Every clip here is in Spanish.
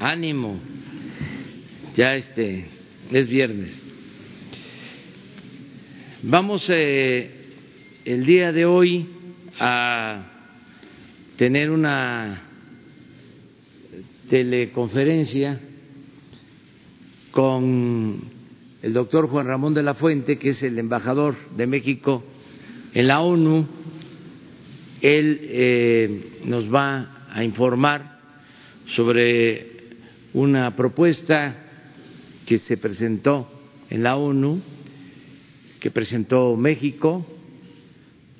Ánimo, ya este es viernes. Vamos eh, el día de hoy a tener una teleconferencia con el doctor Juan Ramón de la Fuente, que es el embajador de México en la ONU. Él eh, nos va a informar sobre una propuesta que se presentó en la ONU, que presentó México,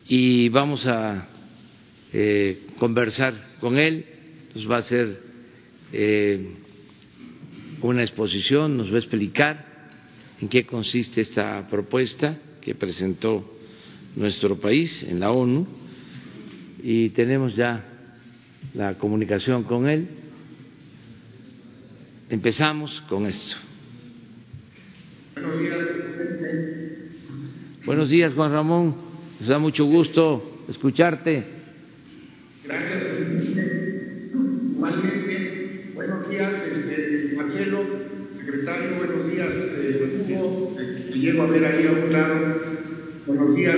y vamos a eh, conversar con él, nos va a hacer eh, una exposición, nos va a explicar en qué consiste esta propuesta que presentó nuestro país en la ONU. Y tenemos ya la comunicación con él Empezamos con esto. Buenos días, Juan Ramón. Nos da mucho gusto escucharte. Gracias, presidente. Igualmente, buenos días, este, Marcelo, secretario, buenos días, eh, Hugo, te llego a ver ahí a un lado. Buenos días,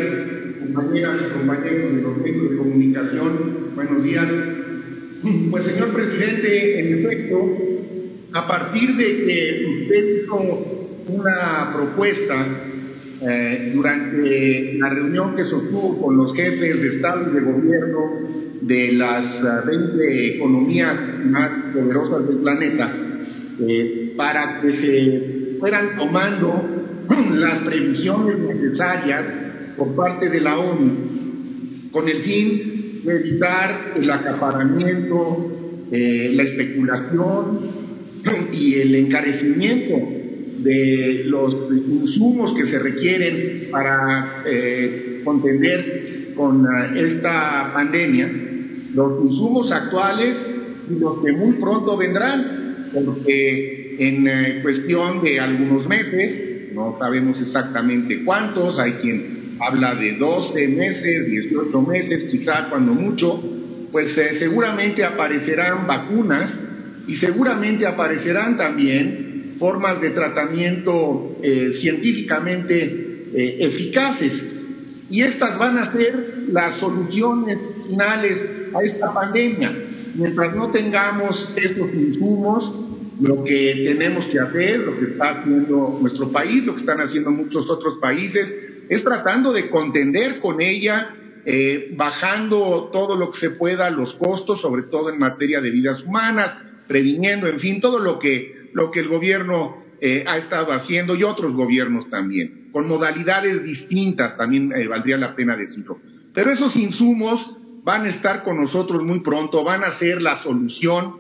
compañeras y compañeros de los medios de comunicación. Buenos días. Pues, señor presidente, en efecto, a partir de que usted hizo una propuesta eh, durante la reunión que sostuvo con los jefes de Estado y de Gobierno de las 20 eh, economías más poderosas del planeta, eh, para que se fueran tomando las previsiones necesarias por parte de la ONU, con el fin de evitar el acaparamiento, la especulación, y el encarecimiento de los insumos que se requieren para eh, contender con eh, esta pandemia, los insumos actuales y los que muy pronto vendrán, porque en eh, cuestión de algunos meses, no sabemos exactamente cuántos, hay quien habla de 12 meses, 18 meses, quizá cuando mucho, pues seguramente aparecerán vacunas y seguramente aparecerán también formas de tratamiento eh, científicamente eh, eficaces y estas van a ser las soluciones finales a esta pandemia. Mientras no tengamos estos insumos, lo que tenemos que hacer, lo que está haciendo nuestro país, lo que están haciendo muchos otros países, es tratando de contender con ella, eh, bajando todo lo que se pueda los costos, sobre todo en materia de vidas humanas, previniendo, en fin, todo lo que, lo que el gobierno eh, ha estado haciendo y otros gobiernos también, con modalidades distintas, también eh, valdría la pena decirlo. Pero esos insumos van a estar con nosotros muy pronto, van a ser la solución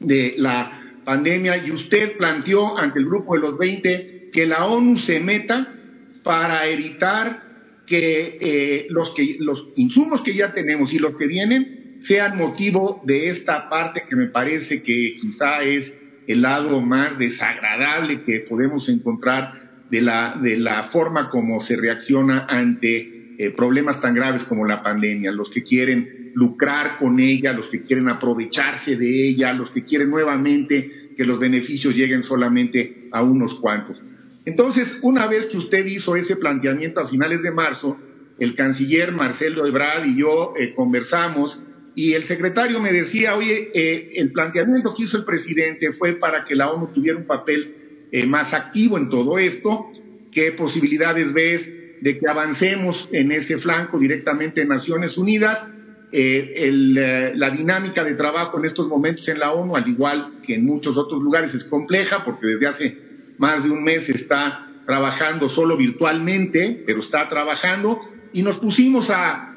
de la pandemia y usted planteó ante el grupo de los 20 que la ONU se meta para evitar que, eh, los, que los insumos que ya tenemos y los que vienen sean motivo de esta parte que me parece que quizá es el lado más desagradable que podemos encontrar de la, de la forma como se reacciona ante eh, problemas tan graves como la pandemia, los que quieren lucrar con ella, los que quieren aprovecharse de ella, los que quieren nuevamente que los beneficios lleguen solamente a unos cuantos. Entonces, una vez que usted hizo ese planteamiento a finales de marzo, el canciller Marcelo Ebrard y yo eh, conversamos y el secretario me decía, oye, eh, el planteamiento que hizo el presidente fue para que la ONU tuviera un papel eh, más activo en todo esto, qué posibilidades ves de que avancemos en ese flanco directamente en Naciones Unidas. Eh, la dinámica de trabajo en estos momentos en la ONU, al igual que en muchos otros lugares, es compleja porque desde hace más de un mes está trabajando solo virtualmente, pero está trabajando y nos pusimos a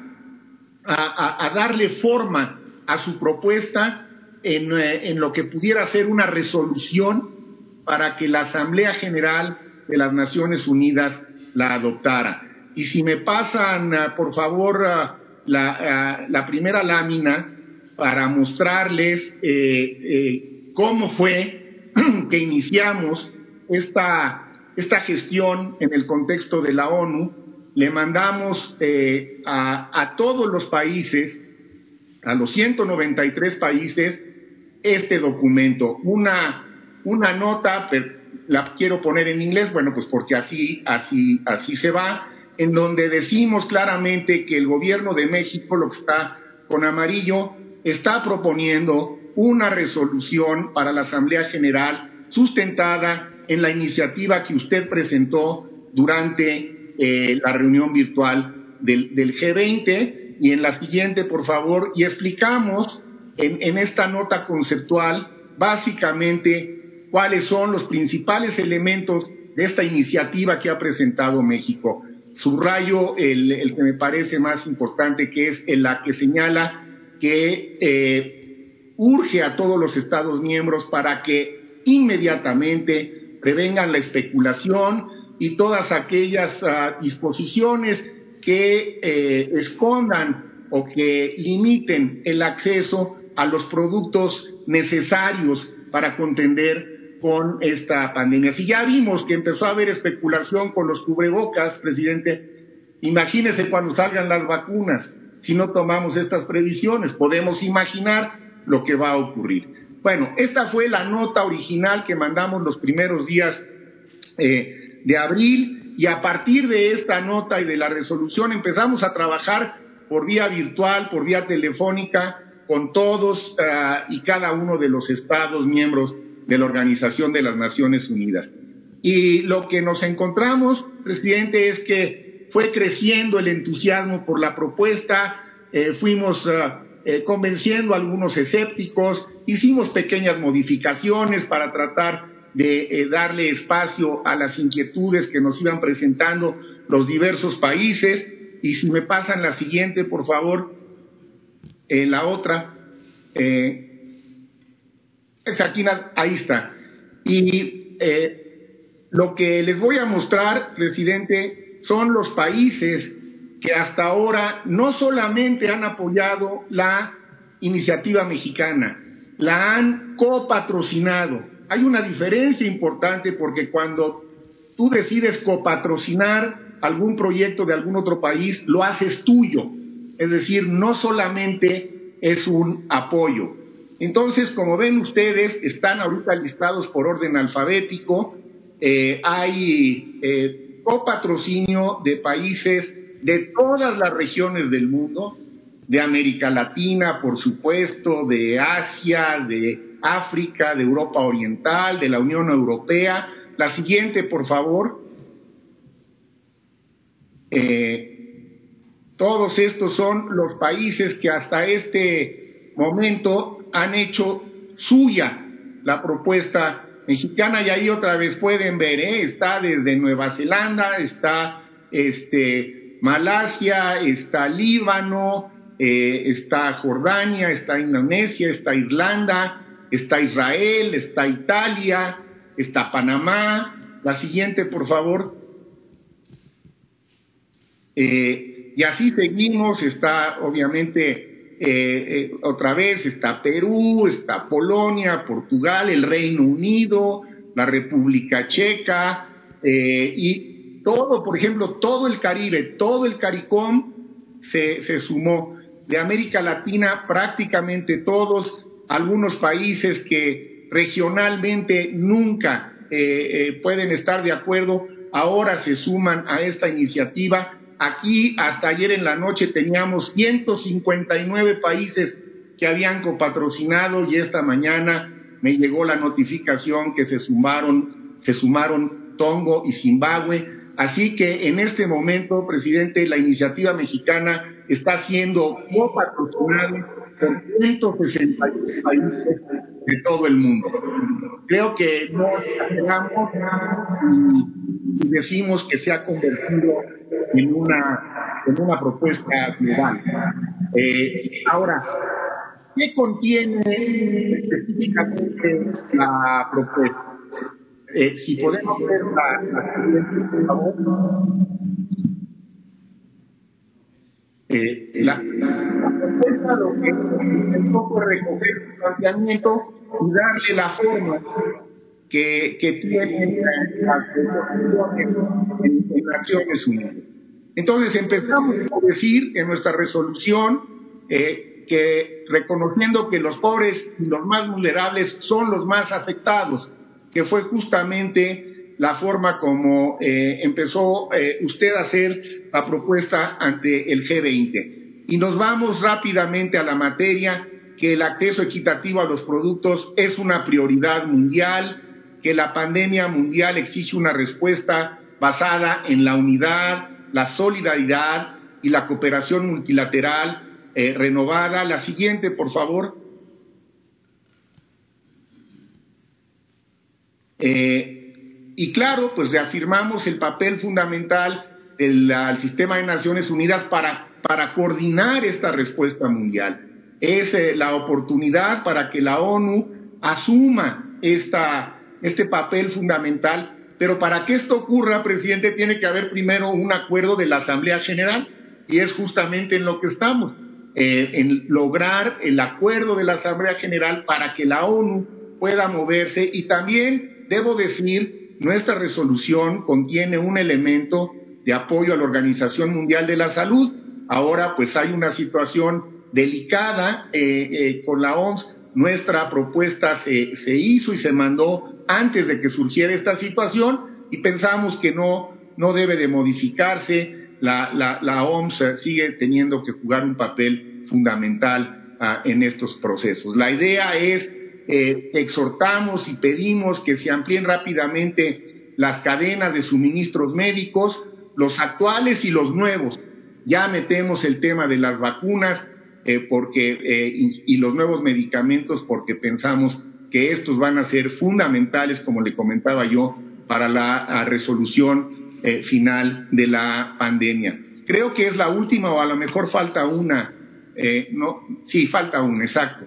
a, darle forma a su propuesta en, eh, en lo que pudiera ser una resolución para que la Asamblea General de las Naciones Unidas la adoptara. Y si me pasan, ah, por favor, ah, la, ah, la primera lámina para mostrarles eh, eh, cómo fue que iniciamos esta, esta gestión en el contexto de la ONU, le mandamos eh, a, a todos los países, a los 193 países, este documento, una, una nota, la quiero poner en inglés, bueno, pues porque así, así, así se va, en donde decimos claramente que el gobierno de México, lo que está con amarillo, está proponiendo una resolución para la Asamblea General sustentada en la iniciativa que usted presentó durante eh, la reunión virtual del, del, G20 y en la siguiente, por favor, y explicamos en, en esta nota conceptual básicamente cuáles son los principales elementos de esta iniciativa que ha presentado México. Subrayo el, el que me parece más importante, que es en la que señala que eh, urge a todos los Estados miembros para que inmediatamente prevengan la especulación y todas aquellas uh, disposiciones que eh, escondan o que limiten el acceso a los productos necesarios para contender con esta pandemia. Si ya vimos que empezó a haber especulación con los cubrebocas, presidente, imagínese cuando salgan las vacunas si no tomamos estas previsiones. Podemos imaginar lo que va a ocurrir. Bueno, esta fue la nota original que mandamos los primeros días eh, de abril y a partir de esta nota y de la resolución empezamos a trabajar por vía virtual, por vía telefónica, con todos uh, y cada uno de los estados miembros de la Organización de las Naciones Unidas. Y lo que nos encontramos, presidente, es que fue creciendo el entusiasmo por la propuesta, eh, fuimos uh, eh, convenciendo a algunos escépticos, hicimos pequeñas modificaciones para tratar de eh, darle espacio a las inquietudes que nos iban presentando los diversos países. Y si me pasan la siguiente, por favor, eh, la otra. es aquí, ahí está. Y lo que les voy a mostrar, presidente, son los países que hasta ahora no solamente han apoyado la iniciativa mexicana, la han copatrocinado. Hay una diferencia importante porque cuando tú decides copatrocinar algún proyecto de algún otro país, lo haces tuyo. Es decir, no solamente es un apoyo. Entonces, como ven ustedes, están ahorita listados por orden alfabético. Eh, hay eh, copatrocinio de países de todas las regiones del mundo, de América Latina, por supuesto, de Asia, de África, de Europa Oriental, de la Unión Europea. La siguiente, por favor. Eh, todos estos son los países que hasta este momento han hecho suya la propuesta mexicana y ahí otra vez pueden ver, ¿eh? está desde Nueva Zelanda, está este, Malasia, está Líbano, eh, está Jordania, está Indonesia, está Irlanda, está Israel, está Italia, está Panamá. La siguiente, por favor. Eh, y así seguimos, está obviamente eh, eh, otra vez está Perú, está Polonia, Portugal, el Reino Unido, la República Checa y todo, por ejemplo, todo el Caribe, todo el CARICOM se, se sumó. De América Latina prácticamente todos, algunos países que regionalmente nunca eh, pueden estar de acuerdo, ahora se suman a esta iniciativa Aquí hasta ayer en la noche teníamos 159 países que habían copatrocinado y esta mañana me llegó la notificación que se sumaron, se sumaron Tongo y Zimbabue. Así que en este momento, presidente, la iniciativa mexicana está siendo copatrocinada por 161 países de todo el mundo. Creo que no llegamos y decimos que se ha convertido en una, en una propuesta global. Eh, ahora, ¿Qué contiene específicamente la propuesta? Eh, si podemos ver la, la por. Eh, la, propuesta lo que es un poco recoger su planteamiento y darle la forma que, que tienen las en, en Naciones Unidas. Entonces empezamos a decir en nuestra resolución eh, que reconociendo que los pobres y los más vulnerables son los más afectados, que fue justamente la forma como eh, empezó eh, usted a hacer la propuesta ante el G20. Y nos vamos rápidamente a la materia, que el acceso equitativo a los productos es una prioridad mundial, que la pandemia mundial exige una respuesta basada en la unidad, la solidaridad y la cooperación multilateral eh, renovada. La siguiente, por favor. Eh, y claro, pues reafirmamos el papel fundamental del sistema de Naciones Unidas para, para coordinar esta respuesta mundial. Es eh, la oportunidad para que la ONU asuma esta este papel fundamental. Pero para que esto ocurra, presidente, tiene que haber primero un acuerdo de la Asamblea General y es justamente en lo que estamos, eh, en lograr el acuerdo de la Asamblea General para que la ONU pueda moverse y también, debo decir, nuestra resolución contiene un elemento de apoyo a la Organización Mundial de la Salud. Ahora pues hay una situación delicada eh, eh, con la OMS. Nuestra propuesta se, se hizo y se mandó antes de que surgiera esta situación y pensamos que no, no debe de modificarse. La, la, OMS sigue teniendo que jugar un papel fundamental ah, en estos procesos. La idea es, eh, exhortamos y pedimos que se amplíen rápidamente las cadenas de suministros médicos, los actuales y los nuevos. Ya metemos el tema de las vacunas eh, porque, eh, y los nuevos medicamentos porque pensamos que estos van a ser fundamentales, como le comentaba yo, para la resolución eh, final de la pandemia. Creo que es la última o a lo mejor falta una, eh, no, sí, falta una, exacto.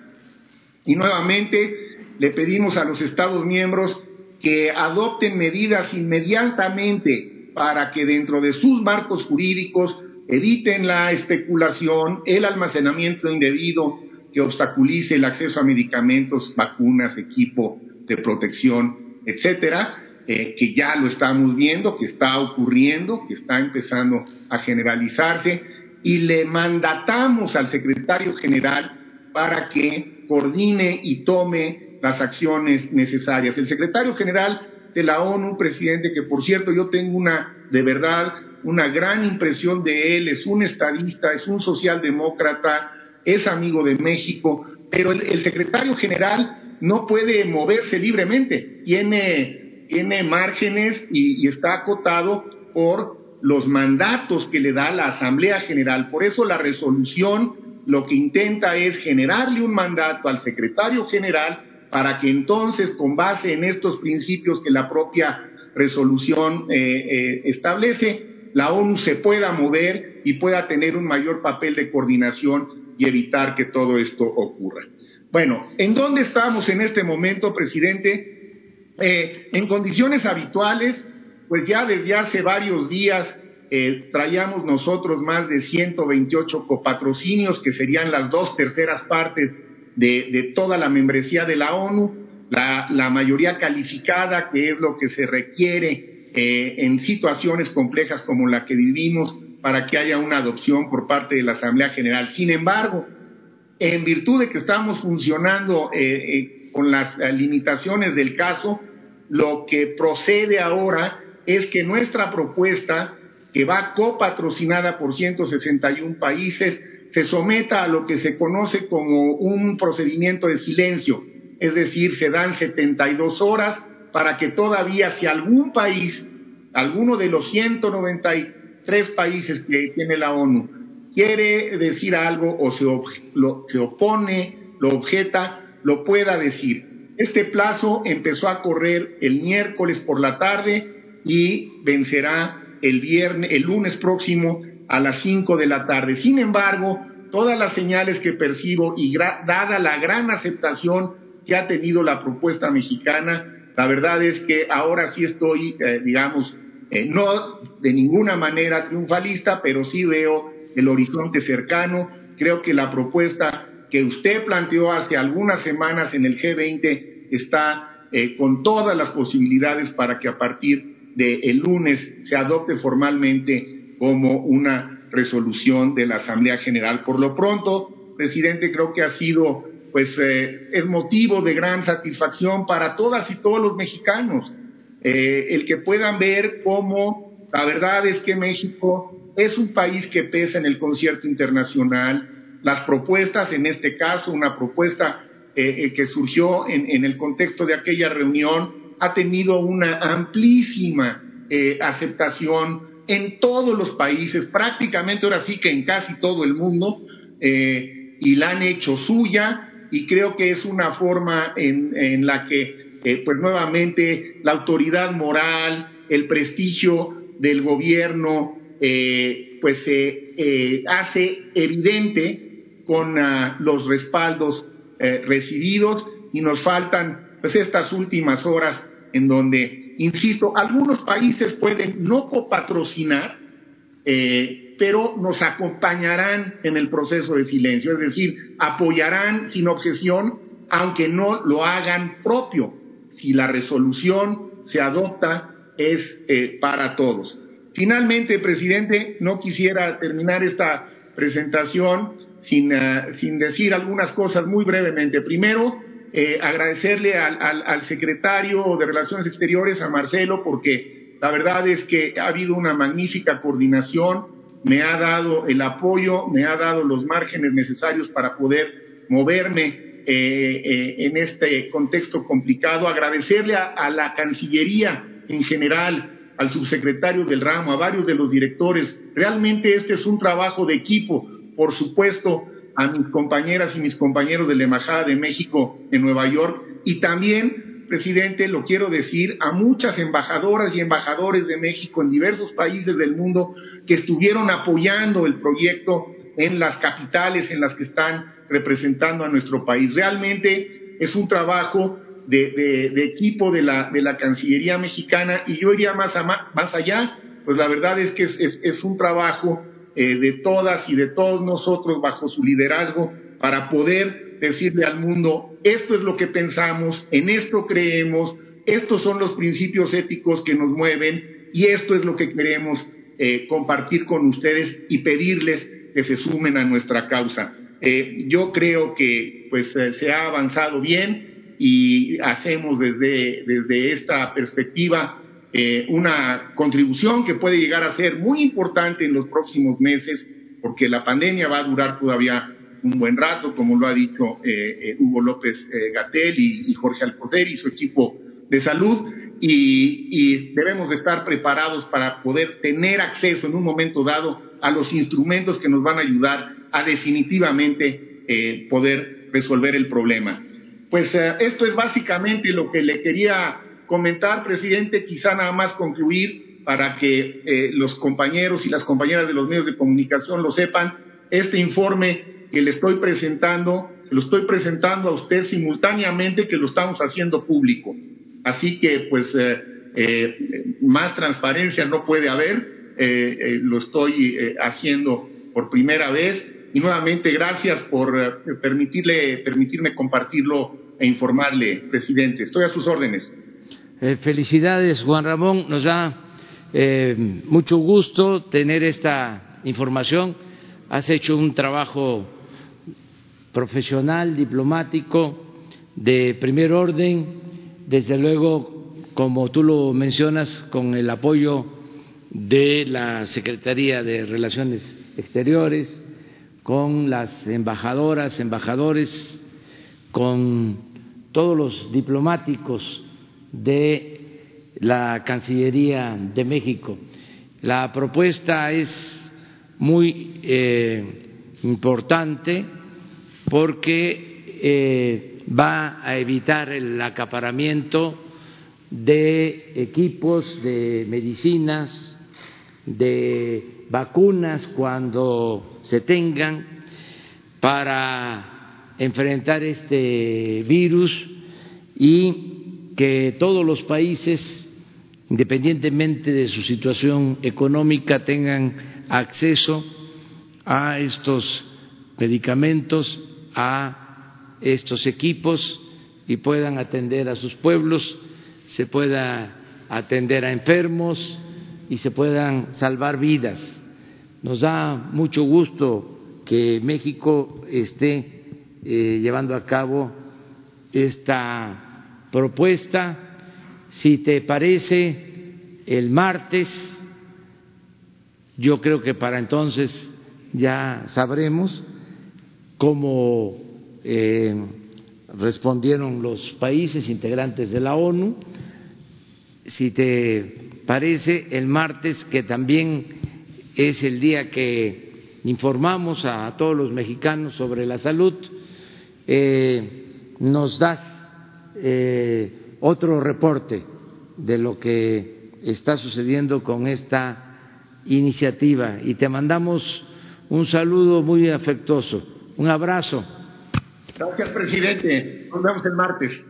Y nuevamente le pedimos a los Estados miembros que adopten medidas inmediatamente para que dentro de sus marcos jurídicos eviten la especulación, el almacenamiento indebido que obstaculice el acceso a medicamentos, vacunas, equipo de protección, etcétera, eh, que ya lo estamos viendo, que está ocurriendo, que está empezando a generalizarse, y le mandatamos al secretario general para que coordine y tome las acciones necesarias. El secretario general de la ONU, presidente, que por cierto yo tengo una, de verdad, una gran impresión de él, es un estadista, es un socialdemócrata, es amigo de México, pero el, secretario general no puede moverse libremente, tiene, tiene márgenes y, está acotado por los mandatos que le da la Asamblea General. Por eso la resolución lo que intenta es generarle un mandato al secretario general para que entonces, con base en estos principios que la propia resolución eh, eh, establece, la ONU se pueda mover y pueda tener un mayor papel de coordinación y evitar que todo esto ocurra. Bueno, ¿en dónde estamos en este momento, presidente? Eh, en condiciones habituales, pues ya desde hace varios días eh, traíamos nosotros más de 128 copatrocinios, que serían las dos terceras partes de, toda la membresía de la ONU, la, mayoría calificada, que es lo que se requiere eh, en situaciones complejas como la que vivimos para que haya una adopción por parte de la Asamblea General. Sin embargo, en virtud de que estamos funcionando eh, eh, con las limitaciones del caso, lo que procede ahora es que nuestra propuesta, que va copatrocinada por 161 países, se someta a lo que se conoce como un procedimiento de silencio, es decir, se dan 72 horas para que todavía si algún país, alguno de los 190 tres países que tiene la ONU, quiere decir algo o se, se opone, lo objeta, lo pueda decir. Este plazo empezó a correr el miércoles por la tarde y vencerá el viernes, el lunes próximo a las cinco de la tarde. Sin embargo, todas las señales que percibo y dada la gran aceptación que ha tenido la propuesta mexicana, la verdad es que ahora sí estoy, eh, digamos, eh, no de ninguna manera triunfalista, pero sí veo el horizonte cercano. Creo que la propuesta que usted planteó hace algunas semanas en el G20 está eh, con todas las posibilidades para que a partir del lunes se adopte formalmente como una resolución de la Asamblea General. Por lo pronto, presidente, creo que ha sido, pues, eh, es motivo de gran satisfacción para todas y todos los mexicanos eh, el que puedan ver cómo la verdad es que México es un país que pesa en el concierto internacional. Las propuestas, en este caso, una propuesta eh, que surgió en el contexto de aquella reunión, ha tenido una amplísima eh, aceptación en todos los países, prácticamente ahora sí que en casi todo el mundo, eh, y la han hecho suya, y creo que es una forma en, la que, eh, pues nuevamente, la autoridad moral, el prestigio del gobierno, pues se hace evidente con ah, los respaldos recibidos y nos faltan pues estas últimas horas en donde, insisto, algunos países pueden no copatrocinar, eh, pero nos acompañarán en el proceso de silencio, es decir, apoyarán sin objeción, aunque no lo hagan propio. Si la resolución se adopta, es eh, para todos. Finalmente, presidente, no quisiera terminar esta presentación sin, ah, sin decir algunas cosas muy brevemente. Primero, eh, agradecerle al, secretario de Relaciones Exteriores, a Marcelo, porque la verdad es que ha habido una magnífica coordinación, me ha dado el apoyo, me ha dado los márgenes necesarios para poder moverme eh, eh, en este contexto complicado. Agradecerle a, la Cancillería en general, al subsecretario del ramo, a varios de los directores. Realmente este es un trabajo de equipo. Por supuesto, a mis compañeras y mis compañeros de la Embajada de México en Nueva York y también, presidente, lo quiero decir, a muchas embajadoras y embajadores de México en diversos países del mundo que estuvieron apoyando el proyecto en las capitales en las que están representando a nuestro país. Realmente es un trabajo de, equipo de la, de la Cancillería mexicana y yo iría más, más allá, pues la verdad es que es un trabajo eh, de todas y de todos nosotros bajo su liderazgo para poder decirle al mundo, esto es lo que pensamos, en esto creemos, estos son los principios éticos que nos mueven y esto es lo que queremos eh, compartir con ustedes y pedirles que se sumen a nuestra causa. Eh, yo creo que pues se ha avanzado bien y hacemos desde, desde esta perspectiva eh, una contribución que puede llegar a ser muy importante en los próximos meses, porque la pandemia va a durar todavía un buen rato, como lo ha dicho eh, eh, Hugo López Gatel y, Jorge Alcocer y su equipo de salud, y, debemos de estar preparados para poder tener acceso en un momento dado a los instrumentos que nos van a ayudar a definitivamente poder resolver el problema. Pues esto es básicamente lo que le quería comentar, presidente, quizá nada más concluir para que eh, los compañeros y las compañeras de los medios de comunicación lo sepan, este informe que le estoy presentando, se lo estoy presentando a usted simultáneamente que lo estamos haciendo público. Así que, pues, eh, eh, más transparencia no puede haber, lo estoy haciendo por primera vez y nuevamente gracias por permitirle, permitirme compartirlo e informarle, presidente. Estoy a sus órdenes. Eh, felicidades, Juan Ramón. Nos da eh, mucho gusto tener esta información. Has hecho un trabajo profesional, diplomático, de primer orden, desde luego, como tú lo mencionas, con el apoyo de la Secretaría de Relaciones Exteriores, con las embajadoras, embajadores, con todos los diplomáticos de la Cancillería de México. La propuesta es muy eh, importante porque eh, va a evitar el acaparamiento de equipos, de medicinas, de vacunas cuando se tengan, para enfrentar este virus y que todos los países, independientemente de su situación económica, tengan acceso a estos medicamentos, a estos equipos y puedan atender a sus pueblos, se pueda atender a enfermos y se puedan salvar vidas. Nos da mucho gusto que México esté eh, llevando a cabo esta propuesta. Si te parece, el martes, yo creo que para entonces ya sabremos cómo eh, respondieron los países integrantes de la ONU. Si te parece, el martes, que también es el día que informamos a todos los mexicanos sobre la salud, eh, nos das eh, otro reporte de lo que está sucediendo con esta iniciativa y te mandamos un saludo muy afectuoso, un abrazo. Gracias, presidente. Nos vemos el martes.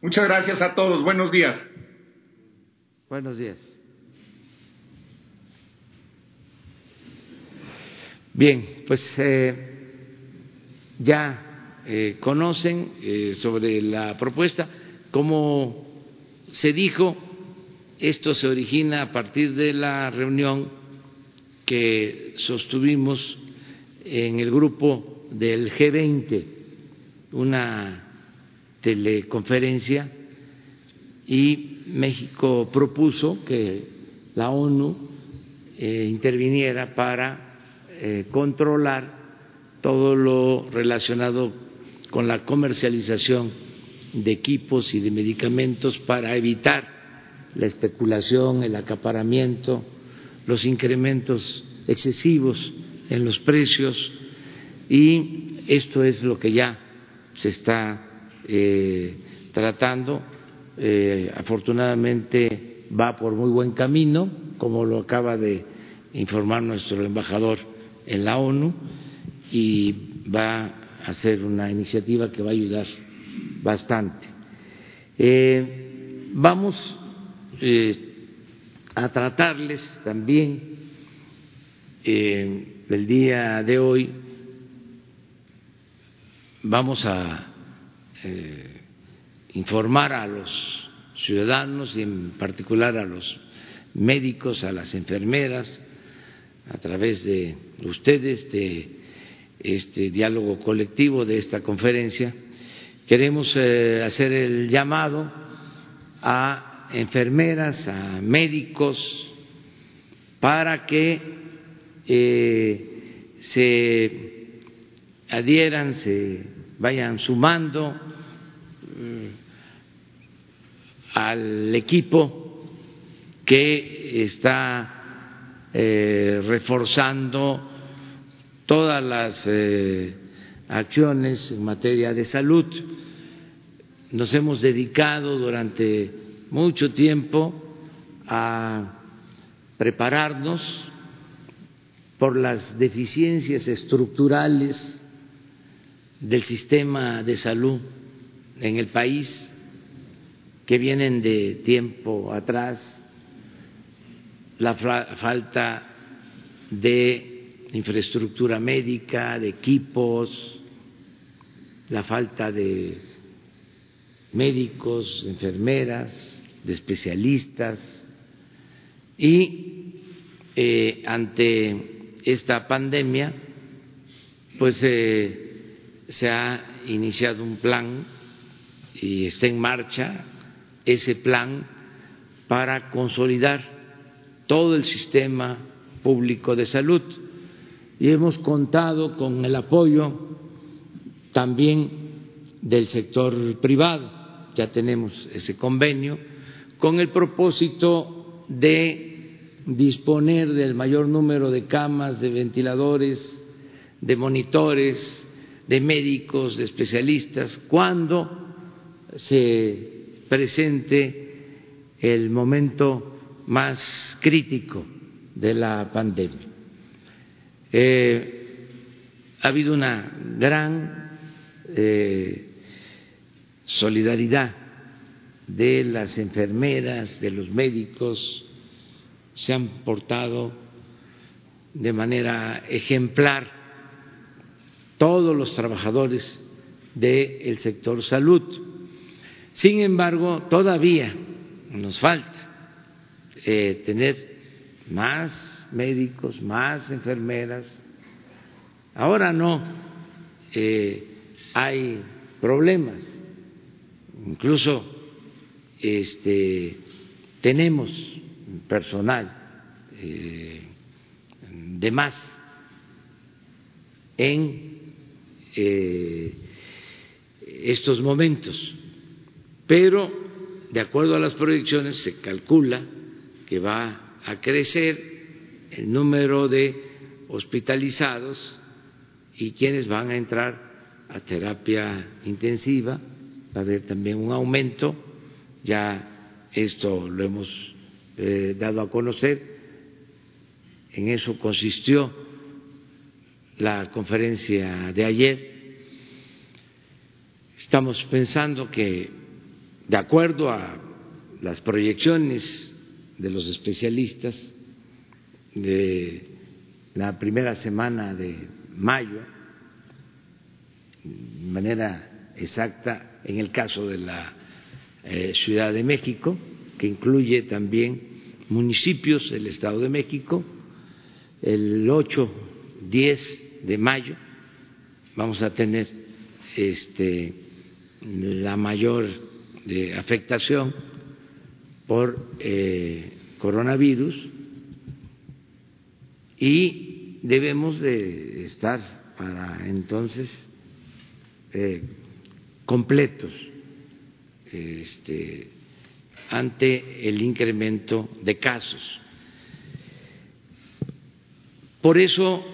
Muchas gracias a todos. Buenos días. Buenos días. Bien, pues eh, ya eh, conocen eh, sobre la propuesta. Como se dijo, esto se origina a partir de la reunión que sostuvimos en el grupo del G20, una teleconferencia, y México propuso que la ONU eh, interviniera para controlar todo lo relacionado con la comercialización de equipos y de medicamentos para evitar la especulación, el acaparamiento, los incrementos excesivos en los precios y esto es lo que ya se está eh, tratando. Eh, afortunadamente va por muy buen camino, como lo acaba de informar nuestro embajador en la ONU, y va a ser una iniciativa que va a ayudar bastante. Eh, vamos a tratarles también eh, el día de hoy, vamos a eh, informar a los ciudadanos y en particular a los médicos, a las enfermeras, a través de ustedes, de este diálogo colectivo, de esta conferencia. Queremos eh, hacer el llamado a enfermeras, a médicos, para que eh, se adhieran, se vayan sumando eh, al equipo que está eh, reforzando todas las acciones en materia de salud. Nos hemos dedicado durante mucho tiempo a prepararnos por las deficiencias estructurales del sistema de salud en el país que vienen de tiempo atrás, la falta de infraestructura médica, de equipos, la falta de médicos, enfermeras, de especialistas. Y eh, ante esta pandemia pues eh, se ha iniciado un plan y está en marcha ese plan para consolidar todo el sistema público de salud y hemos contado con el apoyo también del sector privado, ya tenemos ese convenio con el propósito de disponer del mayor número de camas, de ventiladores, de monitores, de médicos, de especialistas, cuando se presente el momento más crítico de la pandemia. Eh, ha habido una gran eh, solidaridad de las enfermeras, de los médicos, se han portado de manera ejemplar todos los trabajadores del sector salud. Sin embargo, todavía nos falta eh, tener más médicos, más enfermeras. Ahora no eh, hay problemas, incluso este, tenemos personal eh, de más en eh, estos momentos, pero de acuerdo a las proyecciones se calcula que va a crecer el número de hospitalizados y quienes van a entrar a terapia intensiva, va a haber también un aumento, ya esto lo hemos eh, dado a conocer, en eso consistió la conferencia de ayer. Estamos pensando que, de acuerdo a las proyecciones de los especialistas de la primera semana de mayo, de manera exacta en el caso de la eh, Ciudad de México, que incluye también municipios del Estado de México, el 8, 10 de mayo vamos a tener este, la mayor de afectación por eh, coronavirus y debemos de estar para entonces eh, completos este, ante el incremento de casos. Por eso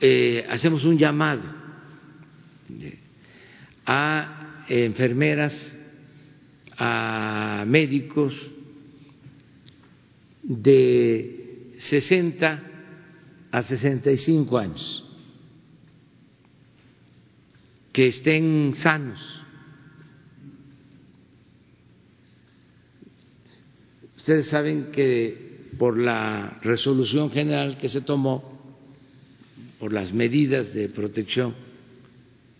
eh, hacemos un llamado a enfermeras a médicos de 60 a 65 años que estén sanos. Ustedes saben que por la resolución general que se tomó, por las medidas de protección,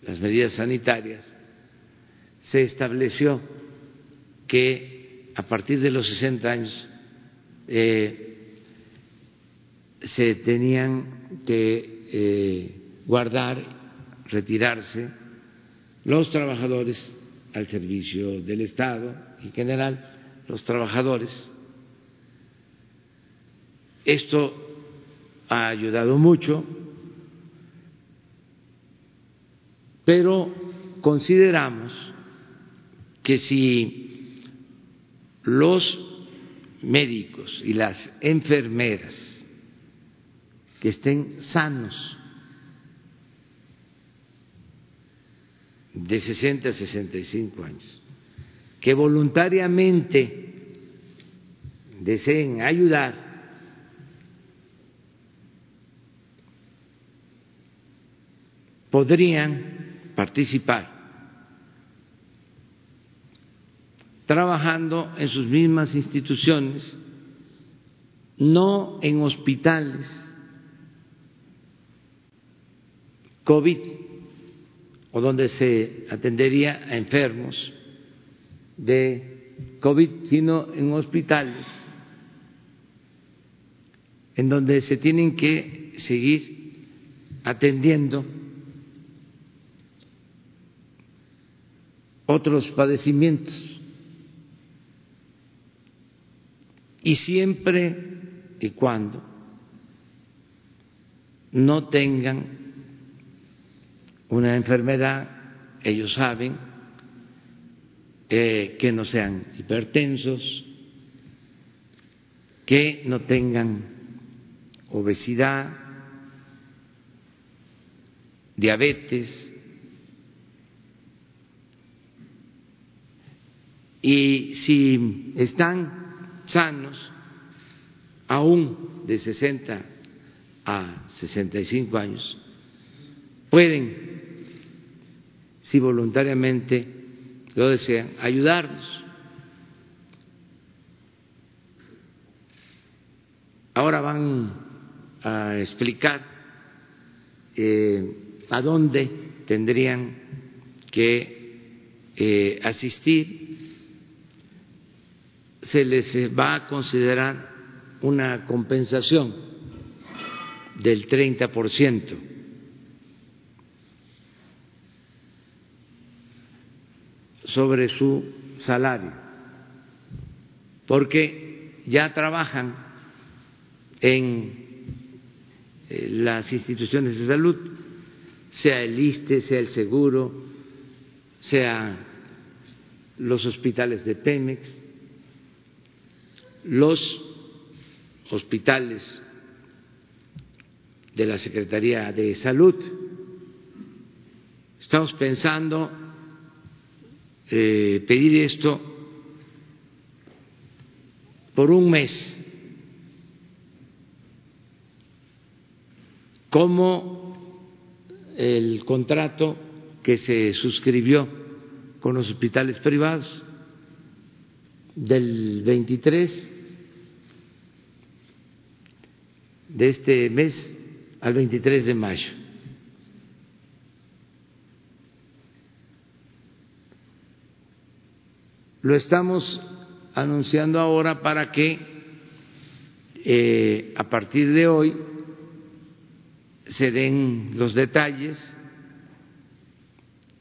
las medidas sanitarias, se estableció que a partir de los 60 años eh, se tenían que eh, guardar, retirarse los trabajadores al servicio del Estado, en general los trabajadores. Esto ha ayudado mucho, pero consideramos que si los médicos y las enfermeras que estén sanos. De 60 a 65 años, que voluntariamente deseen ayudar, podrían participar trabajando en sus mismas instituciones, no en hospitales COVID o donde se atendería a enfermos de COVID, sino en hospitales en donde se tienen que seguir atendiendo otros padecimientos. Y siempre y cuando no tengan una enfermedad, ellos saben eh, que no sean hipertensos, que no tengan obesidad, diabetes, y si están sanos, aún de 60 a 65 años, pueden, si voluntariamente lo desean, ayudarnos. Ahora van a explicar eh, a dónde tendrían que eh, asistir. Se les va a considerar una compensación del 30% sobre su salario, porque ya trabajan en eh, las instituciones de salud, sea el ISTE, sea el seguro, sea los hospitales de Pemex, los hospitales de la Secretaría de Salud. Estamos pensando eh, pedir esto por un mes, como el contrato que se suscribió con los hospitales privados del 23 de este mes al 23 de mayo. Lo estamos anunciando ahora para que eh, a partir de hoy se den los detalles,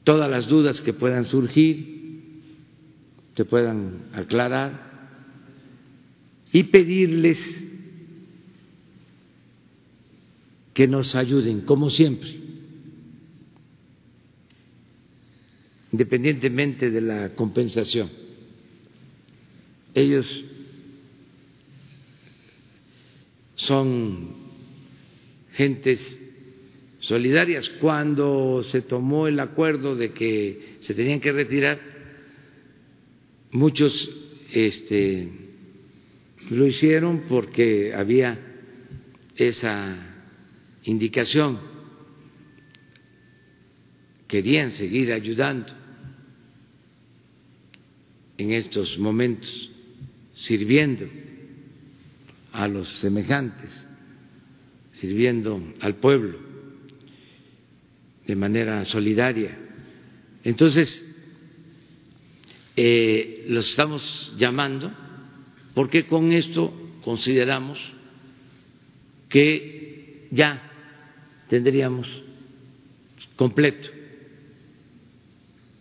todas las dudas que puedan surgir, se puedan aclarar y pedirles que nos ayuden, como siempre, independientemente de la compensación. Ellos son gentes solidarias. Cuando se tomó el acuerdo de que se tenían que retirar, muchos este, lo hicieron porque había esa indicación, querían seguir ayudando en estos momentos, sirviendo a los semejantes, sirviendo al pueblo de manera solidaria. Entonces, eh, los estamos llamando porque con esto consideramos que ya tendríamos completo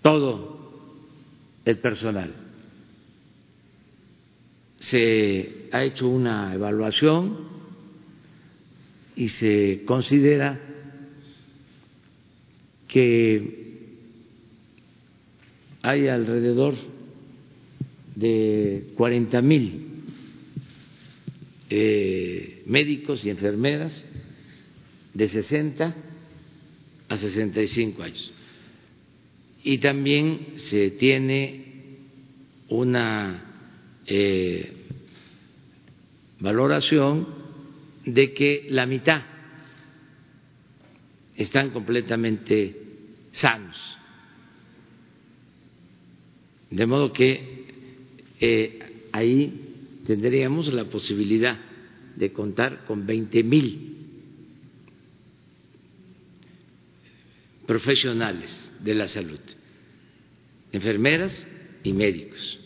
todo el personal. Se ha hecho una evaluación y se considera que hay alrededor de 40 mil eh, médicos y enfermeras de 60 a 65 años. Y también se tiene una eh, valoración de que la mitad están completamente sanos. De modo que eh, ahí tendríamos la posibilidad de contar con 20 mil profesionales de la salud, enfermeras y médicos,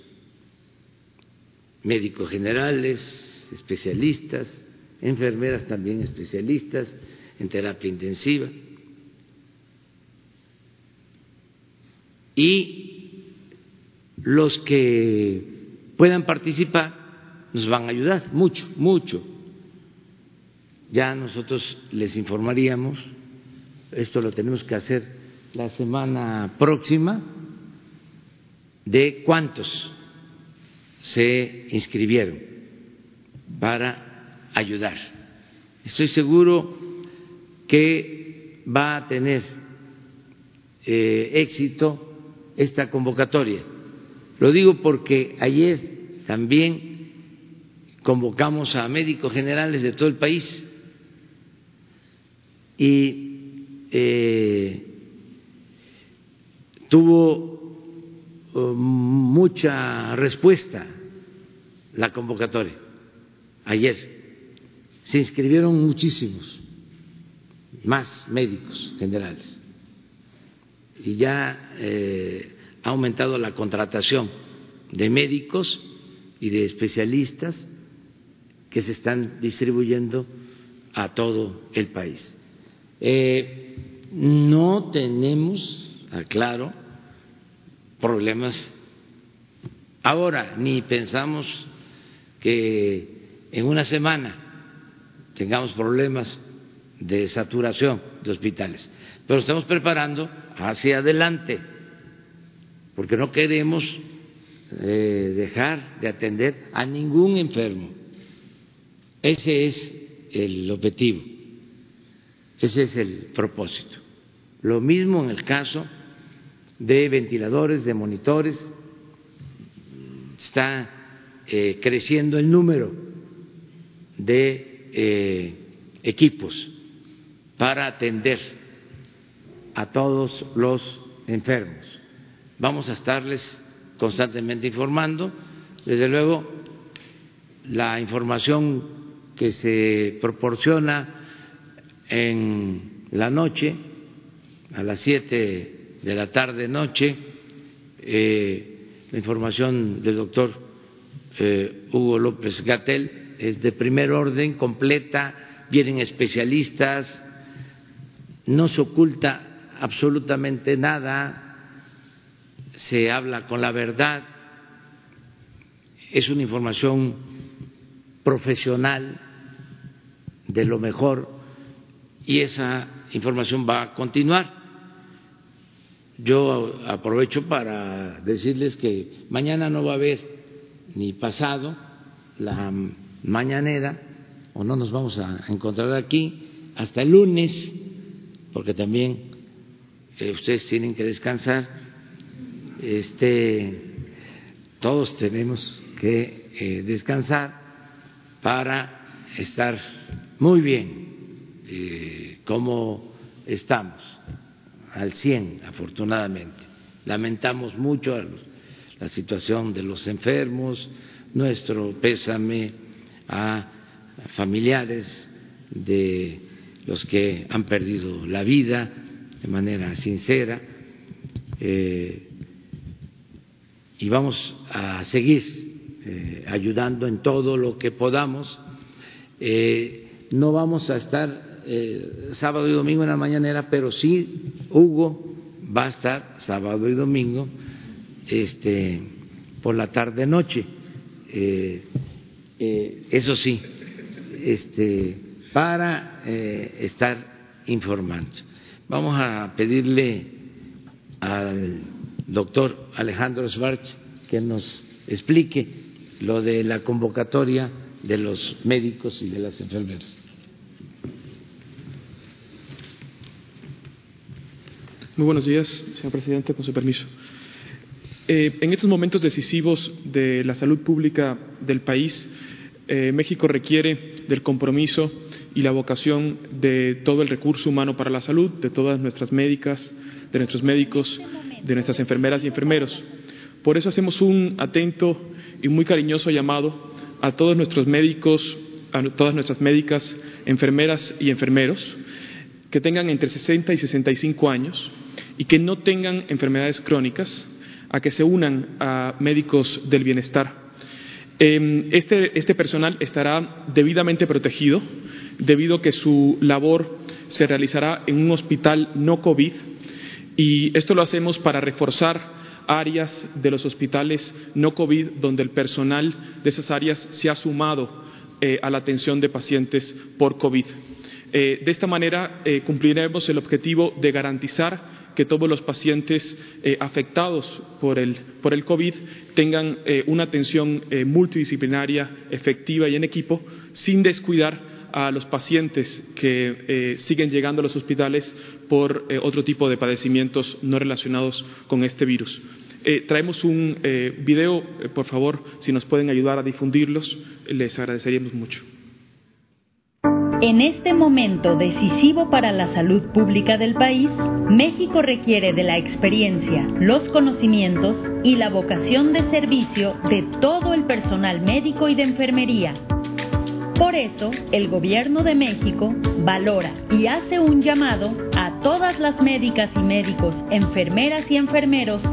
médicos generales, especialistas, enfermeras también especialistas en terapia intensiva. Y los que puedan participar nos van a ayudar mucho, mucho. Ya nosotros les informaríamos esto lo tenemos que hacer la semana próxima, de cuántos se inscribieron para ayudar. Estoy seguro que va a tener eh, éxito esta convocatoria. Lo digo porque ayer también convocamos a médicos generales de todo el país y eh, tuvo mucha respuesta la convocatoria ayer. Se inscribieron muchísimos más médicos generales y ya eh, ha aumentado la contratación de médicos y de especialistas que se están distribuyendo a todo el país. Eh, no tenemos, aclaro, problemas ahora, ni pensamos que en una semana tengamos problemas de saturación de hospitales, pero estamos preparando hacia adelante, porque no queremos eh, dejar de atender a ningún enfermo. Ese es el objetivo, ese es el propósito. Lo mismo en el caso de ventiladores, de monitores, está eh, creciendo el número de eh, equipos para atender a todos los enfermos. Vamos a estarles constantemente informando. Desde luego, la información que se proporciona en la noche, a las siete de la tarde noche, eh, la información del doctor eh, Hugo López Gatel es de primer orden, completa, vienen especialistas, no se oculta absolutamente nada, se habla con la verdad, es una información profesional de lo mejor y esa información va a continuar. Yo aprovecho para decirles que mañana no va a haber ni pasado la mañanera o no nos vamos a encontrar aquí hasta el lunes porque también eh, ustedes tienen que descansar. Este, todos tenemos que eh, descansar para estar muy bien eh, como estamos, al 100 afortunadamente. Lamentamos mucho la situación de los enfermos, nuestro pésame a familiares de los que han perdido la vida de manera sincera. Eh, y vamos a seguir eh, ayudando en todo lo que podamos. Eh, no vamos a estar eh, sábado y domingo en la mañanera, pero sí Hugo va a estar sábado y domingo este, por la tarde noche. eso sí, este, para estar informando. Vamos a pedirle al doctor Alejandro Schwartz que nos explique lo de la convocatoria de los médicos y de las enfermeras. Muy buenos días, señor presidente, con su permiso. Eh, en estos momentos decisivos de la salud pública del país, eh, México requiere del compromiso y la vocación de todo el recurso humano para la salud, de todas nuestras médicas, de nuestros médicos, de nuestras enfermeras y enfermeros. Por eso hacemos un atento y muy cariñoso llamado a todos nuestros médicos, a todas nuestras médicas, enfermeras y enfermeros que tengan entre 60 y 65 años y que no tengan enfermedades crónicas a que se unan a médicos del bienestar. Em, este, este personal estará debidamente protegido debido a que su labor se realizará en un hospital no COVID y esto lo hacemos para reforzar áreas de los hospitales no COVID donde el personal de esas áreas se ha sumado eh, a la atención de pacientes por COVID. Eh, de esta manera eh, cumpliremos el objetivo de garantizar que todos los pacientes afectados por el, por el, COVID tengan una atención multidisciplinaria, efectiva y en equipo, sin descuidar a los pacientes que siguen llegando a los hospitales por eh, otro tipo de padecimientos no relacionados con este virus. Eh, traemos un eh, video, por favor, si nos pueden ayudar a difundirlos, les agradeceríamos mucho. En este momento decisivo para la salud pública del país, México requiere de la experiencia, los conocimientos y la vocación de servicio de todo el personal médico y de enfermería. Por eso, el Gobierno de México valora y hace un llamado a todas las médicas y médicos, enfermeras y enfermeros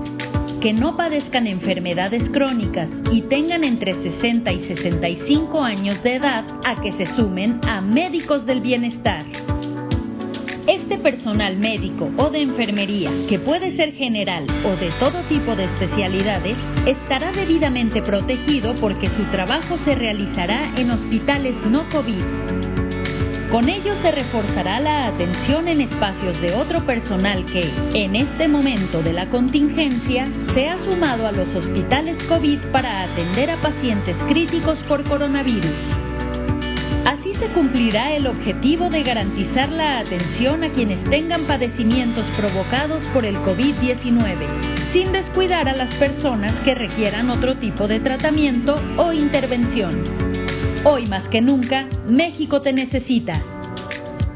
que no padezcan enfermedades crónicas y tengan entre 60 y 65 años de edad a que se sumen a médicos del bienestar. Este personal médico o de enfermería, que puede ser general o de todo tipo de especialidades, estará debidamente protegido porque su trabajo se realizará en hospitales no COVID con ello se reforzará la atención en espacios de otro personal que, en este momento de la contingencia, se ha sumado a los hospitales COVID para atender a pacientes críticos por coronavirus. Así se cumplirá el objetivo de garantizar la atención a quienes tengan padecimientos provocados por el COVID-19, sin descuidar a las personas que requieran otro tipo de tratamiento o intervención. Hoy más que nunca, México te necesita.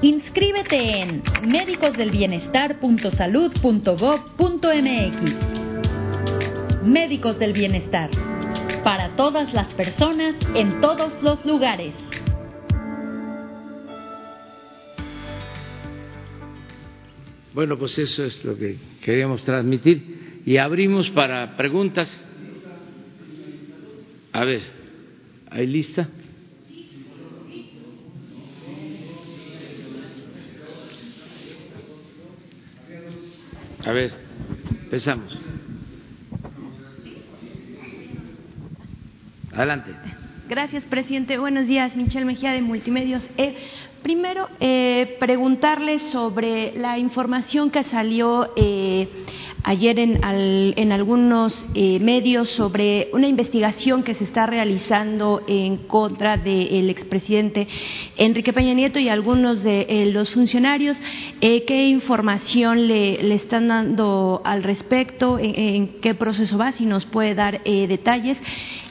Inscríbete en médicosdelbienestar.salud.gov.mx. Médicos del Bienestar. Para todas las personas, en todos los lugares. Bueno, pues eso es lo que queríamos transmitir y abrimos para preguntas. A ver, ¿hay lista? A ver, empezamos. Adelante. Gracias, presidente. Buenos días, Michelle Mejía de Multimedios. Eh, primero, eh, preguntarle sobre la información que salió eh, ayer en, en algunos eh, medios sobre una investigación que se está realizando en contra del expresidente Enrique Peña Nieto y algunos de eh, los funcionarios. Eh, ¿Qué información le, están dando al respecto? ¿En, qué proceso va? Si nos puede dar detalles.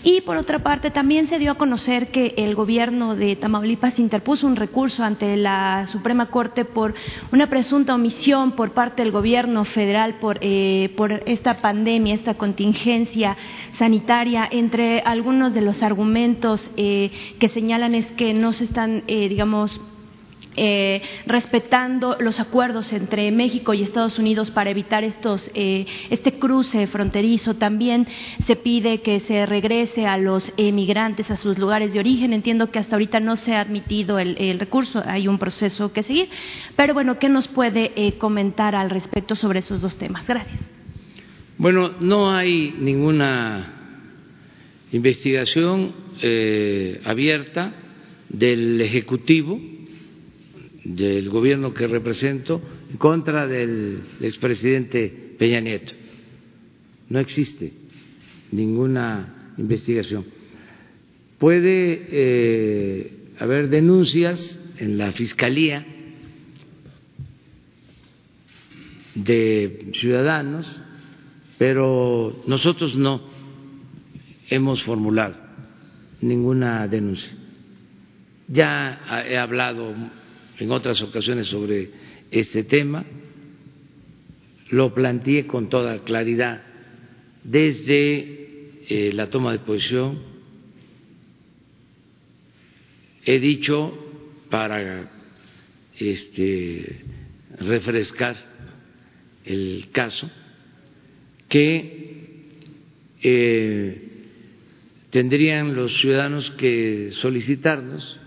Y por otra parte, también se dio a conocer que el gobierno de Tamaulipas interpuso un recurso ante la Suprema Corte por una presunta omisión por parte del gobierno federal por por esta pandemia, esta contingencia sanitaria. Entre algunos de los argumentos eh, que señalan es que no se están, eh, respetando los acuerdos entre México y Estados Unidos para evitar estos, este cruce fronterizo. También se pide que se regrese a los emigrantes a sus lugares de origen. Entiendo que hasta ahorita no se ha admitido el, recurso, hay un proceso que seguir. Pero bueno, ¿qué nos puede comentar al respecto sobre esos dos temas? Gracias. Bueno, no hay ninguna investigación eh, abierta del Ejecutivo, del gobierno que represento, en contra del expresidente Peña Nieto. No existe ninguna investigación. Puede eh, haber denuncias en la Fiscalía de ciudadanos pero nosotros no hemos formulado ninguna denuncia. Ya he hablado en otras ocasiones sobre este tema, lo planteé con toda claridad desde eh, la toma de posición. He dicho para este, refrescar el caso que eh, tendrían los ciudadanos que solicitarnos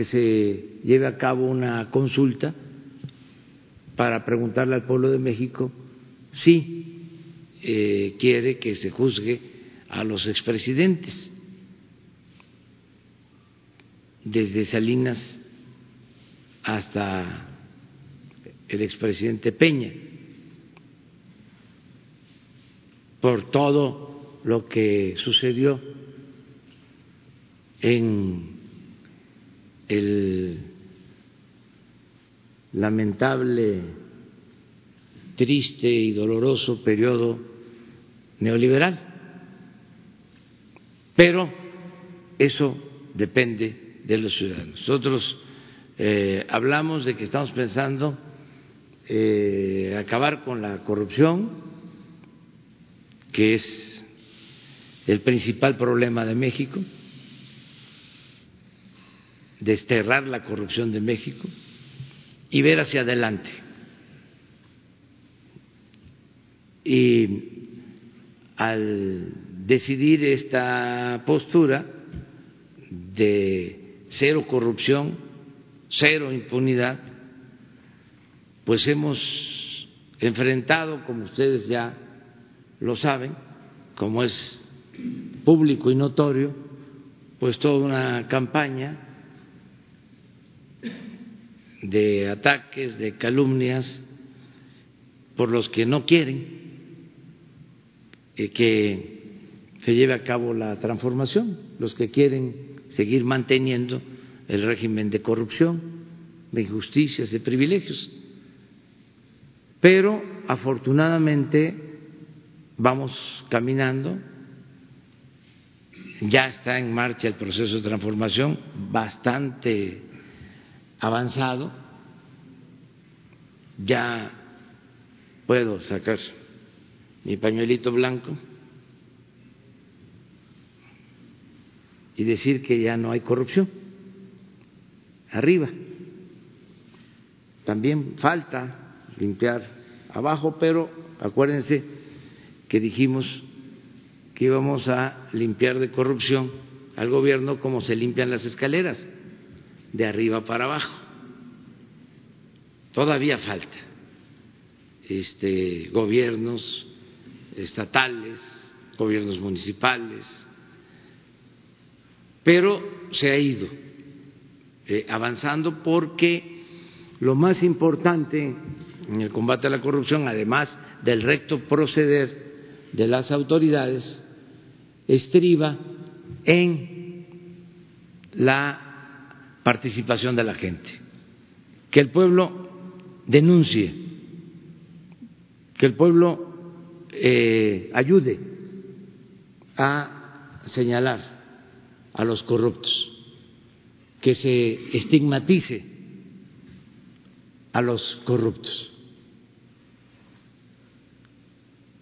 que se lleve a cabo una consulta para preguntarle al pueblo de México si eh, quiere que se juzgue a los expresidentes desde Salinas hasta el expresidente Peña. por todo lo que sucedió en el lamentable, triste y doloroso periodo neoliberal. Pero eso depende de los ciudadanos. Nosotros eh, hablamos de que estamos pensando eh, acabar con la corrupción, que es el principal problema de México, desterrar la corrupción de México y ver hacia adelante. Y al decidir esta postura de cero corrupción, cero impunidad, pues hemos enfrentado, como ustedes ya lo saben, como es público y notorio, pues toda una campaña de ataques, de calumnias, por los que no quieren que se lleve a cabo la transformación, los que quieren seguir manteniendo el régimen de corrupción, de injusticias, de privilegios. Pero afortunadamente vamos caminando, ya está en marcha el proceso de transformación bastante avanzado, ya puedo sacar mi pañuelito blanco y decir que ya no hay corrupción. Arriba. También falta limpiar abajo, pero acuérdense que dijimos que íbamos a limpiar de corrupción al gobierno como se limpian las escaleras, de arriba para abajo. Todavía falta este, gobiernos estatales, gobiernos municipales, pero se ha ido eh, avanzando porque lo más importante en el combate a la corrupción, además del recto proceder de las autoridades, estriba en la participación de la gente, que el pueblo denuncie, que el pueblo eh, ayude a señalar a los corruptos, que se estigmatice a los corruptos.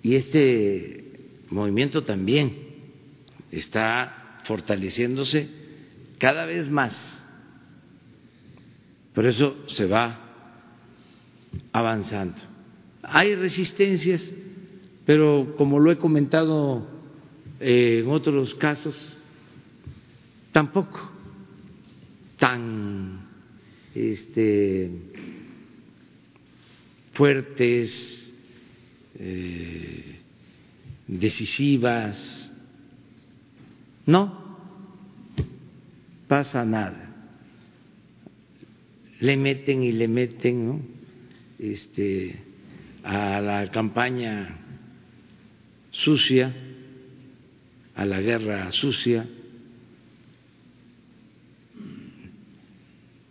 Y este movimiento también está fortaleciéndose cada vez más. Por eso se va avanzando. Hay resistencias pero como lo he comentado eh, en otros casos, tampoco tan este, fuertes, eh, decisivas. No pasa nada. Le meten y le meten este, a la campaña sucia, a la guerra sucia.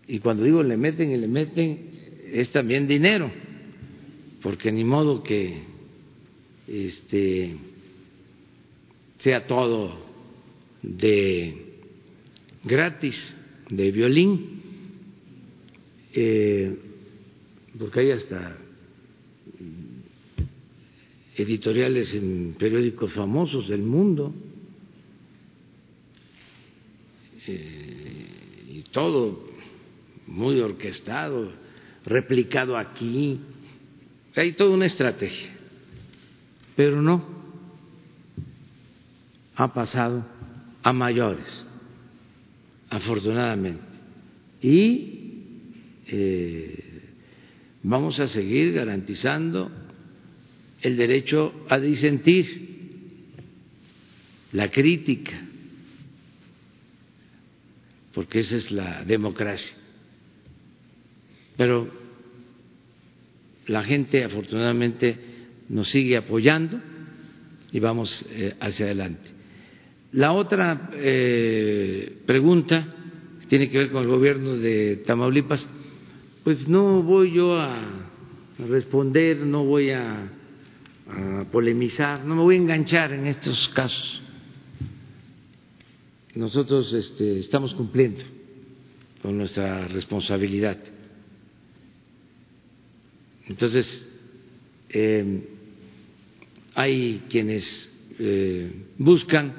Y cuando digo le meten y le meten, es también dinero, porque ni modo que este, sea todo de gratis, de violín, eh, porque hay hasta editoriales en periódicos famosos del mundo eh, y todo muy orquestado, replicado aquí. Hay toda una estrategia, pero no ha pasado a mayores, afortunadamente. Y eh, vamos a seguir garantizando el derecho a disentir, la crítica, porque esa es la democracia. Pero la gente afortunadamente nos sigue apoyando y vamos eh, hacia adelante. La otra eh, pregunta tiene que ver con el gobierno de Tamaulipas, pues no voy yo a responder, no voy a polemizar, no me voy a enganchar en estos casos. Nosotros este, estamos cumpliendo con nuestra responsabilidad. Entonces, eh, hay quienes eh, buscan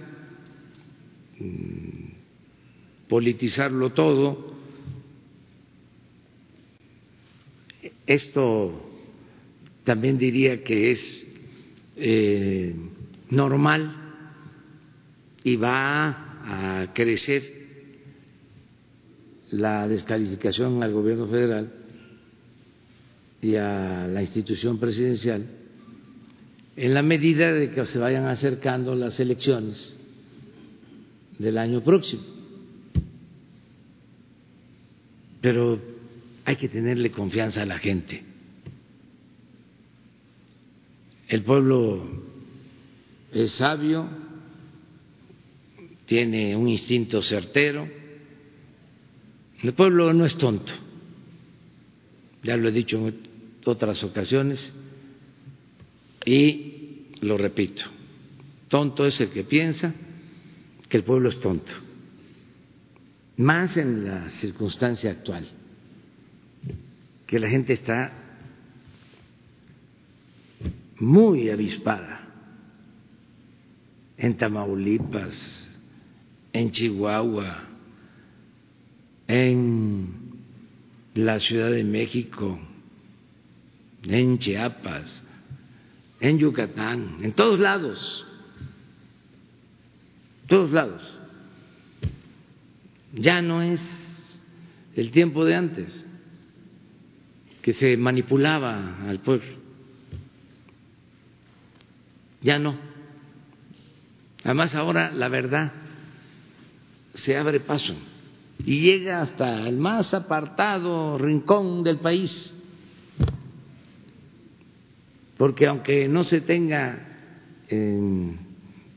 mm, politizarlo todo. Esto también diría que es eh, normal y va a crecer la descalificación al gobierno federal y a la institución presidencial en la medida de que se vayan acercando las elecciones del año próximo. Pero hay que tenerle confianza a la gente. El pueblo es sabio, tiene un instinto certero. El pueblo no es tonto, ya lo he dicho en otras ocasiones, y lo repito, tonto es el que piensa que el pueblo es tonto, más en la circunstancia actual, que la gente está muy avispada en Tamaulipas, en Chihuahua, en la Ciudad de México, en Chiapas, en Yucatán, en todos lados, todos lados. Ya no es el tiempo de antes, que se manipulaba al pueblo ya no. Además ahora la verdad se abre paso y llega hasta el más apartado rincón del país. Porque aunque no se tenga en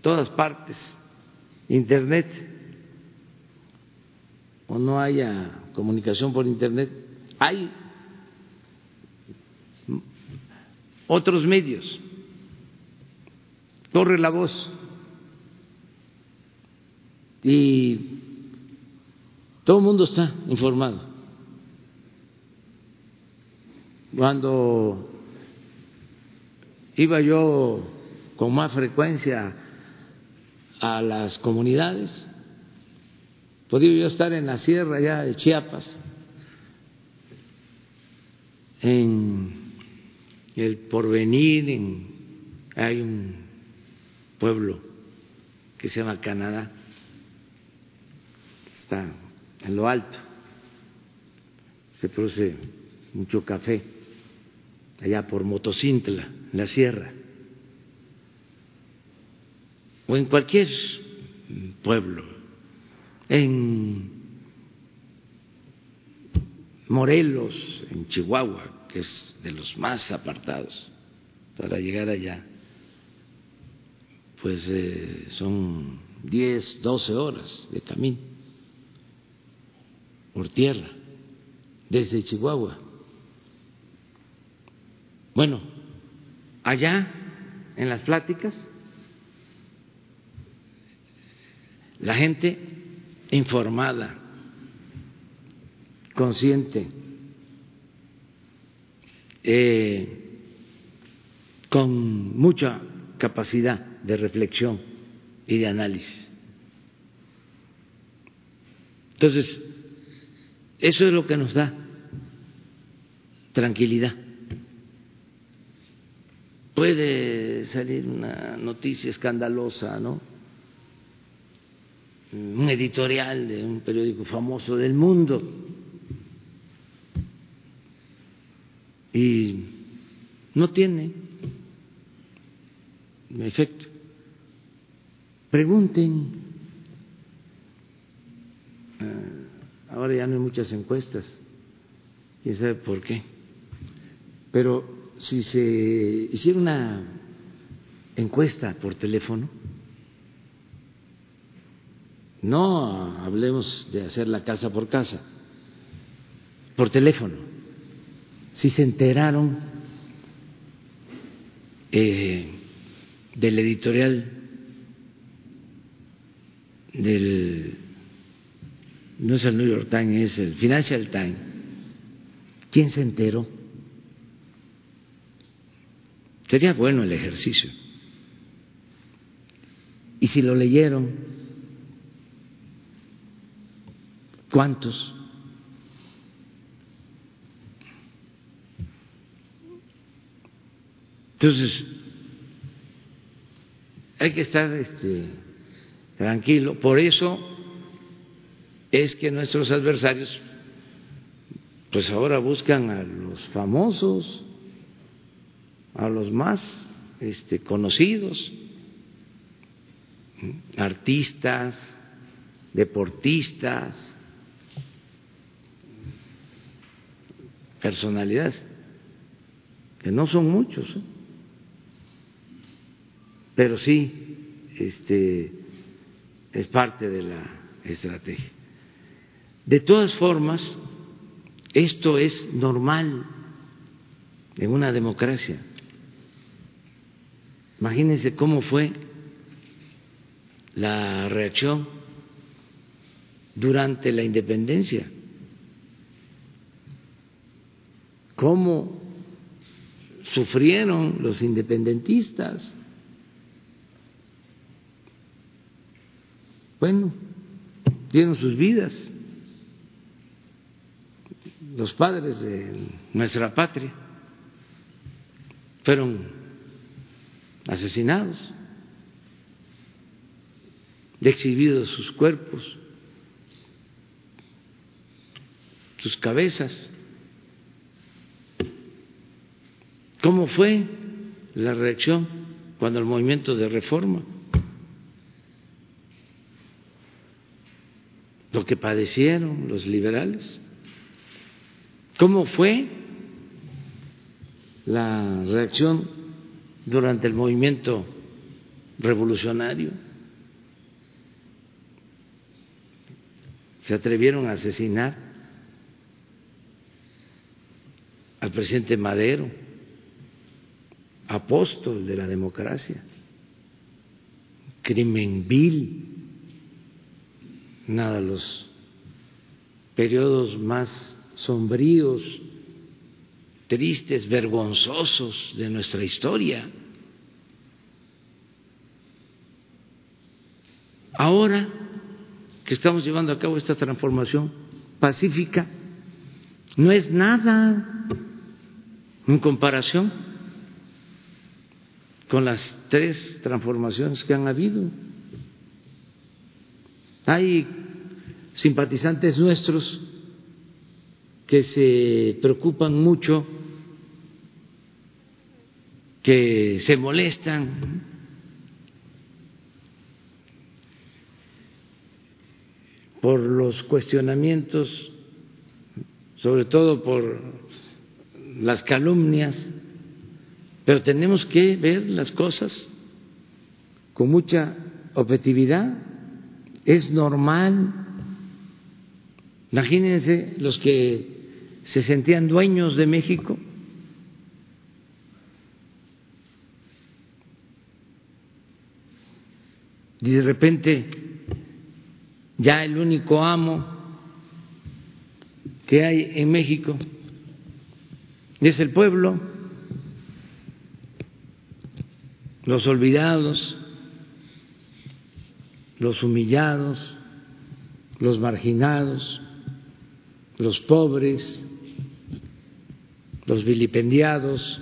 todas partes Internet o no haya comunicación por Internet, hay otros medios corre la voz y todo el mundo está informado. Cuando iba yo con más frecuencia a las comunidades, podía yo estar en la sierra ya de Chiapas, en el porvenir, en, hay un pueblo que se llama Canadá, está en lo alto, se produce mucho café, allá por Motocintla, en la sierra, o en cualquier pueblo, en Morelos, en Chihuahua, que es de los más apartados, para llegar allá pues eh, son 10, 12 horas de camino por tierra desde Chihuahua. Bueno, allá en las pláticas, la gente informada, consciente, eh, con mucha capacidad de reflexión y de análisis. Entonces, eso es lo que nos da tranquilidad. Puede salir una noticia escandalosa, ¿no? Un editorial de un periódico famoso del mundo. Y no tiene efecto. Pregunten. Ah, ahora ya no hay muchas encuestas, quién sabe por qué. Pero si se hiciera una encuesta por teléfono, no hablemos de hacer la casa por casa, por teléfono, si se enteraron eh, del editorial del no es el New York Times, es el Financial Times. ¿Quién se enteró? Sería bueno el ejercicio. Y si lo leyeron, ¿cuántos? Entonces, hay que estar este, tranquilo. Por eso es que nuestros adversarios, pues ahora buscan a los famosos, a los más este, conocidos, artistas, deportistas, personalidades, que no son muchos. ¿eh? Pero sí este, es parte de la estrategia. De todas formas, esto es normal en una democracia. Imagínense cómo fue la reacción durante la independencia, cómo sufrieron los independentistas Bueno, dieron sus vidas los padres de nuestra patria fueron asesinados, exhibidos sus cuerpos, sus cabezas. ¿Cómo fue la reacción cuando el movimiento de reforma lo que padecieron los liberales. ¿Cómo fue la reacción durante el movimiento revolucionario? Se atrevieron a asesinar al presidente Madero, apóstol de la democracia, crimen vil nada los periodos más sombríos, tristes, vergonzosos de nuestra historia. Ahora que estamos llevando a cabo esta transformación pacífica, no es nada en comparación con las tres transformaciones que han habido. Hay simpatizantes nuestros que se preocupan mucho, que se molestan. por los cuestionamientos, sobre todo por las calumnias, pero tenemos que ver las cosas con mucha objetividad es normal. Imagínense los que se sentían dueños de México. Y de repente ya el único amo que hay en México es el pueblo, los olvidados, los humillados, los marginados, los pobres, los vilipendiados,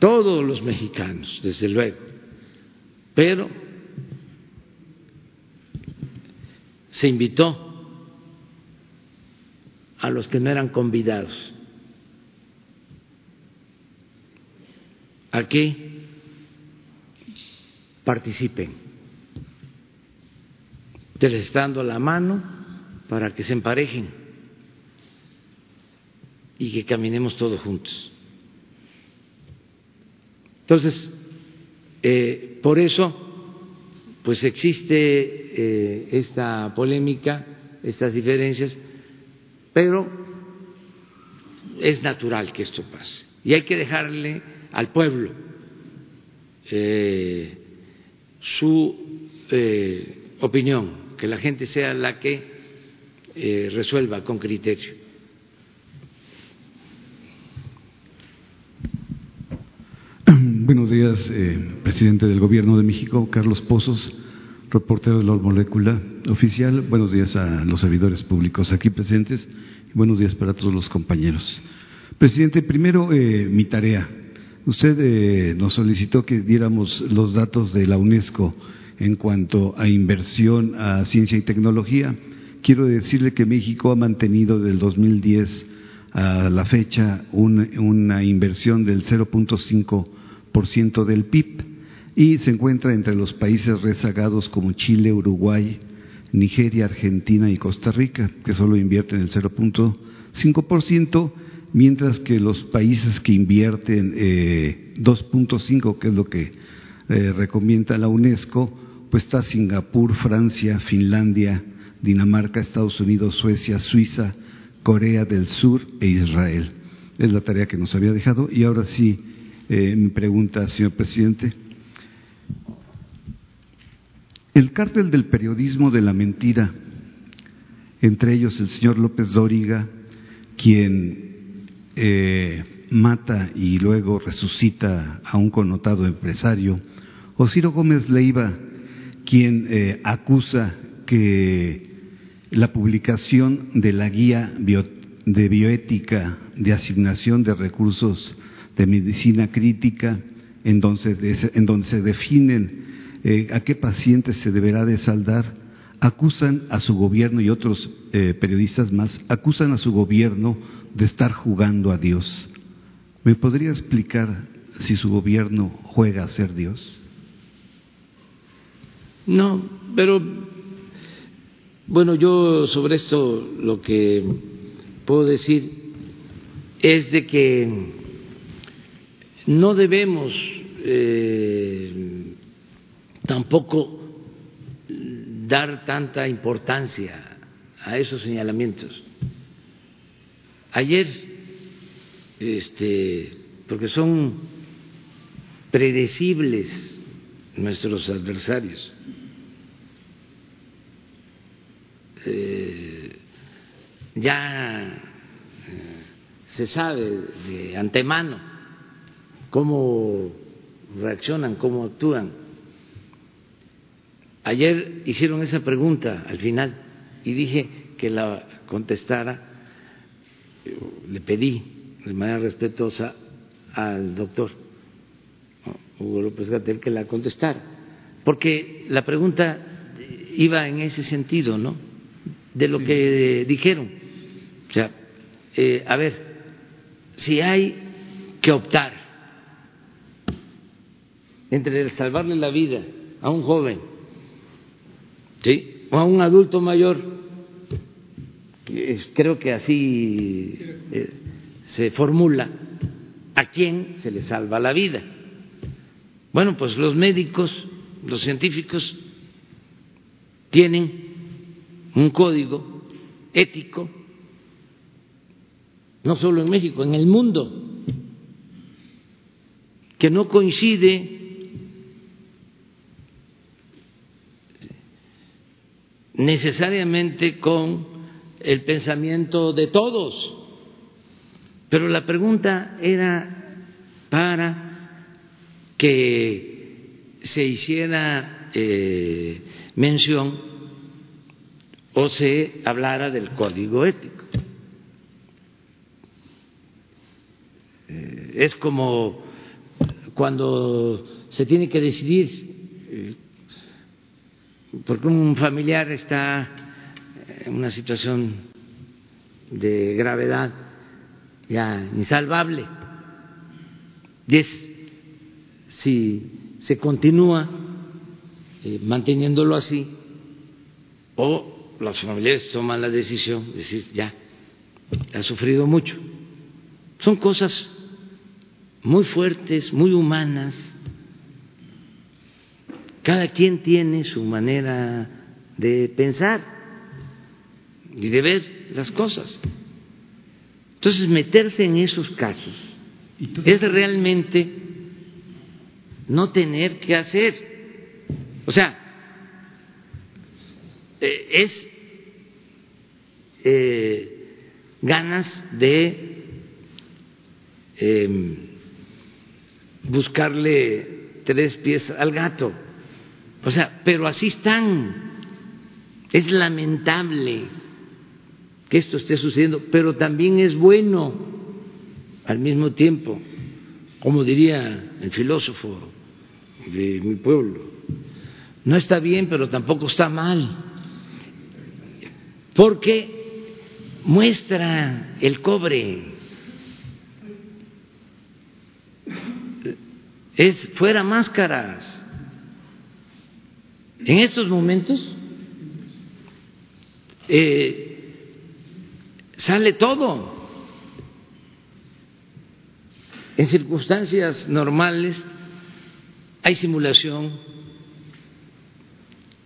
todos los mexicanos, desde luego, pero se invitó a los que no eran convidados a que participen. Te les está dando la mano para que se emparejen y que caminemos todos juntos. Entonces, eh, por eso, pues existe eh, esta polémica, estas diferencias, pero es natural que esto pase y hay que dejarle al pueblo eh, su opinión, que la gente sea la que eh, resuelva con criterio. Buenos días, eh, presidente del Gobierno de México, Carlos Pozos, reportero de la molécula oficial. Buenos días a los servidores públicos aquí presentes y buenos días para todos los compañeros. Presidente, primero eh, mi tarea. Usted nos solicitó que diéramos los datos de la UNESCO en cuanto a inversión a ciencia y tecnología. Quiero decirle que México ha mantenido del 2010 a la fecha una inversión del 0.5% del PIB y se encuentra entre los países rezagados como Chile, Uruguay, Nigeria, Argentina y Costa Rica, que solo invierten el 0.5%, mientras que los países que invierten eh, 2.5, que es lo que eh, recomienda la UNESCO, pues está Singapur, Francia, Finlandia, Dinamarca, Estados Unidos, Suecia, Suiza, Corea del Sur e Israel. Es la tarea que nos había dejado. Y ahora sí, eh, mi pregunta, señor presidente. El cártel del periodismo de la mentira, entre ellos el señor López Dóriga, quien eh, mata y luego resucita a un connotado empresario, o Ciro Gómez Leiva, quien eh, acusa que la publicación de la guía de bioética de asignación de recursos de medicina crítica, en donde, en donde se definen eh, a qué pacientes se deberá de saldar, acusan a su gobierno y otros eh, periodistas más, acusan a su gobierno de estar jugando a Dios. ¿Me podría explicar si su gobierno juega a ser Dios? No, pero bueno, yo sobre esto lo que puedo decir es de que no debemos eh, tampoco dar tanta importancia a esos señalamientos. Ayer, este, porque son predecibles nuestros adversarios, eh, ya eh, se sabe de antemano cómo reaccionan, cómo actúan. Ayer hicieron esa pregunta al final y dije que la contestara, le pedí de manera respetuosa al doctor Hugo López Gatel que la contestara, porque la pregunta iba en ese sentido, ¿no? De lo que dijeron. O sea, eh, a ver, si hay que optar entre salvarle la vida a un joven ¿sí? o a un adulto mayor, creo que así eh, se formula, a quién se le salva la vida. Bueno, pues los médicos, los científicos tienen un código ético, no solo en México, en el mundo, que no coincide necesariamente con el pensamiento de todos. Pero la pregunta era para que se hiciera eh, mención o se hablara del código ético. Eh, es como cuando se tiene que decidir eh, porque un familiar está en una situación de gravedad ya insalvable es si se continúa eh, manteniéndolo así o los familiares toman la decisión de decir ya ha sufrido mucho son cosas muy fuertes muy humanas cada quien tiene su manera de pensar y de ver las cosas. Entonces, meterse en esos casos es realmente no tener que hacer. O sea, eh, es eh, ganas de em, buscarle tres pies al gato. O sea, pero así están. Es lamentable que esto esté sucediendo, pero también es bueno al mismo tiempo, como diría el filósofo de mi pueblo. No está bien, pero tampoco está mal, porque muestra el cobre. Es fuera máscaras. En estos momentos eh, sale todo. En circunstancias normales hay simulación,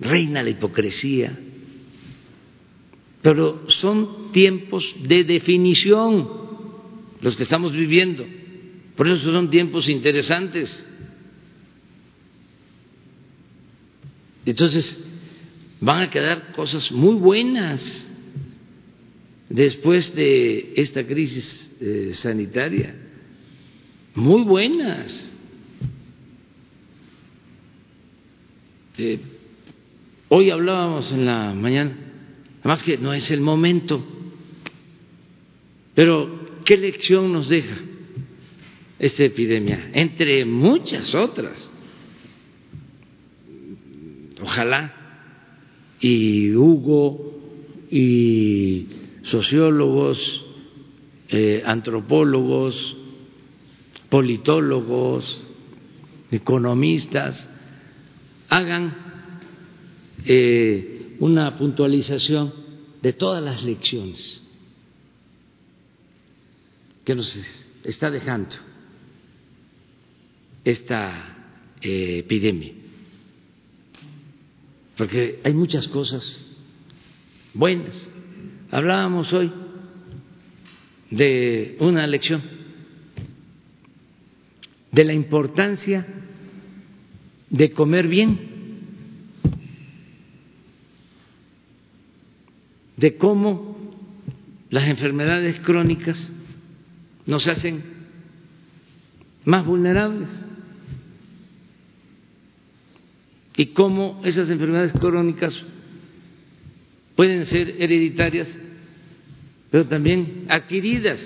reina la hipocresía, pero son tiempos de definición los que estamos viviendo. Por eso son tiempos interesantes. Entonces, van a quedar cosas muy buenas después de esta crisis eh, sanitaria, muy buenas. Eh, hoy hablábamos en la mañana, además que no es el momento, pero ¿qué lección nos deja esta epidemia? Entre muchas otras ojalá, y Hugo y sociólogos, eh, antropólogos, politólogos, economistas, hagan eh, una puntualización de todas las lecciones que nos está dejando esta eh, epidemia porque hay muchas cosas buenas. Hablábamos hoy de una lección, de la importancia de comer bien, de cómo las enfermedades crónicas nos hacen más vulnerables. y cómo esas enfermedades crónicas pueden ser hereditarias, pero también adquiridas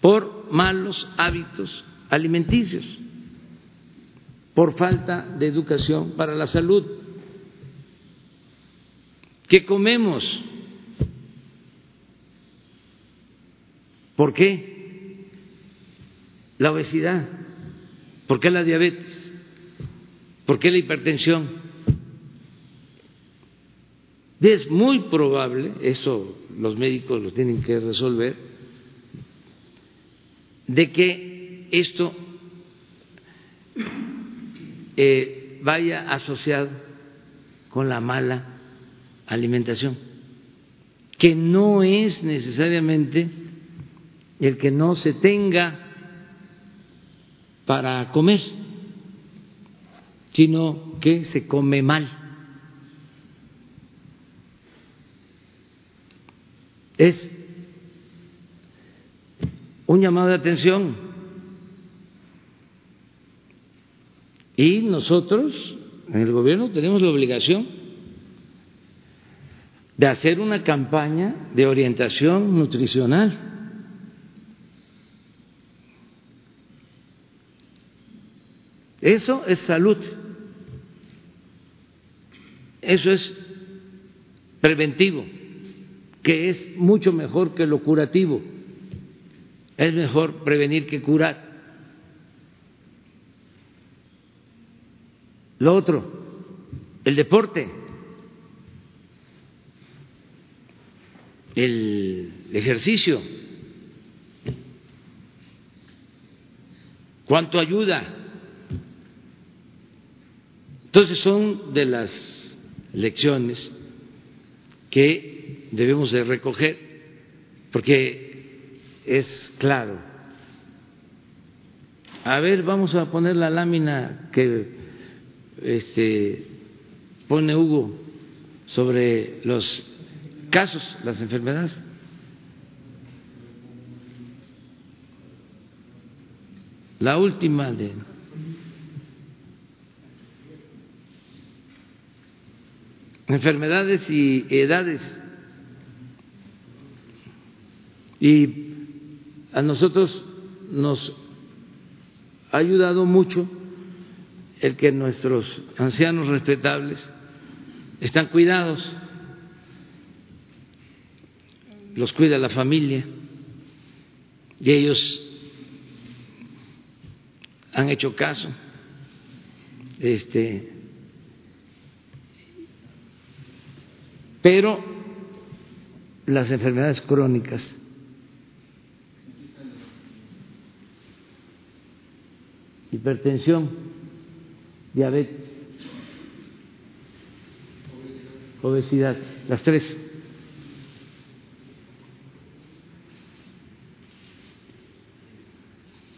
por malos hábitos alimenticios, por falta de educación para la salud. ¿Qué comemos? ¿Por qué? La obesidad. ¿Por qué la diabetes? ¿Por qué la hipertensión? es muy probable, eso los médicos lo tienen que resolver, de que esto eh, vaya asociado con la mala alimentación, que no es necesariamente el que no se tenga para comer sino que se come mal. Es un llamado de atención. Y nosotros, en el gobierno, tenemos la obligación de hacer una campaña de orientación nutricional. Eso es salud. Eso es preventivo, que es mucho mejor que lo curativo. Es mejor prevenir que curar. Lo otro, el deporte, el ejercicio. ¿Cuánto ayuda? Entonces son de las lecciones que debemos de recoger, porque es claro. A ver, vamos a poner la lámina que este, pone Hugo sobre los casos, las enfermedades. La última de enfermedades y edades. Y a nosotros nos ha ayudado mucho el que nuestros ancianos respetables están cuidados, los cuida la familia y ellos han hecho caso. Este, pero las enfermedades crónicas hipertensión, diabetes, obesidad, las tres.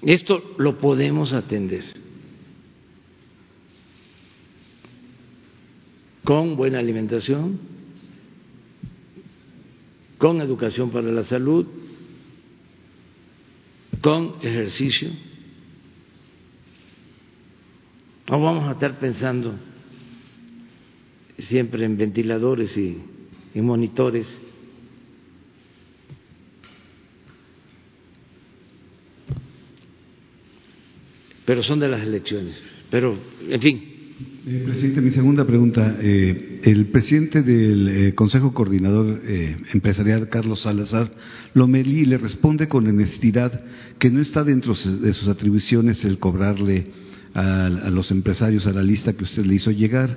Esto lo podemos atender con buena alimentación, con educación para la salud, con ejercicio. No vamos a estar pensando siempre en ventiladores y monitores. Pero son de las elecciones. Pero, en fin. Eh, presidente, mi segunda pregunta. Eh, el presidente del eh, Consejo Coordinador Empresarial, Carlos Salazar Lomelí, le responde con honestidad que no está dentro de sus atribuciones el cobrarle a, a los empresarios a la lista que usted le hizo llegar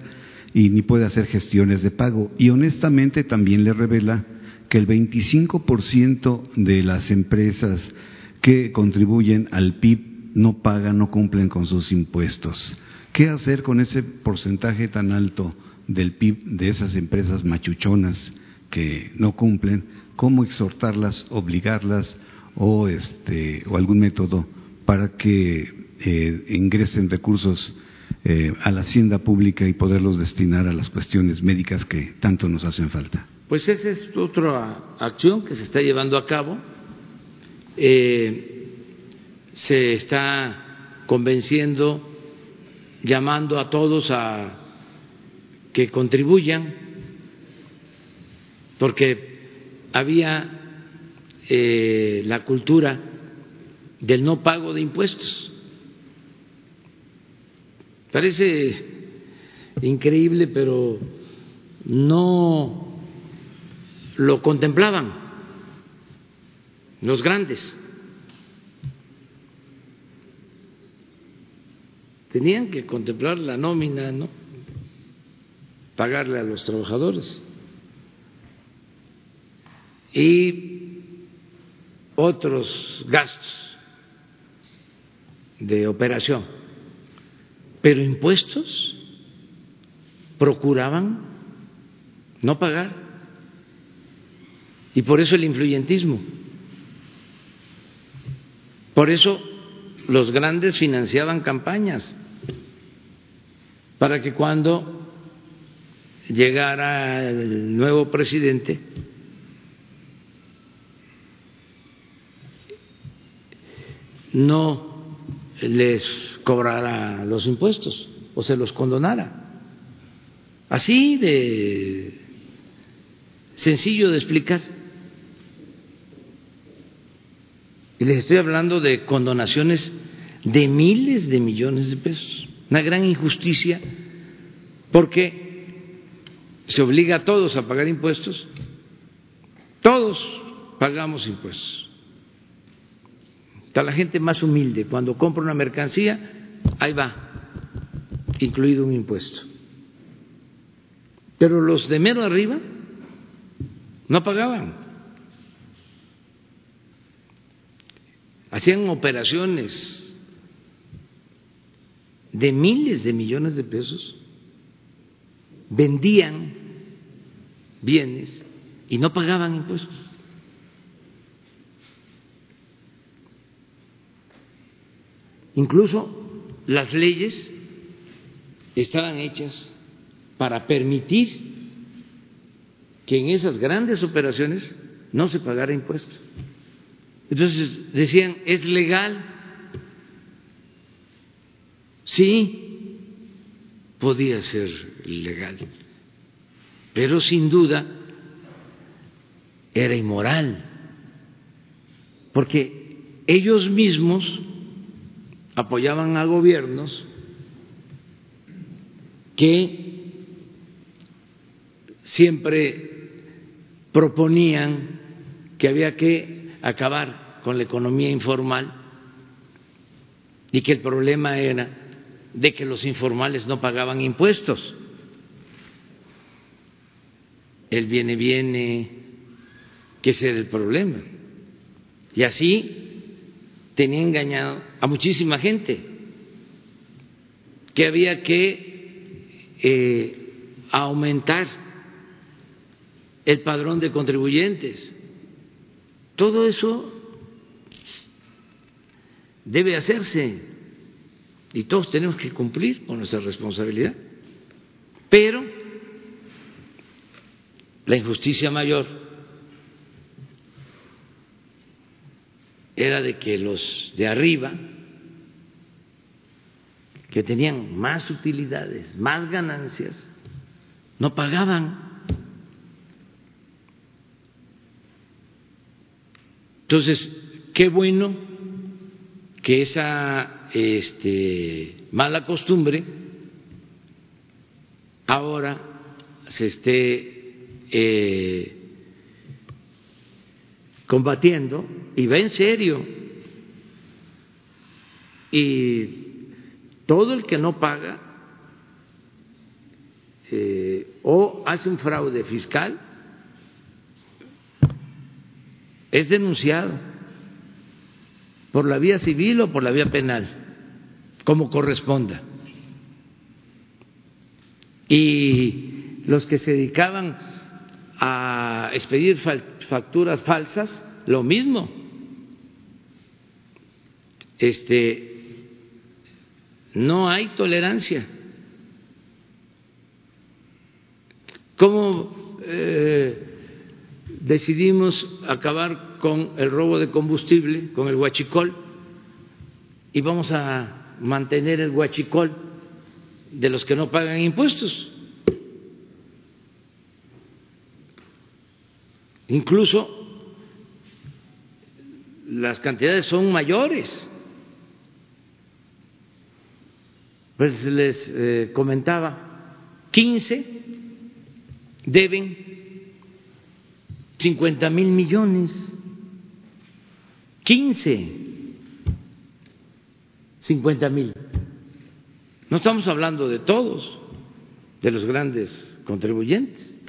y ni puede hacer gestiones de pago. Y honestamente también le revela que el 25% de las empresas que contribuyen al PIB no pagan, no cumplen con sus impuestos. ¿Qué hacer con ese porcentaje tan alto del PIB de esas empresas machuchonas que no cumplen? ¿Cómo exhortarlas, obligarlas o, este, o algún método para que eh, ingresen recursos eh, a la hacienda pública y poderlos destinar a las cuestiones médicas que tanto nos hacen falta. Pues esa es otra acción que se está llevando a cabo. Eh, se está convenciendo, llamando a todos a que contribuyan, porque había eh, la cultura del no pago de impuestos Parece increíble, pero no lo contemplaban los grandes. Tenían que contemplar la nómina, ¿no? Pagarle a los trabajadores. Y otros gastos de operación pero impuestos procuraban no pagar. Y por eso el influyentismo. Por eso los grandes financiaban campañas para que cuando llegara el nuevo presidente no les cobrara los impuestos o se los condonara. Así de sencillo de explicar. Y les estoy hablando de condonaciones de miles de millones de pesos. Una gran injusticia porque se obliga a todos a pagar impuestos. Todos pagamos impuestos. Está la gente más humilde. Cuando compra una mercancía, ahí va, incluido un impuesto. Pero los de mero arriba no pagaban. Hacían operaciones de miles de millones de pesos, vendían bienes y no pagaban impuestos. Incluso las leyes estaban hechas para permitir que en esas grandes operaciones no se pagara impuestos. Entonces decían, ¿es legal? Sí, podía ser legal, pero sin duda era inmoral, porque ellos mismos apoyaban a gobiernos que siempre proponían que había que acabar con la economía informal y que el problema era de que los informales no pagaban impuestos. El viene, viene, que ese era el problema. Y así tenía engañado a muchísima gente, que había que eh, aumentar el padrón de contribuyentes. Todo eso debe hacerse y todos tenemos que cumplir con nuestra responsabilidad. Pero la injusticia mayor era de que los de arriba, que tenían más utilidades, más ganancias, no pagaban. Entonces, qué bueno que esa este, mala costumbre ahora se esté eh, combatiendo y va en serio. Y todo el que no paga eh, o hace un fraude fiscal es denunciado por la vía civil o por la vía penal, como corresponda. Y los que se dedicaban a expedir facturas falsas, lo mismo. Este no hay tolerancia. ¿Cómo eh, decidimos acabar con el robo de combustible, con el huachicol, y vamos a mantener el huachicol de los que no pagan impuestos. Incluso las cantidades son mayores. Pues les eh, comentaba, 15 deben 50 mil millones, 15, 50 mil. No estamos hablando de todos, de los grandes contribuyentes.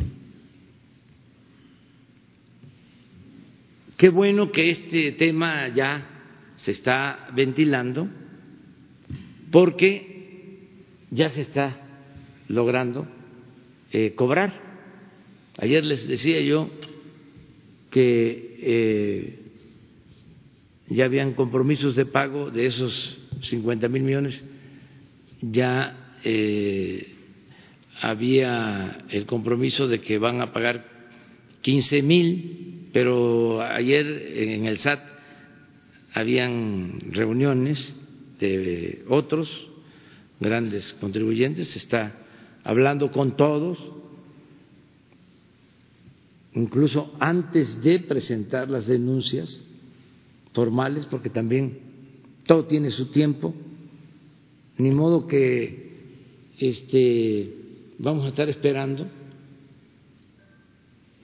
Qué bueno que este tema ya se está ventilando porque ya se está logrando eh, cobrar. Ayer les decía yo que eh, ya habían compromisos de pago de esos 50 mil millones, ya eh, había el compromiso de que van a pagar 15 mil, pero ayer en el SAT habían reuniones de otros grandes contribuyentes, está hablando con todos. Incluso antes de presentar las denuncias formales, porque también todo tiene su tiempo, ni modo que este, vamos a estar esperando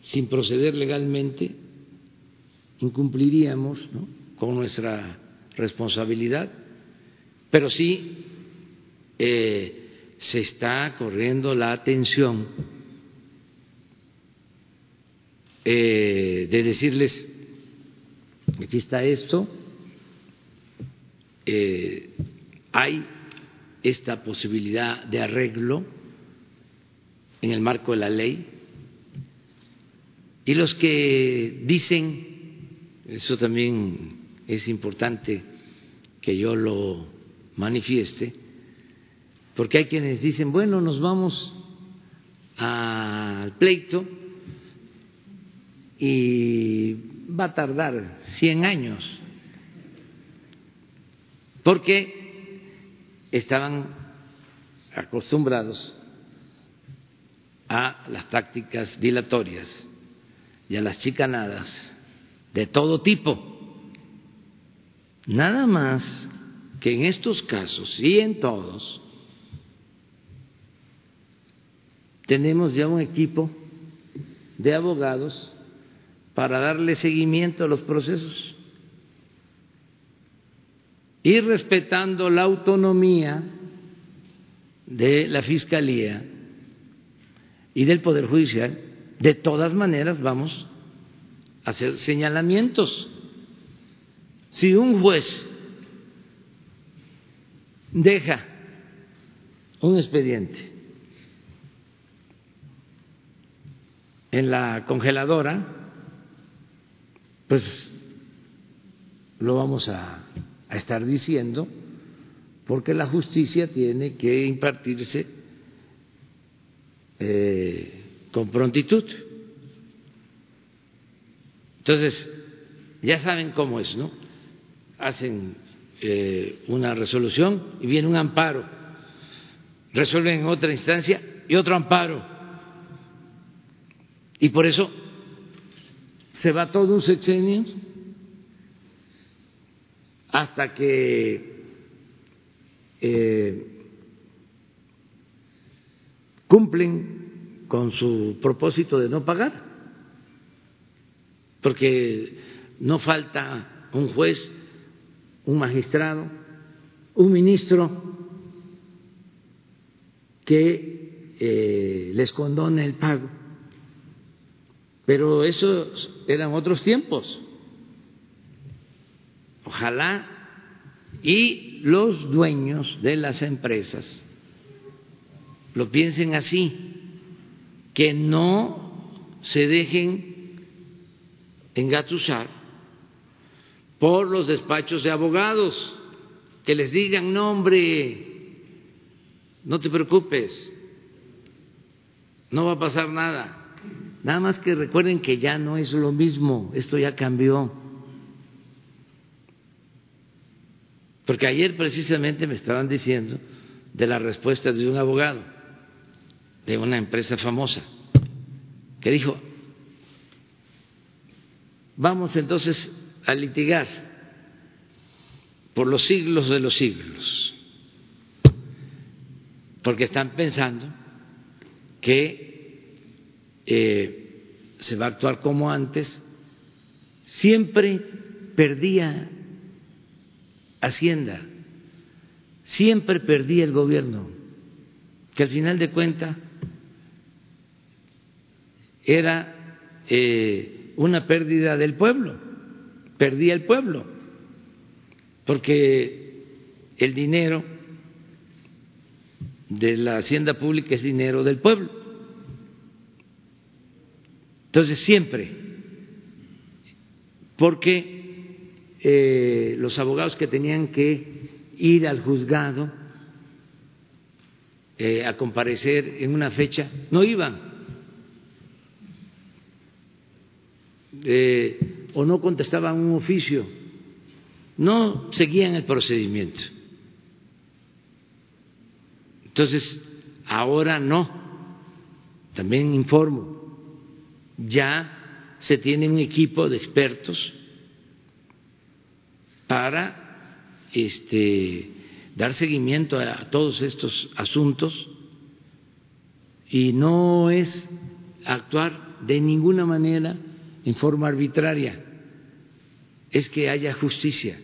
sin proceder legalmente, incumpliríamos con nuestra responsabilidad, pero sí eh, se está corriendo la atención eh, de decirles, aquí está esto, eh, hay esta posibilidad de arreglo en el marco de la ley, y los que dicen, eso también es importante que yo lo manifieste, porque hay quienes dicen, bueno, nos vamos al pleito, y va a tardar 100 años, porque estaban acostumbrados a las tácticas dilatorias y a las chicanadas de todo tipo. Nada más que en estos casos y en todos tenemos ya un equipo de abogados para darle seguimiento a los procesos y respetando la autonomía de la Fiscalía y del Poder Judicial, de todas maneras vamos a hacer señalamientos. Si un juez deja un expediente en la congeladora, pues lo vamos a, estar diciendo porque la justicia tiene que impartirse eh, con prontitud. Entonces, ya saben cómo es, ¿no? Hacen eh, una resolución y viene un amparo, resuelven en otra instancia y otro amparo. Y por eso se va todo un sexenio hasta que eh, cumplen con su propósito de no pagar, porque no falta un juez, un magistrado, un ministro que eh, les condone el pago. Pero esos eran otros tiempos. Ojalá y los dueños de las empresas lo piensen así, que no se dejen engatusar por los despachos de abogados, que les digan, no no te preocupes, no va a pasar nada. Nada más que recuerden que ya no es lo mismo, esto ya cambió. Porque ayer precisamente me estaban diciendo de la respuesta de un abogado de una empresa famosa que dijo, vamos entonces a litigar por los siglos de los siglos, porque están pensando que eh, se va a actuar como antes, siempre perdía Hacienda. Siempre perdía el gobierno, que al final de cuentas era eh, una pérdida del pueblo, perdía el pueblo, porque el dinero de la hacienda pública es dinero del pueblo. Entonces siempre, porque eh, los abogados que tenían que ir al juzgado eh, a comparecer en una fecha no iban eh, o no contestaban un oficio, no seguían el procedimiento. Entonces, ahora no. También informo, ya se tiene un equipo de expertos para este, dar seguimiento a todos estos asuntos y no es actuar de ninguna manera en forma arbitraria, es que haya justicia.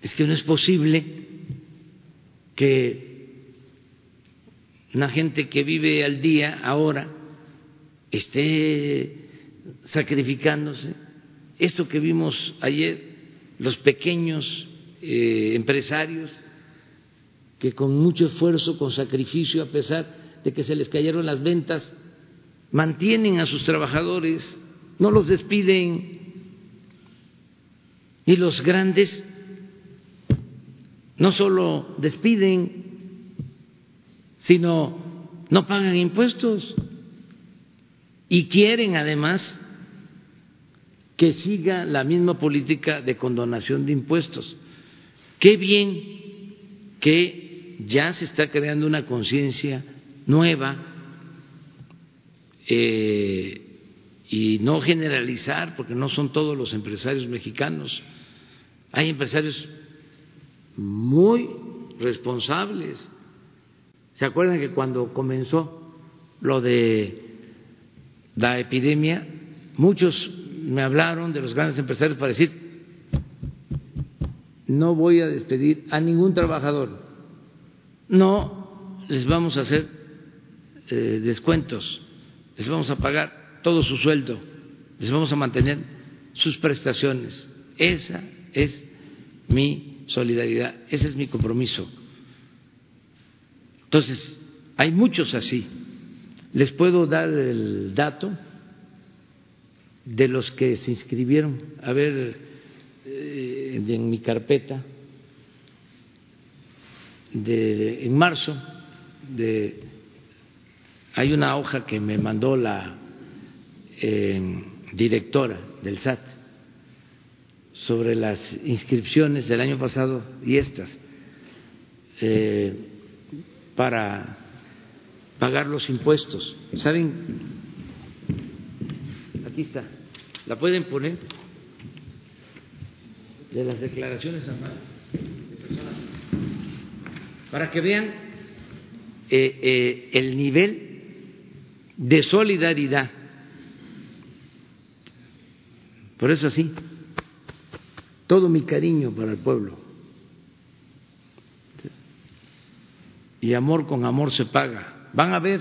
Es que no es posible que una gente que vive al día ahora esté sacrificándose. Esto que vimos ayer los pequeños eh, empresarios que con mucho esfuerzo, con sacrificio, a pesar de que se les cayeron las ventas, mantienen a sus trabajadores, no los despiden. Y los grandes no solo despiden, sino no pagan impuestos y quieren además que siga la misma política de condonación de impuestos. Qué bien que ya se está creando una conciencia nueva eh, y no generalizar, porque no son todos los empresarios mexicanos. Hay empresarios muy responsables. ¿Se acuerdan que cuando comenzó lo de la epidemia, muchos me hablaron de los grandes empresarios para decir, no voy a despedir a ningún trabajador, no les vamos a hacer eh, descuentos, les vamos a pagar todo su sueldo, les vamos a mantener sus prestaciones. Esa es mi solidaridad, ese es mi compromiso. Entonces, hay muchos así. Les puedo dar el dato de los que se inscribieron, a ver, eh, en mi carpeta, de, en marzo, hay una hoja que me mandó la eh, directora del SAT sobre las inscripciones del año pasado y estas eh, para pagar los impuestos. ¿Saben? Aquí está. ¿La pueden poner? De las declaraciones anuales Para que vean eh, eh, el nivel de solidaridad. Por eso así, todo mi cariño para el pueblo. Y amor con amor se paga van a ver.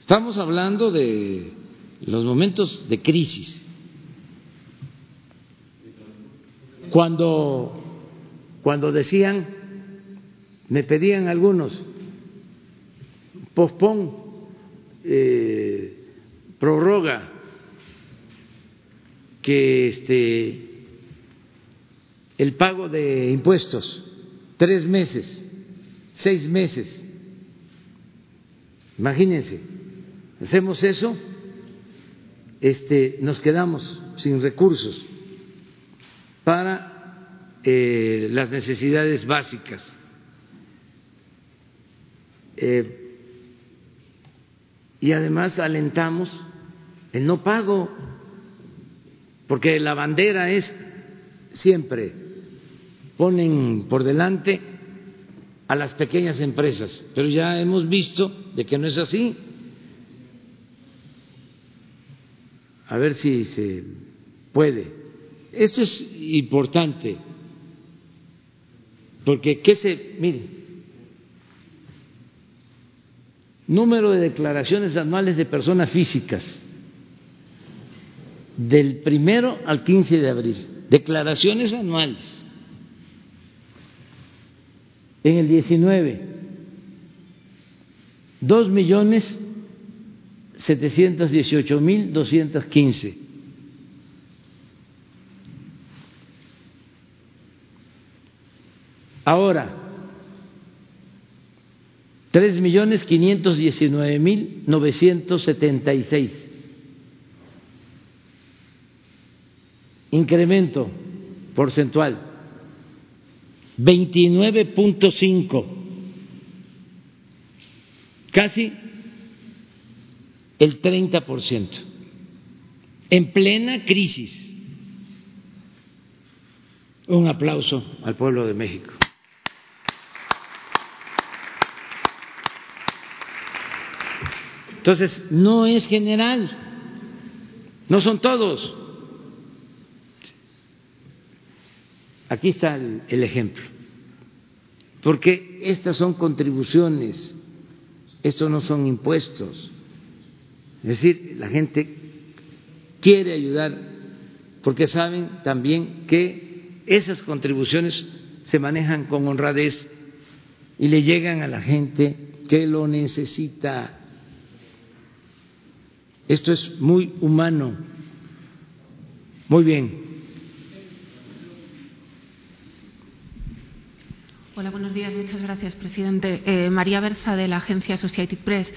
Estamos hablando de los momentos de crisis. Cuando, cuando decían, me pedían algunos, pospon, eh, prorroga, que este, el pago de impuestos, tres meses, seis meses, Imagínense, hacemos eso, este, nos quedamos sin recursos para eh, las necesidades básicas. Eh, y además alentamos el no pago, porque la bandera es siempre, ponen por delante a las pequeñas empresas, pero ya hemos visto de que no es así. A ver si se puede. Esto es importante, porque qué se, mire, número de declaraciones anuales de personas físicas del primero al 15 de abril, declaraciones anuales en el 19, dos millones setecientos dieciocho mil. Ahora, tres millones quinientos diecinueve mil novecientos setenta y seis. Incremento porcentual 29.5, casi el 30%, en plena crisis. Un aplauso al pueblo de México. Entonces, no es general, no son todos. Aquí está el, ejemplo, porque estas son contribuciones, estos no son impuestos. Es decir, la gente quiere ayudar porque saben también que esas contribuciones se manejan con honradez y le llegan a la gente que lo necesita. Esto es muy humano. Muy bien. Hola, buenos días. Muchas gracias, presidente. Eh, María Berza, de la agencia Associated Press.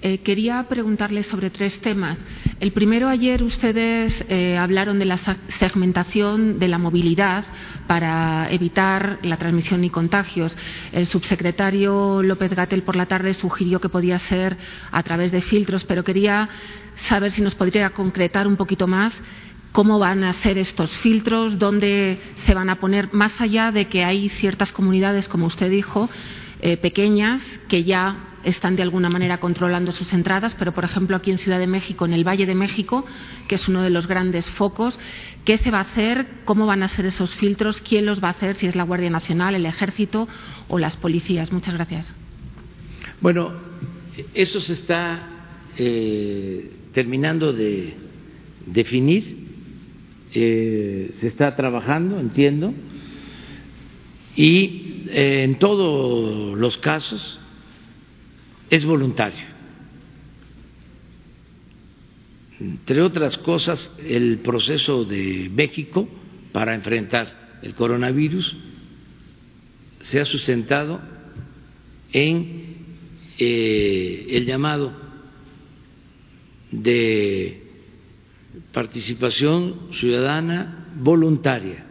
Eh, quería preguntarle sobre tres temas. El primero, ayer ustedes eh, hablaron de la segmentación de la movilidad para evitar la transmisión y contagios. El subsecretario López Gatel por la tarde sugirió que podía ser a través de filtros, pero quería saber si nos podría concretar un poquito más cómo van a ser estos filtros, dónde se van a poner, más allá de que hay ciertas comunidades, como usted dijo, eh, pequeñas, que ya están de alguna manera controlando sus entradas, pero por ejemplo aquí en Ciudad de México, en el Valle de México, que es uno de los grandes focos, ¿qué se va a hacer? ¿Cómo van a ser esos filtros? ¿Quién los va a hacer? Si es la Guardia Nacional, el Ejército o las policías. Muchas gracias. Bueno, eso se está eh, terminando de definir eh, se está trabajando, entiendo, y eh, en todos los casos es voluntario. Entre otras cosas, el proceso de México para enfrentar el coronavirus se ha sustentado en eh, el llamado de participación ciudadana voluntaria.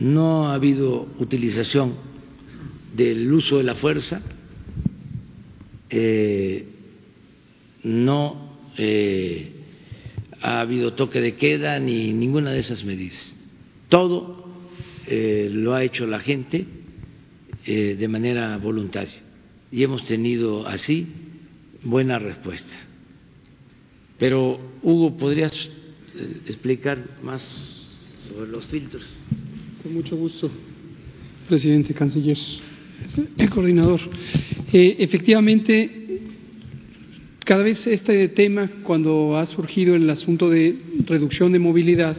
No ha habido utilización del uso de la fuerza, eh, no eh, ha habido toque de queda ni ninguna de esas medidas. Todo eh, lo ha hecho la gente de manera voluntaria y hemos tenido así buena respuesta. Pero, Hugo, ¿podrías eh, explicar más sobre los filtros? Con mucho gusto, presidente, canciller, el coordinador. Eh, efectivamente, cada vez este tema, cuando ha surgido el asunto de reducción de movilidad,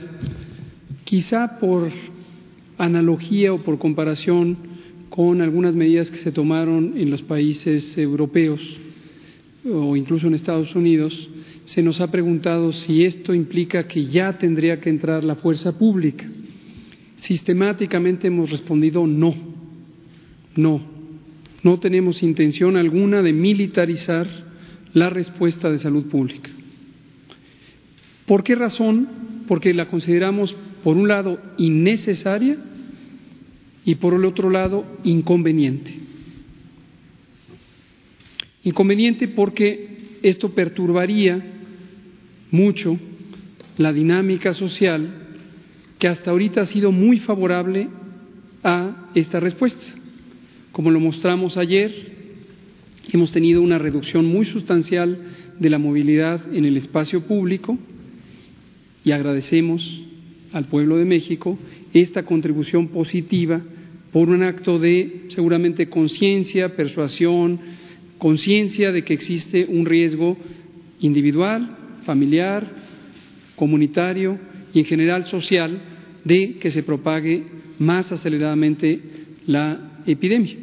quizá por analogía o por comparación con algunas medidas que se tomaron en los países europeos o incluso en Estados Unidos, se nos ha preguntado si esto implica que ya tendría que entrar la fuerza pública. Sistemáticamente hemos respondido no, no, no tenemos intención alguna de militarizar la respuesta de salud pública. ¿Por qué razón? Porque la consideramos, por un lado, innecesaria y por el otro lado, inconveniente. Inconveniente porque esto perturbaría mucho la dinámica social que hasta ahorita ha sido muy favorable a esta respuesta. Como lo mostramos ayer, hemos tenido una reducción muy sustancial de la movilidad en el espacio público y agradecemos al pueblo de México esta contribución positiva por un acto de seguramente conciencia, persuasión, conciencia de que existe un riesgo individual, familiar, comunitario y en general social de que se propague más aceleradamente la epidemia.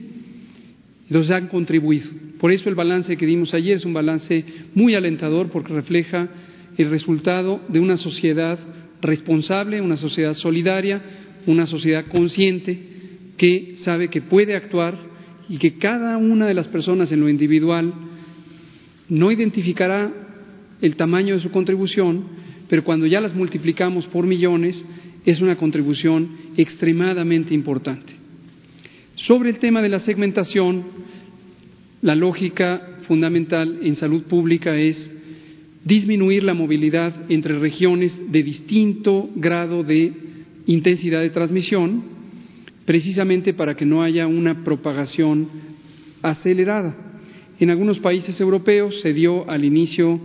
Entonces han contribuido. Por eso el balance que dimos ayer es un balance muy alentador porque refleja el resultado de una sociedad responsable, una sociedad solidaria, una sociedad consciente que sabe que puede actuar y que cada una de las personas en lo individual no identificará el tamaño de su contribución, pero cuando ya las multiplicamos por millones, es una contribución extremadamente importante. Sobre el tema de la segmentación, la lógica fundamental en salud pública es disminuir la movilidad entre regiones de distinto grado de intensidad de transmisión, precisamente para que no haya una propagación acelerada. En algunos países europeos se dio al inicio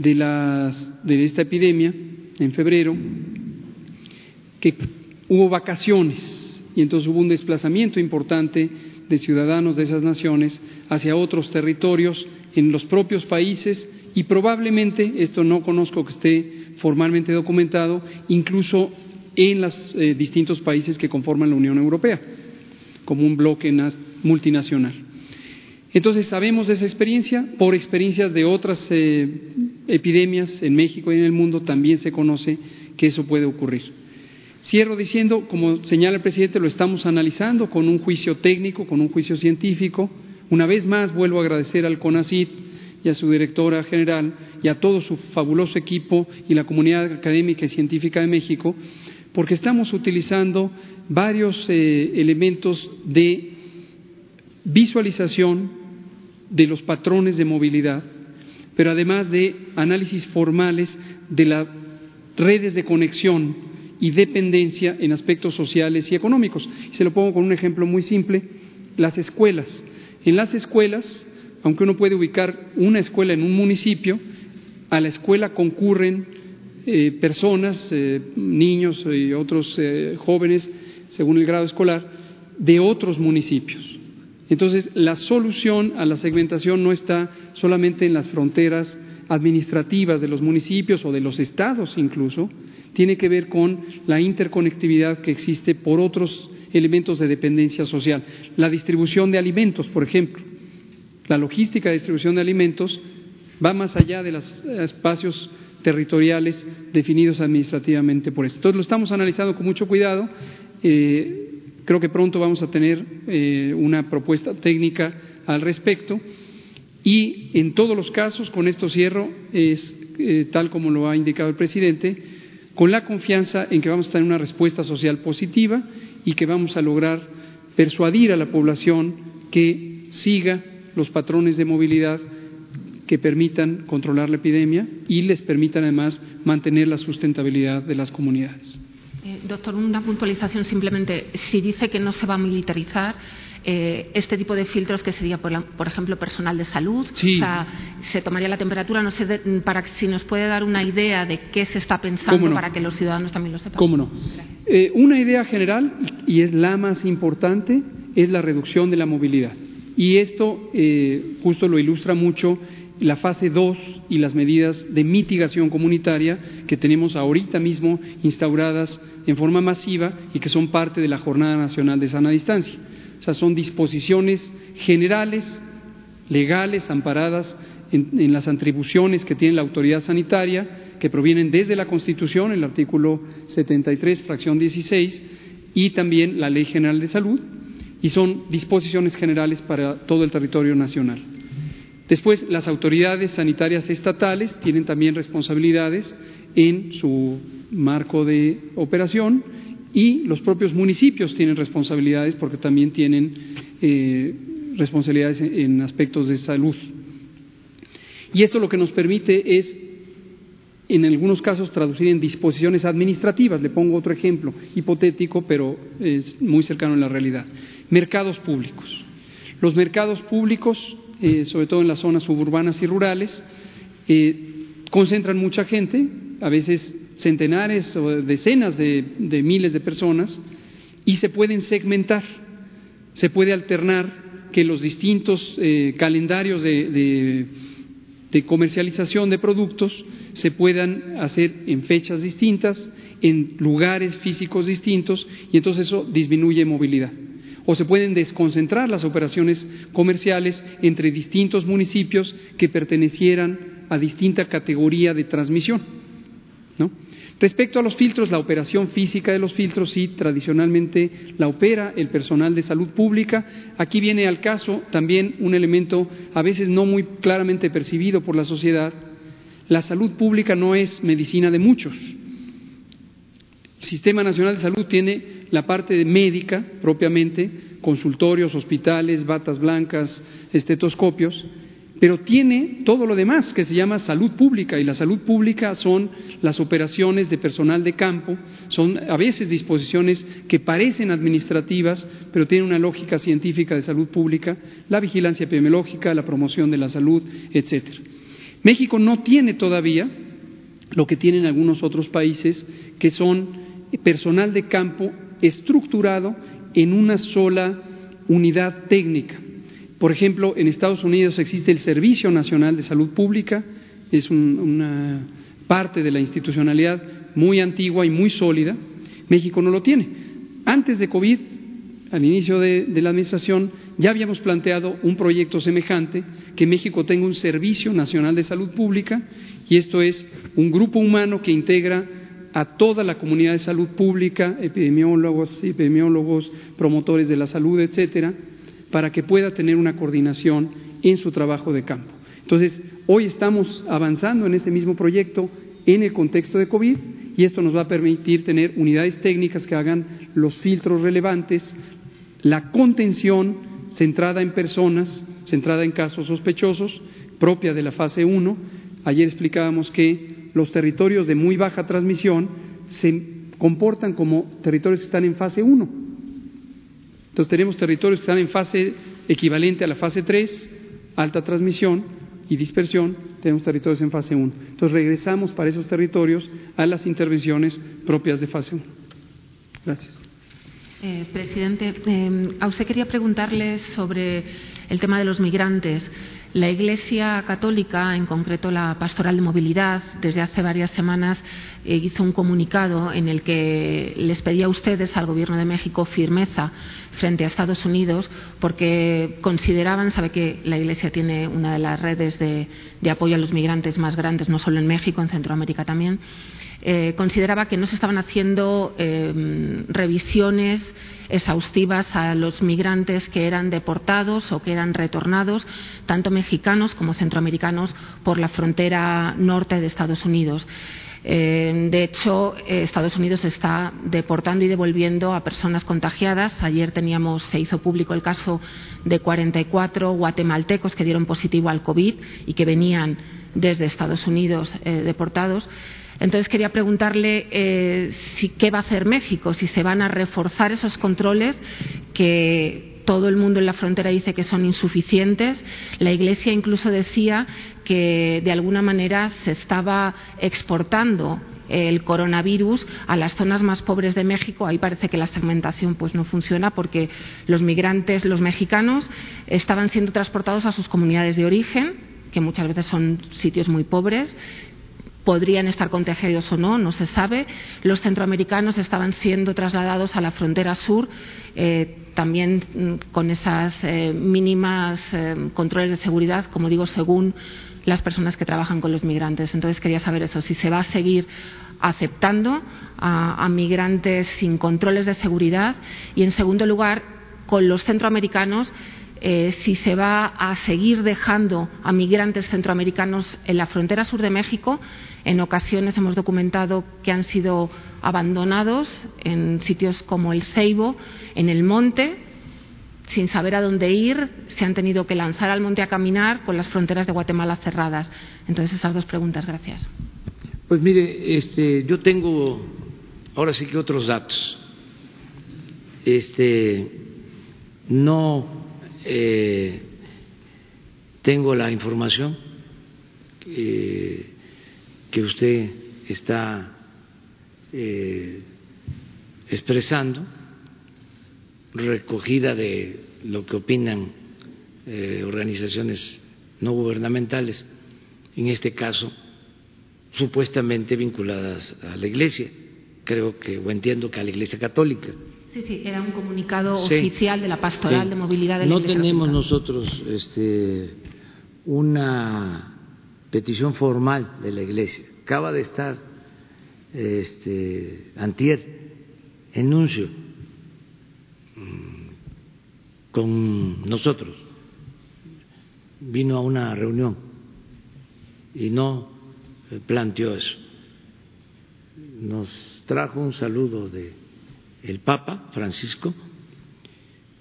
de, las, de esta epidemia, en febrero, que hubo vacaciones y entonces hubo un desplazamiento importante de ciudadanos de esas naciones hacia otros territorios en los propios países y probablemente, esto no conozco que esté formalmente documentado, incluso en los eh, distintos países que conforman la Unión Europea, como un bloque multinacional. Entonces sabemos de esa experiencia, por experiencias de otras eh, epidemias en México y en el mundo también se conoce que eso puede ocurrir. Cierro diciendo, como señala el presidente, lo estamos analizando con un juicio técnico, con un juicio científico. Una vez más vuelvo a agradecer al CONACIT y a su directora general y a todo su fabuloso equipo y la comunidad académica y científica de México, porque estamos utilizando varios eh, elementos de visualización de los patrones de movilidad, pero además de análisis formales de las redes de conexión y dependencia en aspectos sociales y económicos. Se lo pongo con un ejemplo muy simple, las escuelas. En las escuelas, aunque uno puede ubicar una escuela en un municipio, a la escuela concurren eh, personas, eh, niños y otros eh, jóvenes, según el grado escolar, de otros municipios. Entonces, la solución a la segmentación no está solamente en las fronteras administrativas de los municipios o de los estados incluso, tiene que ver con la interconectividad que existe por otros elementos de dependencia social. La distribución de alimentos, por ejemplo. La logística de distribución de alimentos va más allá de los espacios territoriales definidos administrativamente por esto. Entonces lo estamos analizando con mucho cuidado. Eh, creo que pronto vamos a tener eh, una propuesta técnica al respecto. Y en todos los casos, con esto cierro, es eh, tal como lo ha indicado el presidente, con la confianza en que vamos a tener una respuesta social positiva y que vamos a lograr persuadir a la población que siga los patrones de movilidad que permitan controlar la epidemia y les permitan además mantener la sustentabilidad de las comunidades. Eh, doctor, una puntualización simplemente. Si dice que no se va a militarizar, eh, este tipo de filtros que sería, por, por, ejemplo, personal de salud, o sea, se tomaría la temperatura, no sé, para si nos puede dar una idea de qué se está pensando para que los ciudadanos también lo sepan. ¿Cómo no? Eh, una idea general, y es la más importante, es la reducción de la movilidad. Y esto justo lo ilustra mucho la fase 2 y las medidas de mitigación comunitaria que tenemos ahorita mismo instauradas en forma masiva y que son parte de la Jornada Nacional de Sana Distancia. O sea, son disposiciones generales, legales, amparadas en, las atribuciones que tiene la autoridad sanitaria, que provienen desde la Constitución, el artículo 73, fracción 16, y también la Ley General de Salud, y son disposiciones generales para todo el territorio nacional. Después, las autoridades sanitarias estatales tienen también responsabilidades en su marco de operación y los propios municipios tienen responsabilidades porque también tienen eh, responsabilidades en aspectos de salud. Y esto lo que nos permite es, en algunos casos, traducir en disposiciones administrativas. Le pongo otro ejemplo hipotético, pero es muy cercano a la realidad. Mercados públicos. Los mercados públicos eh, sobre todo en las zonas suburbanas y rurales, eh, concentran mucha gente, a veces centenares o decenas de, miles de personas, y se pueden segmentar, se puede alternar que los distintos eh, calendarios de, de comercialización de productos se puedan hacer en fechas distintas, en lugares físicos distintos, y entonces eso disminuye movilidad o se pueden desconcentrar las operaciones comerciales entre distintos municipios que pertenecieran a distinta categoría de transmisión. Respecto a los filtros, la operación física de los filtros sí tradicionalmente la opera el personal de salud pública. Aquí viene al caso también un elemento a veces no muy claramente percibido por la sociedad. La salud pública no es medicina de muchos. El Sistema Nacional de Salud tiene la parte médica propiamente, consultorios, hospitales, batas blancas, estetoscopios, pero tiene todo lo demás que se llama salud pública y la salud pública son las operaciones de personal de campo, son a veces disposiciones que parecen administrativas, pero tienen una lógica científica de salud pública, la vigilancia epidemiológica, la promoción de la salud, etcétera. México no tiene todavía lo que tienen algunos otros países que son personal de campo estructurado en una sola unidad técnica. Por ejemplo, en Estados Unidos existe el Servicio Nacional de Salud Pública, es una parte de la institucionalidad muy antigua y muy sólida. México no lo tiene. Antes de COVID, al inicio de, de, la administración, ya habíamos planteado un proyecto semejante, que México tenga un Servicio Nacional de Salud Pública, y esto es un grupo humano que integra a toda la comunidad de salud pública, epidemiólogos, epidemiólogos, promotores de la salud, etcétera, para que pueda tener una coordinación en su trabajo de campo. Entonces, hoy estamos avanzando en ese mismo proyecto en el contexto de COVID y esto nos va a permitir tener unidades técnicas que hagan los filtros relevantes, la contención centrada en personas, centrada en casos sospechosos, propia de la fase 1. Ayer explicábamos que los territorios de muy baja transmisión se comportan como territorios que están en fase 1. Entonces tenemos territorios que están en fase equivalente a la fase 3, alta transmisión y dispersión, tenemos territorios en fase 1. Entonces regresamos para esos territorios a las intervenciones propias de fase 1. Gracias. Eh, presidente, eh, a usted quería preguntarle sobre el tema de los migrantes. La Iglesia Católica, en concreto la Pastoral de Movilidad, desde hace varias semanas eh, hizo un comunicado en el que les pedía a ustedes, al Gobierno de México, firmeza frente a Estados Unidos, porque consideraban, sabe que la Iglesia tiene una de las redes de, apoyo a los migrantes más grandes, no solo en México, en Centroamérica también, eh, consideraba que no se estaban haciendo eh, revisiones exhaustivas a los migrantes que eran deportados o que eran retornados, tanto mexicanos como centroamericanos, por la frontera norte de Estados Unidos. Eh, de hecho, eh, Estados Unidos está deportando y devolviendo a personas contagiadas. Ayer teníamos, se hizo público el caso de 44 guatemaltecos que dieron positivo al COVID y que venían desde Estados Unidos eh, deportados. Entonces quería preguntarle eh, si, qué va a hacer México, si se van a reforzar esos controles que todo el mundo en la frontera dice que son insuficientes. La Iglesia incluso decía que de alguna manera se estaba exportando el coronavirus a las zonas más pobres de México. Ahí parece que la segmentación pues no funciona porque los migrantes, los mexicanos, estaban siendo transportados a sus comunidades de origen, que muchas veces son sitios muy pobres, podrían estar contagiados o no, no se sabe. Los centroamericanos estaban siendo trasladados a la frontera sur, eh, también mm, con esas eh, mínimas eh, controles de seguridad, como digo, según las personas que trabajan con los migrantes. Entonces quería saber eso, si se va a seguir aceptando a, a migrantes sin controles de seguridad y, en segundo lugar, con los centroamericanos eh, si se va a seguir dejando a migrantes centroamericanos en la frontera sur de México. En ocasiones hemos documentado que han sido abandonados en sitios como el Ceibo, en el monte, sin saber a dónde ir, se han tenido que lanzar al monte a caminar con las fronteras de Guatemala cerradas. Entonces, esas dos preguntas. Gracias. Pues mire, este, yo tengo ahora sí que otros datos. Este, no eh, tengo la información eh, que usted está eh, expresando, recogida de lo que opinan organizaciones no gubernamentales, en este caso supuestamente vinculadas a la Iglesia, creo que o entiendo que a la Iglesia Católica Sí, sí, era un comunicado oficial de la Pastoral de Movilidad de No tenemos nosotros este, una petición formal de la Iglesia. Acaba de estar este, antier enuncio mm, con nosotros. Vino a una reunión y no planteó eso. Nos trajo un saludo de el Papa Francisco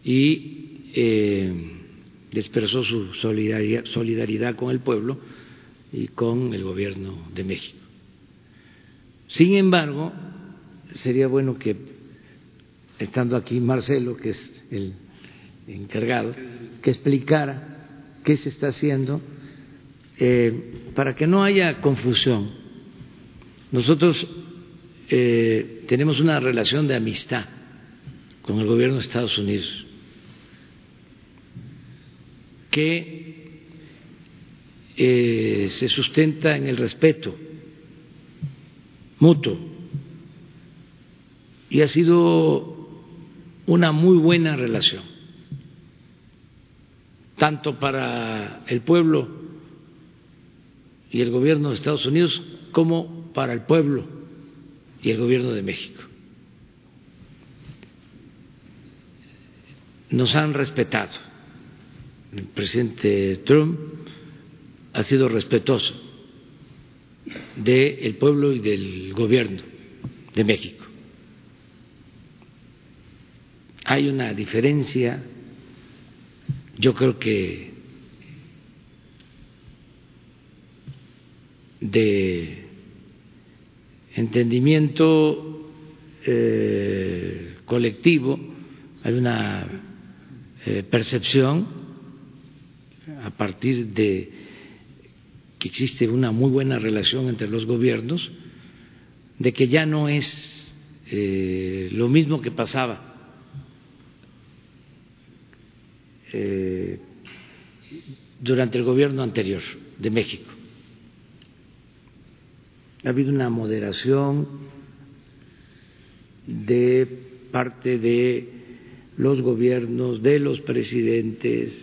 y eh, expresó su solidaridad, solidaridad con el pueblo y con el gobierno de México. Sin embargo, sería bueno que, estando aquí Marcelo, que es el encargado, que explicara qué se está haciendo eh, para que no haya confusión. Nosotros eh, tenemos una relación de amistad con el gobierno de Estados Unidos que eh, se sustenta en el respeto mutuo y ha sido una muy buena relación, tanto para el pueblo y el gobierno de Estados Unidos como para el pueblo y el gobierno de México. Nos han respetado. El presidente Trump ha sido respetuoso del pueblo y del gobierno de México. Hay una diferencia, yo creo que de entendimiento eh, colectivo, hay una eh, percepción a partir de que existe una muy buena relación entre los gobiernos, de que ya no es eh, lo mismo que pasaba durante el gobierno anterior de México ha habido una moderación de parte de los gobiernos, de los presidentes,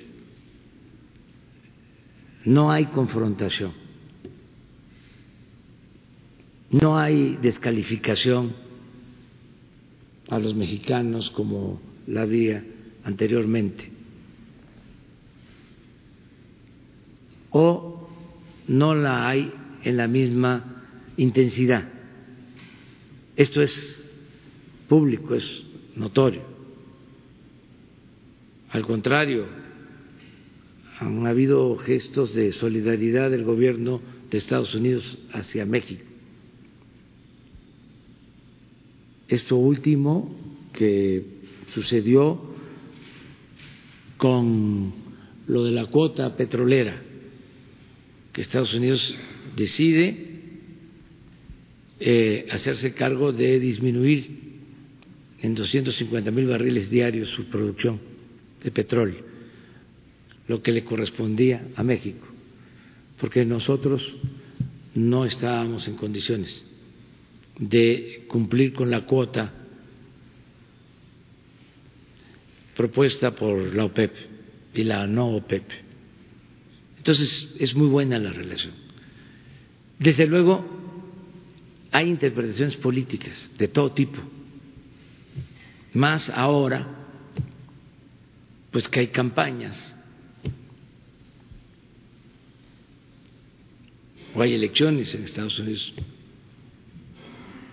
no hay confrontación, no hay descalificación a los mexicanos como la había anteriormente. O no la hay en la misma intensidad. Esto es público, es notorio. Al contrario, han habido gestos de solidaridad del gobierno de Estados Unidos hacia México. Esto último que sucedió con lo de la cuota petrolera, que Estados Unidos decide eh, hacerse cargo de disminuir en 250 mil barriles diarios su producción de petróleo, lo que le correspondía a México, porque nosotros no estábamos en condiciones de cumplir con la cuota propuesta por la OPEP y la no OPEP. Entonces, es muy buena la relación. Desde luego, hay interpretaciones políticas de todo tipo, más ahora, pues que hay campañas o hay elecciones en Estados Unidos.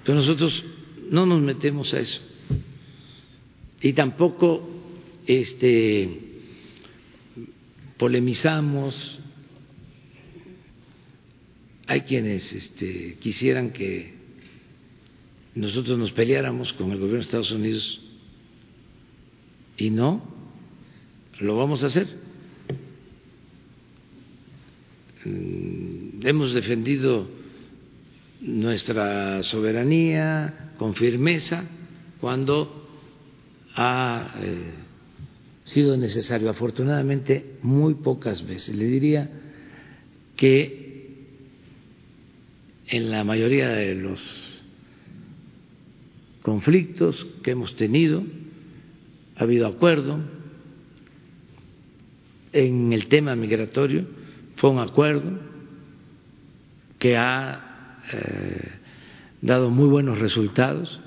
Pero nosotros no nos metemos a eso. Y tampoco este polemizamos hay quienes este, quisieran que nosotros nos peleáramos con el gobierno de Estados Unidos y no, lo vamos a hacer. Mm, hemos defendido nuestra soberanía con firmeza cuando ha eh, sido necesario. Afortunadamente, muy pocas veces. Le diría que en la mayoría de los conflictos que hemos tenido ha habido acuerdo. En el tema migratorio fue un acuerdo que ha eh, dado muy buenos resultados,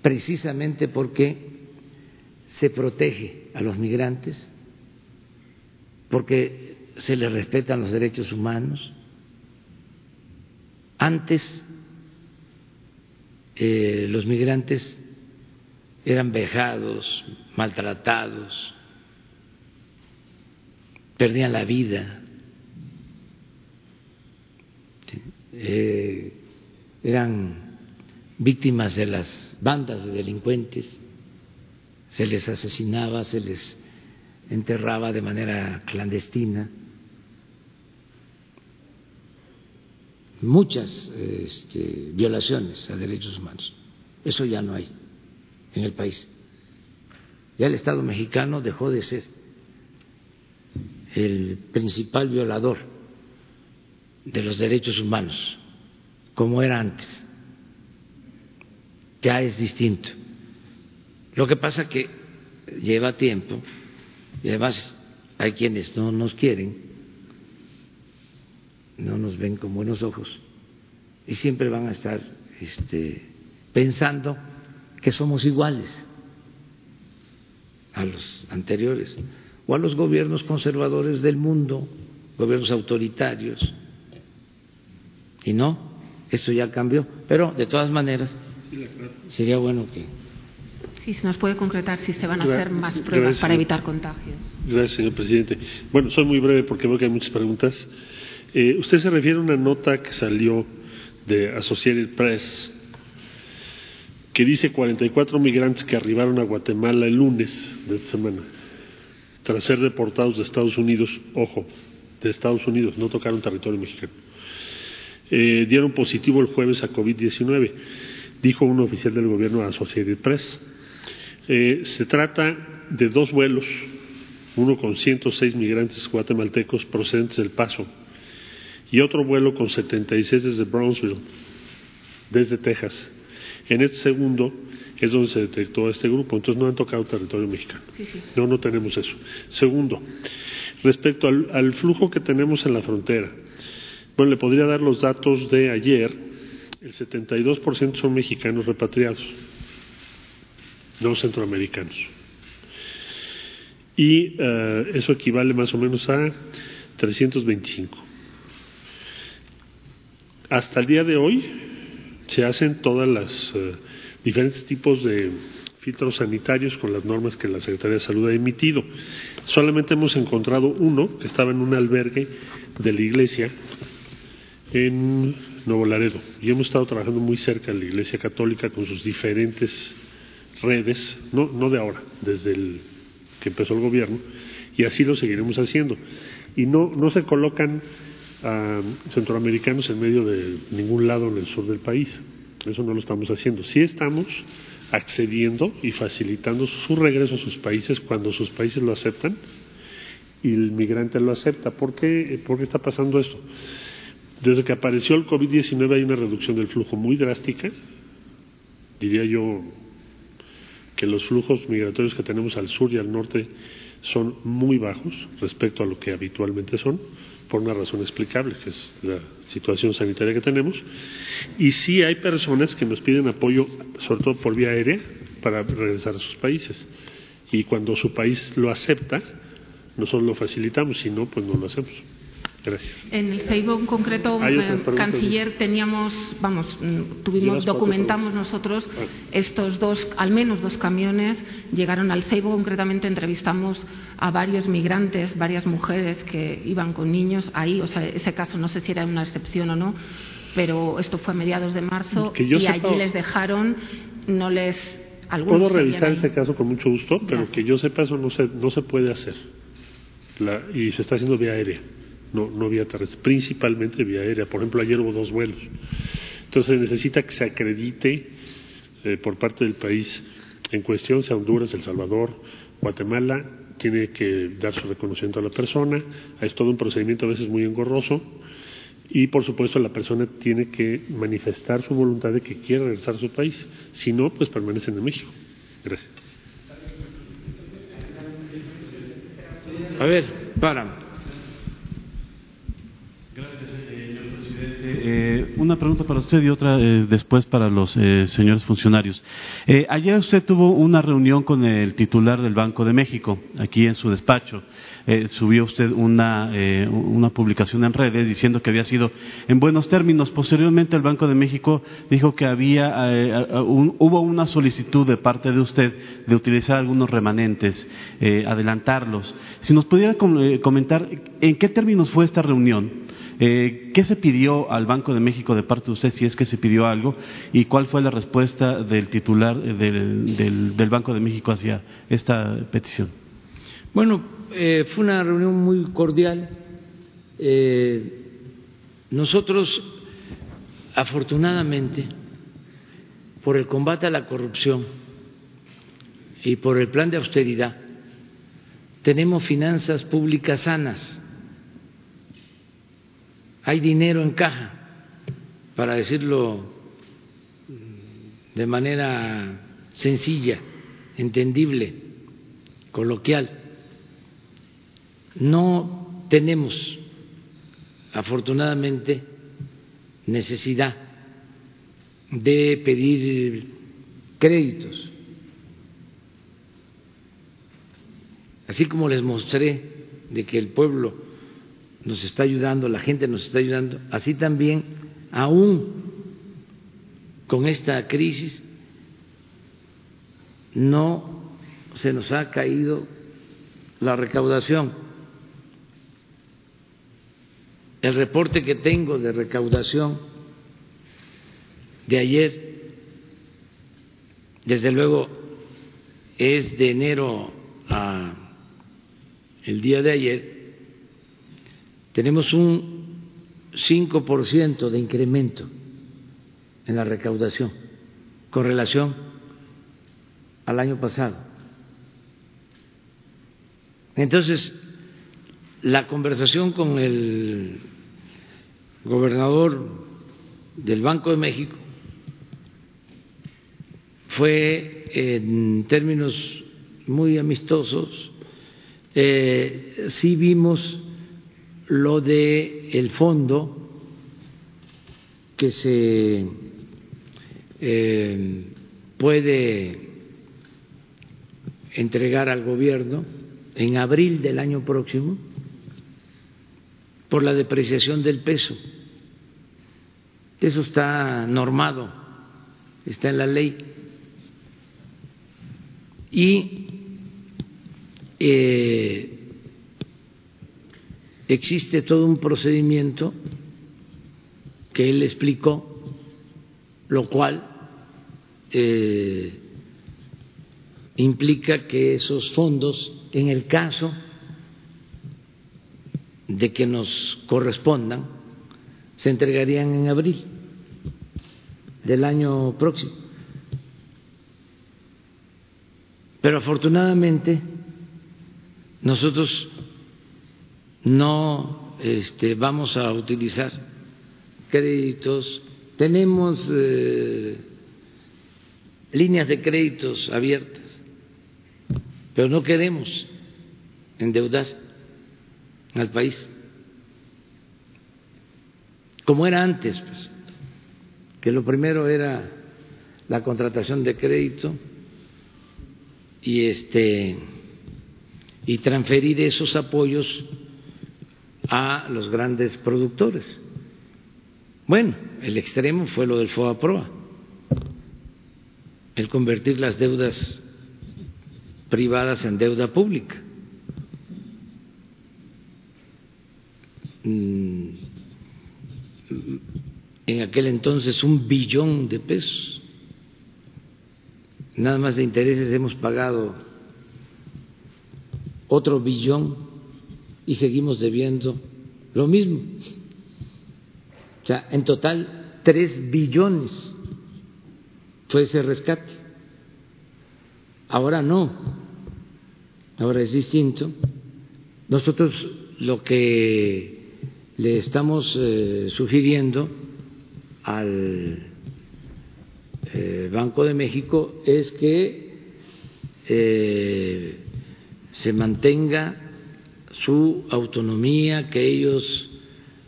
precisamente porque se protege a los migrantes, porque se les respetan los derechos humanos, antes eh, los migrantes eran vejados, maltratados, perdían la vida, eh, eran víctimas de las bandas de delincuentes, se les asesinaba, se les enterraba de manera clandestina. Muchas este, violaciones a derechos humanos. Eso ya no hay en el país. Ya el Estado mexicano dejó de ser el principal violador de los derechos humanos, como era antes. Ya es distinto. Lo que pasa que lleva tiempo y además hay quienes no nos quieren no nos ven con buenos ojos, y siempre van a estar este, pensando que somos iguales a los anteriores o a los gobiernos conservadores del mundo, gobiernos autoritarios. Y no, esto ya cambió, pero de todas maneras sería bueno que... Sí, se nos puede concretar si se van a hacer más pruebas para evitar contagios. Gracias, señor presidente. Bueno, soy muy breve porque veo que hay muchas preguntas. Eh, usted se refiere a una nota que salió de Associated Press que dice 44 migrantes que arribaron a Guatemala el lunes de esta semana tras ser deportados de Estados Unidos, ojo, de Estados Unidos, no tocaron territorio mexicano. Eh, dieron positivo el jueves a COVID-19, dijo un oficial del gobierno a Associated Press. Eh, se trata de dos vuelos, uno con 106 migrantes guatemaltecos procedentes del Paso y otro vuelo con 76 desde Brownsville, desde Texas. En este segundo es donde se detectó este grupo, entonces no han tocado territorio mexicano. No, no tenemos eso. Segundo, respecto al, al flujo que tenemos en la frontera, bueno, le podría dar los datos de ayer, el 72% son mexicanos repatriados, no centroamericanos. Y uh, eso equivale más o menos a 325. Hasta el día de hoy se hacen todas las uh, diferentes tipos de filtros sanitarios con las normas que la Secretaría de Salud ha emitido. Solamente hemos encontrado uno que estaba en un albergue de la iglesia en Nuevo Laredo y hemos estado trabajando muy cerca de la Iglesia Católica con sus diferentes redes, no, no de ahora, desde el que empezó el gobierno, y así lo seguiremos haciendo. Y no, no se colocan a centroamericanos en medio de ningún lado en el sur del país. Eso no lo estamos haciendo. Sí estamos accediendo y facilitando su regreso a sus países cuando sus países lo aceptan y el migrante lo acepta. ¿Por qué, ¿Por qué está pasando esto? Desde que apareció el COVID-19 hay una reducción del flujo muy drástica. Diría yo que los flujos migratorios que tenemos al sur y al norte son muy bajos respecto a lo que habitualmente son, por una razón explicable, que es la situación sanitaria que tenemos. Y sí hay personas que nos piden apoyo, sobre todo por vía aérea, para regresar a sus países. Y cuando su país lo acepta, nosotros lo facilitamos, si no, pues no lo hacemos. Gracias. En el Facebook en concreto, eh, canciller, teníamos, vamos, tuvimos, documentamos nosotros ah. estos dos, al menos dos camiones, llegaron al Facebook concretamente, entrevistamos a varios migrantes, varias mujeres que iban con niños ahí, o sea, ese caso no sé si era una excepción o no, pero esto fue a mediados de marzo y allí les dejaron, no les Puedo revisar ese caso con mucho gusto, pero que yo sepa eso no se, no se puede hacer. La, y se está haciendo vía aérea no, no vía terrestre, principalmente vía aérea. Por ejemplo, ayer hubo dos vuelos. Entonces se necesita que se acredite eh, por parte del país en cuestión, sea Honduras, El Salvador, Guatemala, tiene que dar su reconocimiento a la persona, es todo un procedimiento a veces muy engorroso y por supuesto la persona tiene que manifestar su voluntad de que quiere regresar a su país, si no, pues permanecen en México. Gracias. A ver, para. Eh, una pregunta para usted y otra eh, después para los eh, señores funcionarios. Eh, ayer usted tuvo una reunión con el titular del Banco de México, aquí en su despacho. Eh, subió usted una, una publicación en redes diciendo que había sido en buenos términos. Posteriormente, el Banco de México dijo que había, hubo una solicitud de parte de usted de utilizar algunos remanentes, adelantarlos. Si nos pudiera comentar en qué términos fue esta reunión. Eh, ¿Qué se pidió al Banco de México de parte de usted, si es que se pidió algo, y cuál fue la respuesta del titular del, Banco de México hacia esta petición? Bueno, eh, fue una reunión muy cordial. Eh, nosotros, afortunadamente, por el combate a la corrupción y por el plan de austeridad, tenemos finanzas públicas sanas hay dinero en caja, para decirlo de manera sencilla, entendible, coloquial. No tenemos, afortunadamente, necesidad de pedir créditos. Así como les mostré de que el pueblo nos está ayudando, la gente nos está ayudando, así también, aún con esta crisis, no se nos ha caído la recaudación. El reporte que tengo de recaudación de ayer, desde luego, es de enero a el día de ayer, tenemos un 5% de incremento en la recaudación con relación al año pasado. Entonces, la conversación con el gobernador del Banco de México fue en términos muy amistosos. Eh, sí vimos lo de el fondo que se eh, puede entregar al gobierno en abril del año próximo por la depreciación del peso. Eso está normado, está en la ley. Y eh, existe todo un procedimiento que él explicó, lo cual eh, implica que esos fondos, en el caso de que nos correspondan, se entregarían en abril del año próximo. Pero afortunadamente nosotros no este, vamos a utilizar créditos, tenemos eh, líneas de créditos abiertas, pero no queremos endeudar al país. Como era antes, pues, que lo primero era la contratación de crédito y este y transferir esos apoyos a los grandes productores. Bueno, el extremo fue lo del FOAPROA, el convertir las deudas privadas en deuda pública. Mm, en aquel entonces un billón de pesos. Nada más de intereses hemos pagado otro billón y seguimos debiendo lo mismo. O sea, en total tres billones fue ese rescate. Ahora no, ahora es distinto. Nosotros lo que le estamos eh, sugiriendo al eh, Banco de México es que eh, se mantenga su autonomía, que ellos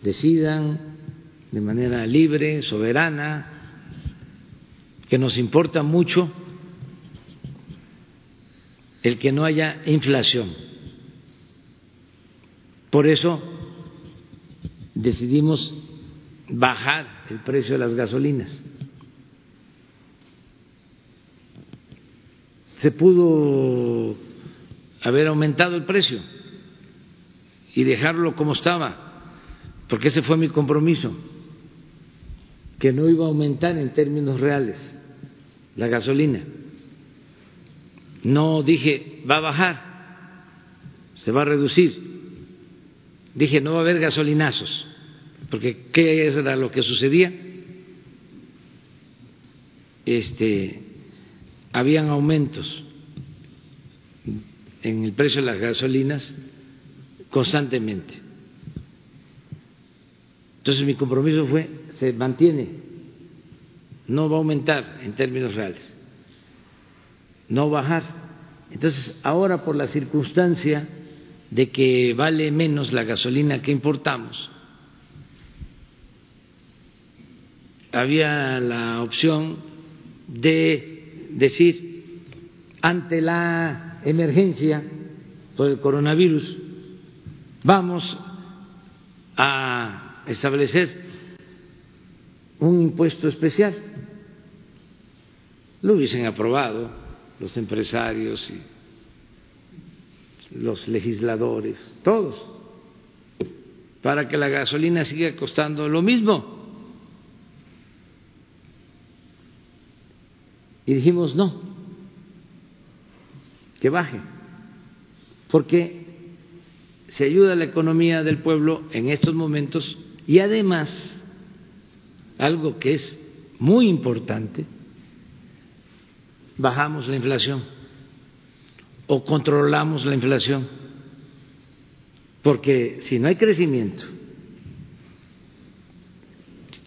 decidan de manera libre, soberana, que nos importa mucho el que no haya inflación. Por eso decidimos bajar el precio de las gasolinas. Se pudo haber aumentado el precio y dejarlo como estaba, porque ese fue mi compromiso, que no iba a aumentar en términos reales la gasolina. No dije va a bajar, se va a reducir. Dije no va a haber gasolinazos, porque ¿qué era lo que sucedía? Este, habían aumentos en el precio de las gasolinas constantemente. Entonces mi compromiso fue, se mantiene, no va a aumentar en términos reales, no bajar. Entonces ahora por la circunstancia de que vale menos la gasolina que importamos, había la opción de decir, ante la emergencia por el coronavirus, vamos a establecer un impuesto especial. Lo hubiesen aprobado los empresarios y los legisladores, todos, para que la gasolina siga costando lo mismo. Y dijimos no, que baje, porque se ayuda a la economía del pueblo en estos momentos y además, algo que es muy importante, bajamos la inflación o controlamos la inflación, porque si no hay crecimiento,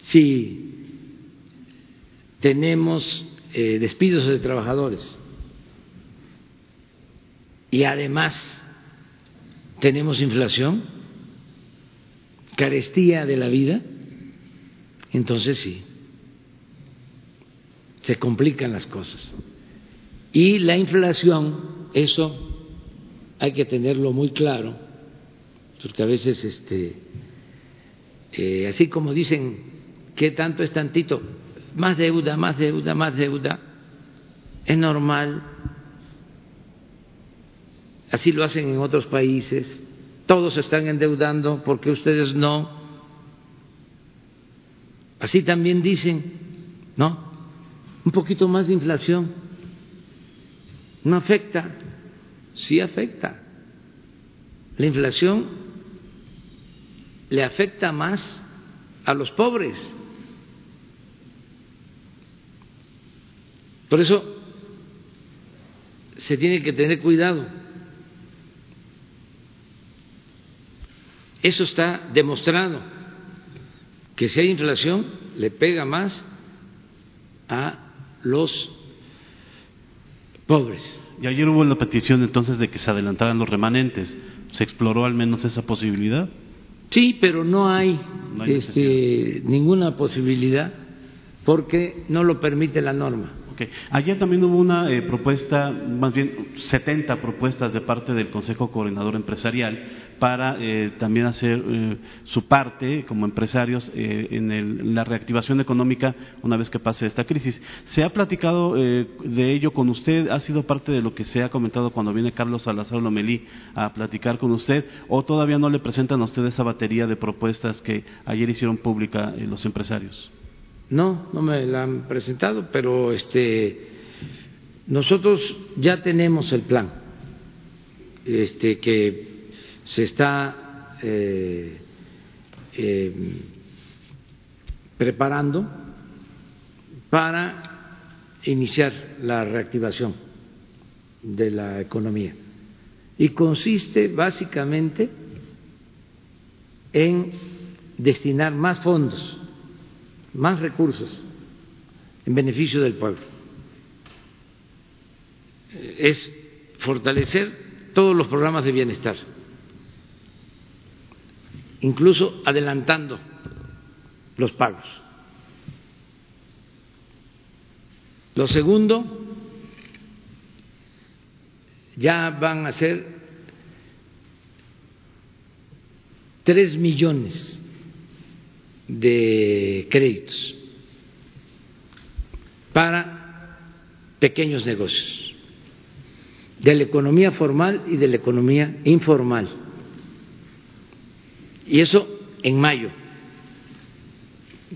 si tenemos eh, despidos de trabajadores y además tenemos inflación, carestía de la vida, entonces sí, se complican las cosas. Y la inflación, eso hay que tenerlo muy claro, porque a veces, este, eh, así como dicen, ¿qué tanto es tantito? más deuda, más deuda, más deuda. Es normal. Así lo hacen en otros países. Todos se están endeudando porque ustedes no. Así también dicen, ¿no? Un poquito más de inflación. No afecta. Sí afecta. La inflación le afecta más a los pobres Por eso se tiene que tener cuidado. Eso está demostrado, que si hay inflación le pega más a los pobres. Y ayer hubo la petición entonces de que se adelantaran los remanentes. ¿Se exploró al menos esa posibilidad? Sí, pero no hay, este, ninguna posibilidad porque no lo permite la norma. Ayer también hubo una eh, propuesta, más bien 70 propuestas de parte del Consejo Coordinador Empresarial para eh, también hacer eh, su parte como empresarios en la reactivación económica una vez que pase esta crisis. ¿Se ha platicado de ello con usted? ¿Ha sido parte de lo que se ha comentado cuando viene Carlos Salazar Lomelí a platicar con usted? ¿O todavía no le presentan a usted esa batería de propuestas que ayer hicieron pública los empresarios? No, no me la han presentado, pero este nosotros ya tenemos el plan este que se está eh, eh, preparando para iniciar la reactivación de la economía. Y consiste básicamente en destinar más fondos más recursos en beneficio del pueblo. Es fortalecer todos los programas de bienestar, incluso adelantando los pagos. Lo segundo, ya van a ser tres millones de créditos para pequeños negocios, de la economía formal y de la economía informal. Y eso en mayo.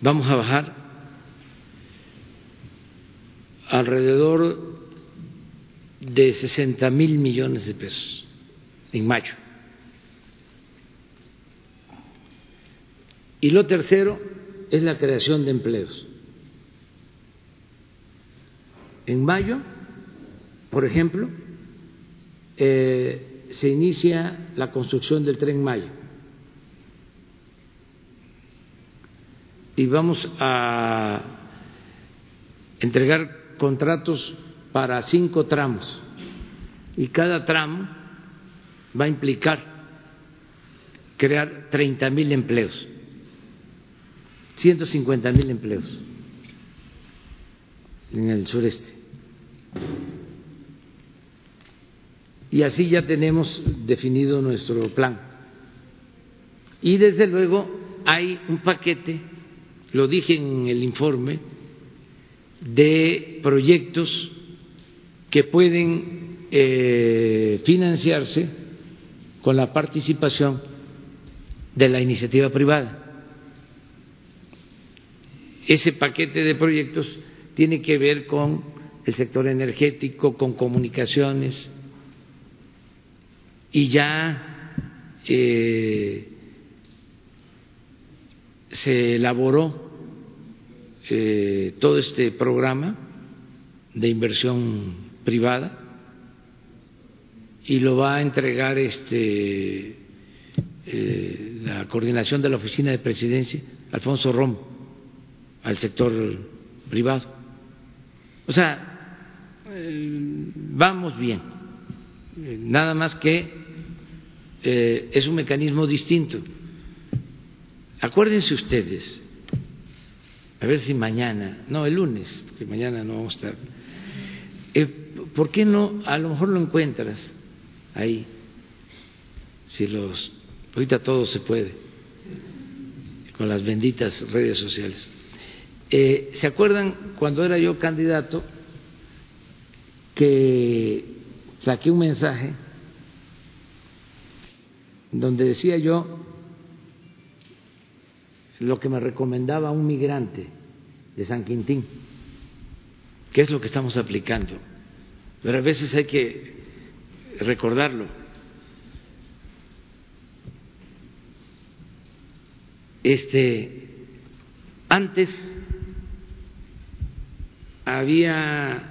Vamos a bajar alrededor de 60 mil millones de pesos en mayo. Y lo tercero es la creación de empleos. En mayo, por ejemplo, eh, se inicia la construcción del tren Mayo. Y vamos a entregar contratos para cinco tramos. Y cada tramo va a implicar crear 30 mil empleos. 150 mil empleos. en el sureste. Y así ya tenemos definido nuestro plan. Y desde luego hay un paquete, lo dije en el informe, de proyectos que pueden eh, financiarse con la participación de la iniciativa privada. Ese paquete de proyectos tiene que ver con el sector energético, con comunicaciones, y ya eh, se elaboró eh, todo este programa de inversión privada y lo va a entregar este eh, la coordinación de la oficina de presidencia Alfonso Rom al sector privado o sea vamos bien nada más que es un mecanismo distinto Acuérdense ustedes, a ver si mañana, no, el lunes, porque mañana no vamos a estar. Eh, ¿Por qué no? A lo mejor lo encuentras ahí. Si los. Ahorita todo se puede, con las benditas redes sociales. Eh, ¿Se acuerdan cuando era yo candidato que saqué un mensaje donde decía yo lo que me recomendaba un migrante de San Quintín, que es lo que estamos aplicando. Pero a veces hay que recordarlo. Este, antes había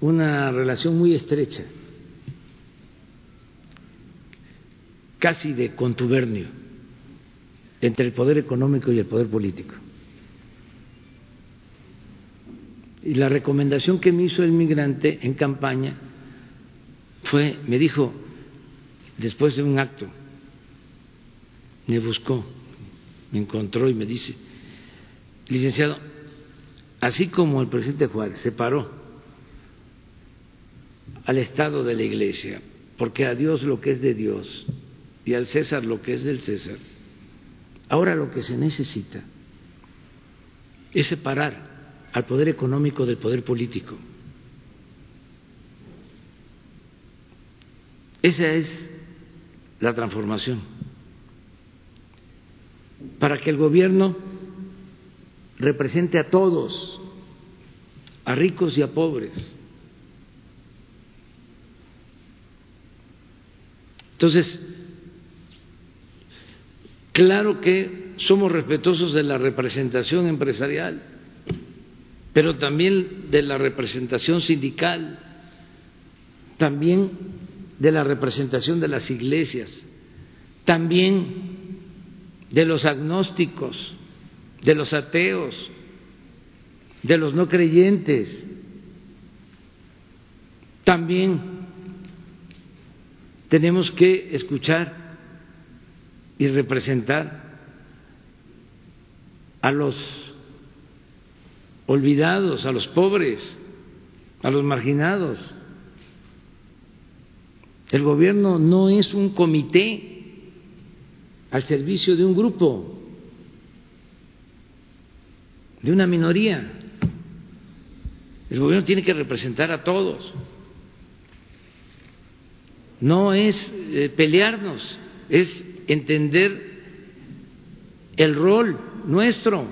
una relación muy estrecha, casi de contubernio entre el poder económico y el poder político. Y la recomendación que me hizo el migrante en campaña fue, me dijo, después de un acto, me buscó, me encontró y me dice, licenciado, así como el presidente Juárez separó al Estado de la Iglesia, porque a Dios lo que es de Dios y al César lo que es del César, Ahora lo que se necesita es separar al poder económico del poder político. Esa es la transformación. Para que el gobierno represente a todos, a ricos y a pobres. Entonces, Claro que somos respetuosos de la representación empresarial, pero también de la representación sindical, también de la representación de las iglesias, también de los agnósticos, de los ateos, de los no creyentes, también tenemos que escuchar y representar a los olvidados, a los pobres, a los marginados. El gobierno no es un comité al servicio de un grupo, de una minoría. El gobierno tiene que representar a todos. No es eh, pelearnos, es entender el rol nuestro,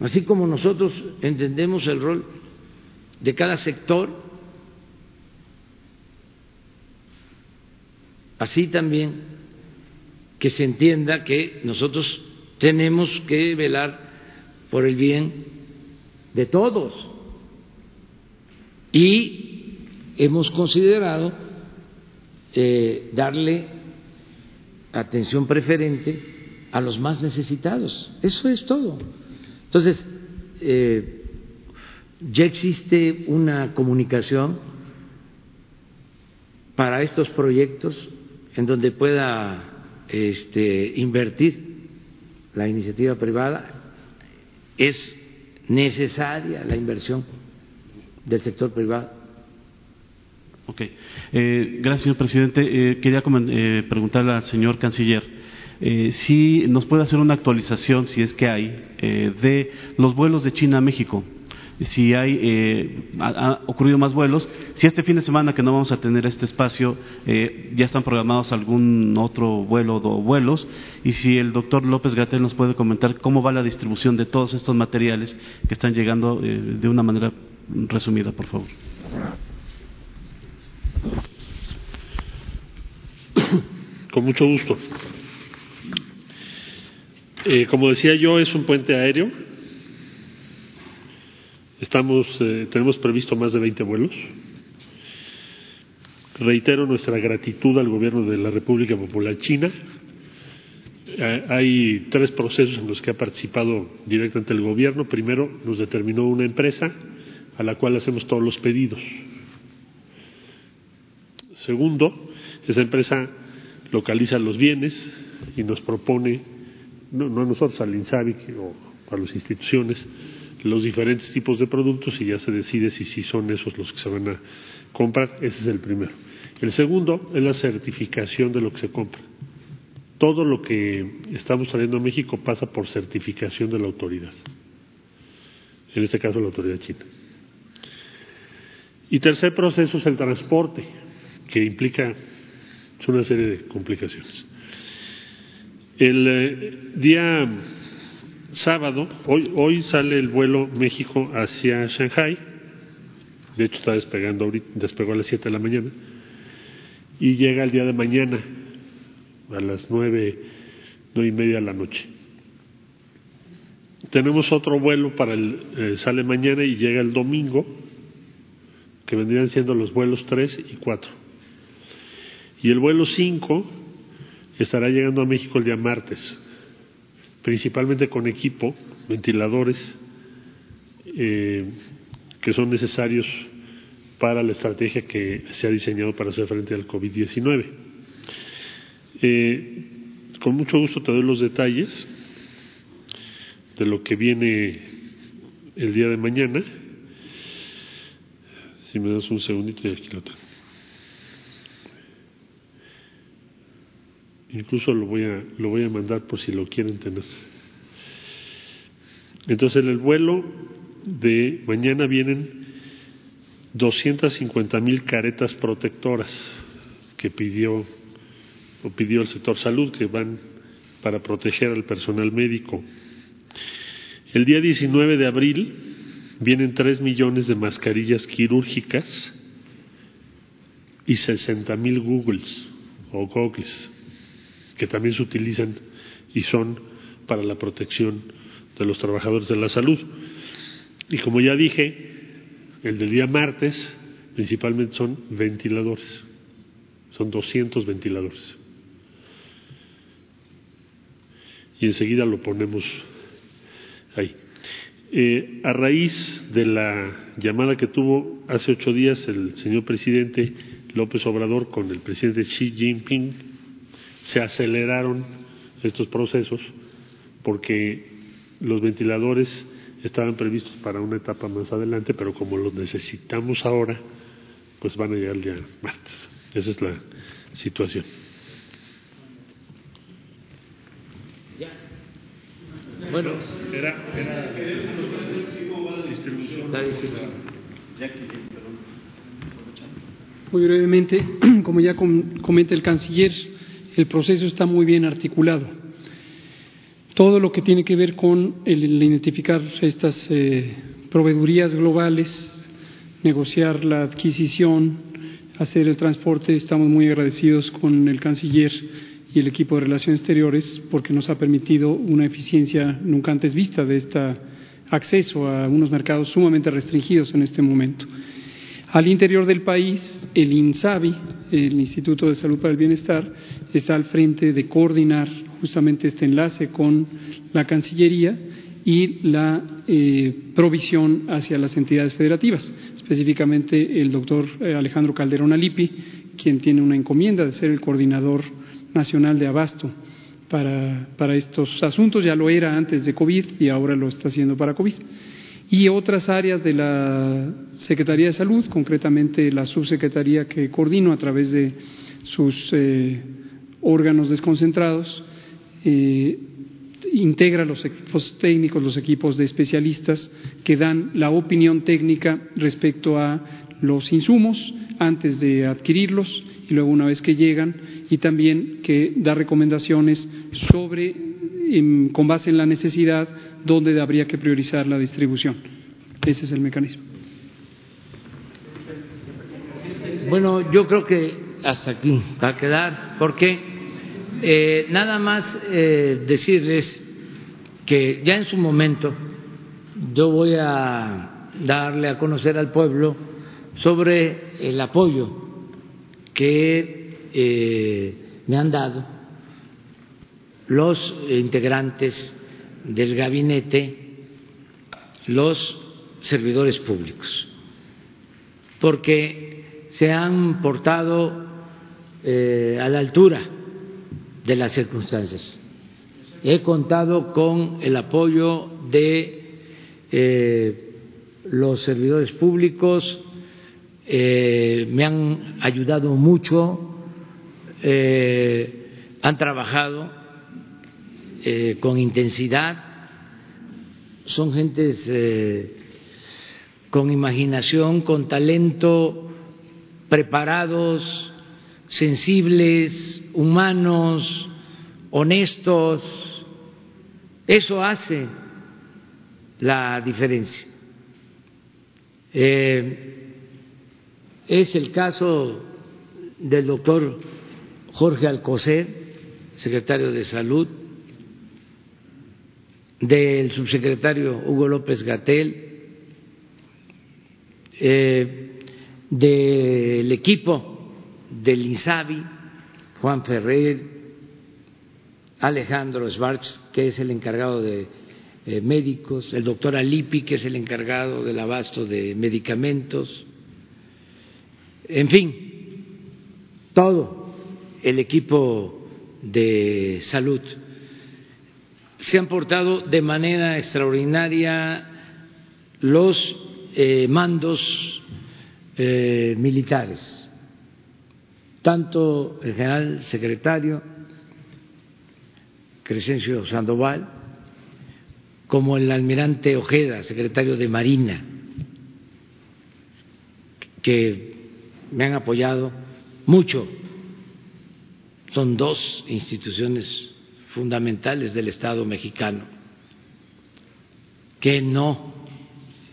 así como nosotros entendemos el rol de cada sector, así también que se entienda que nosotros tenemos que velar por el bien de todos y hemos considerado eh, darle atención preferente a los más necesitados. Eso es todo. Entonces, eh, ya existe una comunicación para estos proyectos en donde pueda este, invertir la iniciativa privada. Es necesaria la inversión del sector privado. Ok. Eh, gracias, señor presidente. Eh, quería eh, preguntarle al señor canciller eh, si nos puede hacer una actualización, si es que hay, eh, de los vuelos de China a México si hay eh, ha, ocurrido más vuelos, si este fin de semana que no vamos a tener este espacio eh, ya están programados algún otro vuelo o vuelos y si el doctor López Gatel nos puede comentar cómo va la distribución de todos estos materiales que están llegando eh, de una manera resumida, por favor. Con mucho gusto. Eh, como decía yo, es un puente aéreo Estamos, eh, tenemos previsto más de 20 vuelos. Reitero nuestra gratitud al gobierno de la República Popular China. Eh, hay tres procesos en los que ha participado directamente el gobierno. Primero, nos determinó una empresa a la cual hacemos todos los pedidos. Segundo, esa empresa localiza los bienes y nos propone, no, no a nosotros, al INSABI o a las instituciones, los diferentes tipos de productos y ya se decide si sí son esos los que se van a comprar. Ese es el primero. El segundo es la certificación de lo que se compra. Todo lo que estamos trayendo a México pasa por certificación de la autoridad. En este caso, la autoridad china. Y tercer proceso es el transporte, que implica una serie de complicaciones. El eh, día sábado, hoy, hoy sale el vuelo México hacia Shanghai, de hecho está despegando ahorita, despegó a las 7 de la mañana, y llega el día de mañana a las nueve, nueve y media de la noche. Tenemos otro vuelo para el, eh, sale mañana y llega el domingo, que vendrían siendo los vuelos 3 y 4. Y el vuelo 5 estará llegando a México el día martes principalmente con equipo, ventiladores, eh, que son necesarios para la estrategia que se ha diseñado para hacer frente al COVID-19. Eh, con mucho gusto te doy los detalles de lo que viene el día de mañana. Si me das un segundito y aquí lo tengo. Incluso lo voy a, lo voy a mandar por si lo quieren tener. Entonces en el vuelo de mañana vienen 250 mil caretas protectoras que pidió o pidió el sector salud que van para proteger al personal médico. El día 19 de abril vienen 3 millones de mascarillas quirúrgicas y 60 mil Googles o Goggles que también se utilizan y son para la protección de los trabajadores de la salud. Y como ya dije, el del día martes principalmente son ventiladores, son 200 ventiladores. Y enseguida lo ponemos ahí. Eh, a raíz de la llamada que tuvo hace ocho días el señor presidente López Obrador con el presidente Xi Jinping, se aceleraron estos procesos porque los ventiladores estaban previstos para una etapa más adelante, pero como los necesitamos ahora, pues van a llegar el día martes. Esa es la situación. Bueno, era, era la distribución. La distribución. Muy brevemente, como ya comenta el canciller, el proceso está muy bien articulado. Todo lo que tiene que ver con el, identificar estas eh, proveedurías globales, negociar la adquisición, hacer el transporte, estamos muy agradecidos con el canciller y el equipo de Relaciones Exteriores porque nos ha permitido una eficiencia nunca antes vista de este acceso a unos mercados sumamente restringidos en este momento. Al interior del país, el INSABI, el Instituto de Salud para el Bienestar, está al frente de coordinar justamente este enlace con la Cancillería y la eh, provisión hacia las entidades federativas, específicamente el doctor eh, Alejandro Calderón Alipi, quien tiene una encomienda de ser el coordinador nacional de abasto para, para estos asuntos, ya lo era antes de COVID y ahora lo está haciendo para COVID. y otras áreas de la Secretaría de Salud, concretamente la subsecretaría que coordino a través de sus eh, órganos desconcentrados, eh, integra los equipos técnicos, los equipos de especialistas que dan la opinión técnica respecto a los insumos antes de adquirirlos y luego una vez que llegan y también que da recomendaciones sobre, con base en la necesidad, dónde habría que priorizar la distribución. Ese es el mecanismo. Bueno, yo creo que hasta aquí va a quedar, porque eh, nada más eh, decirles que ya en su momento yo voy a darle a conocer al pueblo sobre el apoyo que eh, me han dado los integrantes del gabinete, los servidores públicos, porque se han portado a la altura de las circunstancias. He contado con el apoyo de eh, los servidores públicos, eh, me han ayudado mucho, eh, han trabajado con intensidad, son gentes con imaginación, con talento, preparados, sensibles, humanos, honestos. Eso hace la diferencia. Es el caso del doctor Jorge Alcocer, secretario de Salud, del subsecretario Hugo López Gatel, eh, del equipo del INSABI, Juan Ferrer, Alejandro Schwartz, que es el encargado de eh, médicos, el doctor Alipi, que es el encargado del abasto de medicamentos, en fin, todo el equipo de salud se han portado de manera extraordinaria. Los eh, mandos eh, militares, tanto el general secretario Crescencio Sandoval como el almirante Ojeda, secretario de Marina, que me han apoyado mucho. Son dos instituciones fundamentales del Estado mexicano que no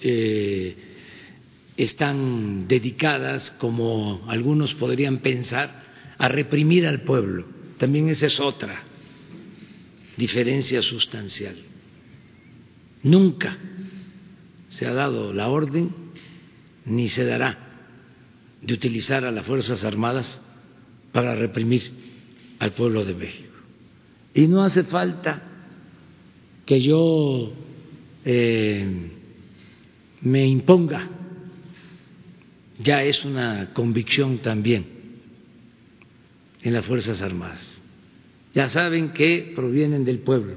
eh, están dedicadas, como algunos podrían pensar, a reprimir al pueblo. También esa es otra diferencia sustancial. Nunca se ha dado la orden ni se dará de utilizar a las Fuerzas Armadas para reprimir al pueblo de México. Y no hace falta que yo eh, me imponga, ya es una convicción también en las Fuerzas Armadas. Ya saben que provienen del pueblo,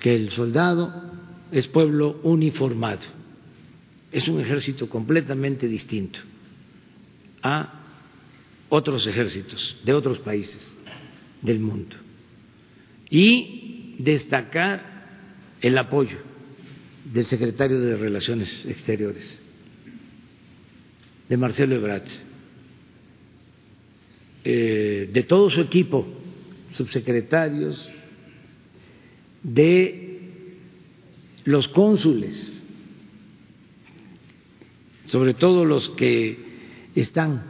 que el soldado es pueblo uniformado, es un ejército completamente distinto a otros ejércitos de otros países del mundo y destacar el apoyo del secretario de Relaciones Exteriores, de Marcelo Ebrard, eh, de todo su equipo, subsecretarios, de los cónsules, sobre todo los que están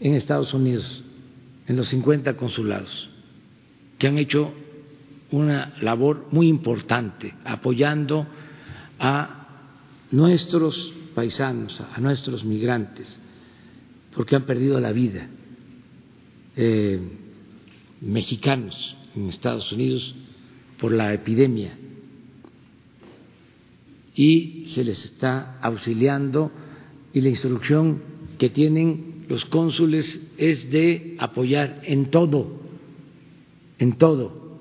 en Estados Unidos, en los 50 consulados, que han hecho una labor muy importante apoyando a nuestros paisanos, a nuestros migrantes, porque han perdido la vida, eh, mexicanos en Estados Unidos por la epidemia y se les está auxiliando y la instrucción que tienen los cónsules es de apoyar en todo, en todo.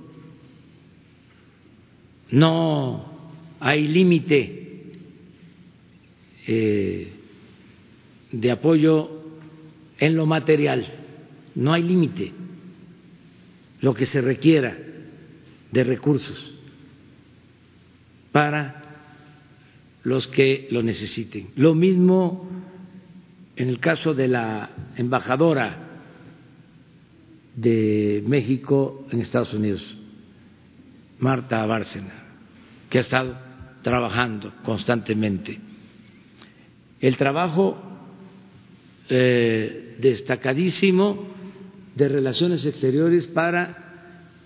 No hay límite eh, de apoyo en lo material, no hay límite, lo que se requiera de recursos para los que lo necesiten. Lo mismo en el caso de la embajadora de México en Estados Unidos, Marta Bárcena, que ha estado trabajando constantemente. El trabajo eh, destacadísimo de relaciones exteriores para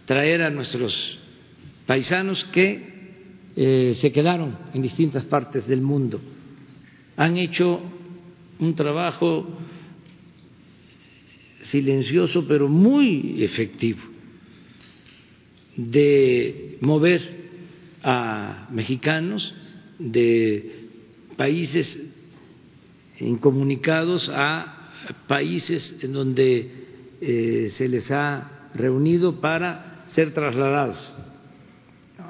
traer a nuestros paisanos que eh, se quedaron en distintas partes del mundo. Han hecho un trabajo silencioso pero muy efectivo de mover a mexicanos de países incomunicados a países en donde eh, se les ha reunido para ser trasladados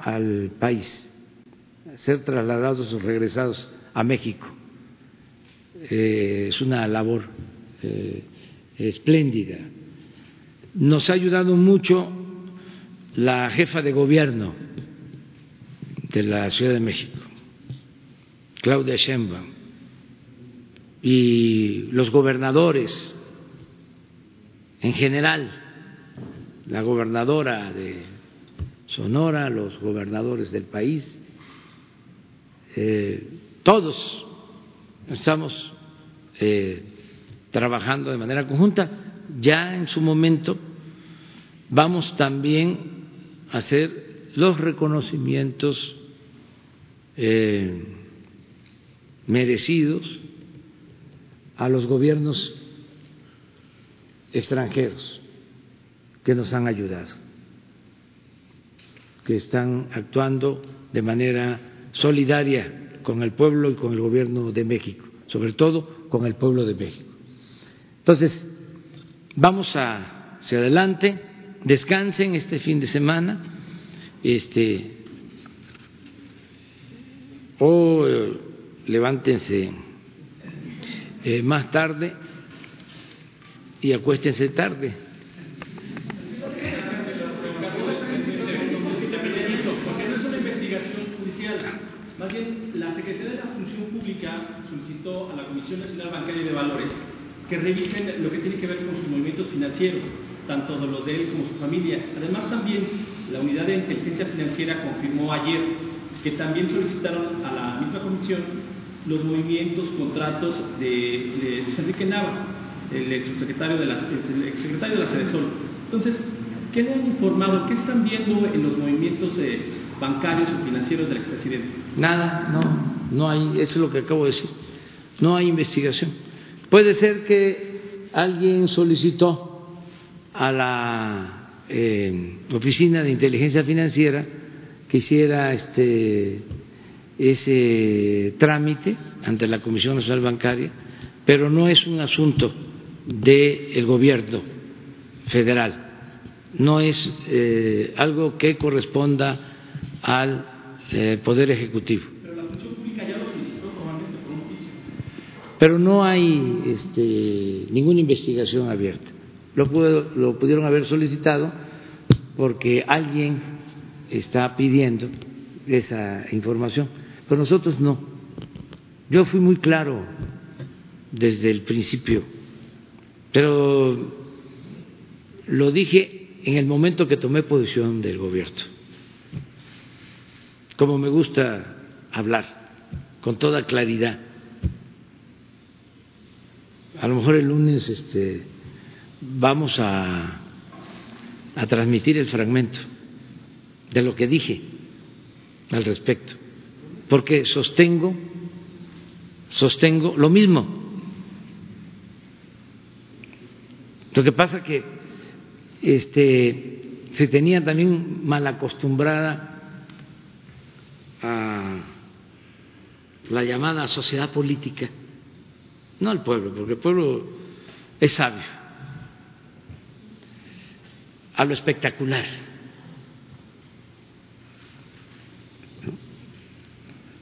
al país, ser trasladados o regresados a México. Eh, es una labor eh, espléndida. Nos ha ayudado mucho la jefa de gobierno de la Ciudad de México, Claudia Sheinbaum, y los gobernadores en general, la gobernadora de Sonora, los gobernadores del país, eh, todos estamos eh, trabajando de manera conjunta. Ya en su momento vamos también a hacer los reconocimientos eh, merecidos a los gobiernos extranjeros que nos han ayudado, que están actuando de manera solidaria con el pueblo y con el gobierno de México, sobre todo con el pueblo de México. Entonces, vamos a, hacia adelante, descansen este fin de semana, este, o eh, levántense eh, más tarde y acuéstense tarde. Más bien, la Secretaría de la Función Pública solicitó a la Comisión Nacional Bancaria de Valores que revisen lo que tiene que ver con sus movimientos financieros, tanto de los de él como su familia. Además, también la Unidad de Inteligencia Financiera confirmó ayer que también solicitaron a la misma comisión los movimientos, contratos de, Luis Enrique Nava, el exsecretario de la, el exsecretario de la Sol. Entonces, ¿qué le han informado? ¿Qué están viendo en los movimientos eh, bancarios o financieros del expresidente? Nada, no, no hay, eso es lo que acabo de decir. No hay investigación. Puede ser que alguien solicitó a la eh, Oficina de Inteligencia Financiera que hiciera este, ese trámite ante la Comisión Nacional Bancaria, pero no es un asunto del gobierno federal, no es eh, algo que corresponda al eh, Poder Ejecutivo. pero no hay este, ninguna investigación abierta. Lo, lo pudieron haber solicitado porque alguien está pidiendo esa información, pero nosotros no. Yo fui muy claro desde el principio, pero lo dije en el momento que tomé posición del gobierno, como me gusta hablar, con toda claridad. A lo mejor el lunes este, vamos a, a transmitir el fragmento de lo que dije al respecto, porque sostengo, sostengo lo mismo. Lo que pasa que este, se tenía también mal acostumbrada a la llamada sociedad política no al pueblo, porque el pueblo es sabio, a lo espectacular,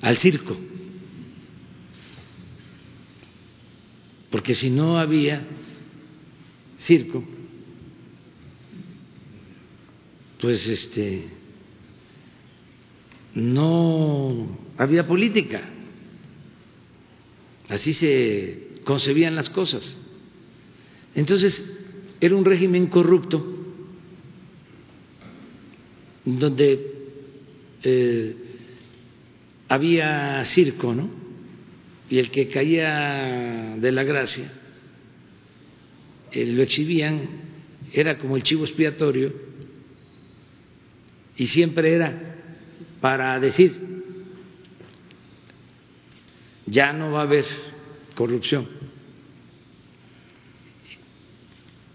al circo. porque si no había circo, pues este no había política. Así se concebían las cosas. Entonces, era un régimen corrupto donde eh, había circo, ¿no? Y el que caía de la gracia, eh, lo exhibían, era como el chivo expiatorio, y siempre era para decir, ya no va a haber corrupción.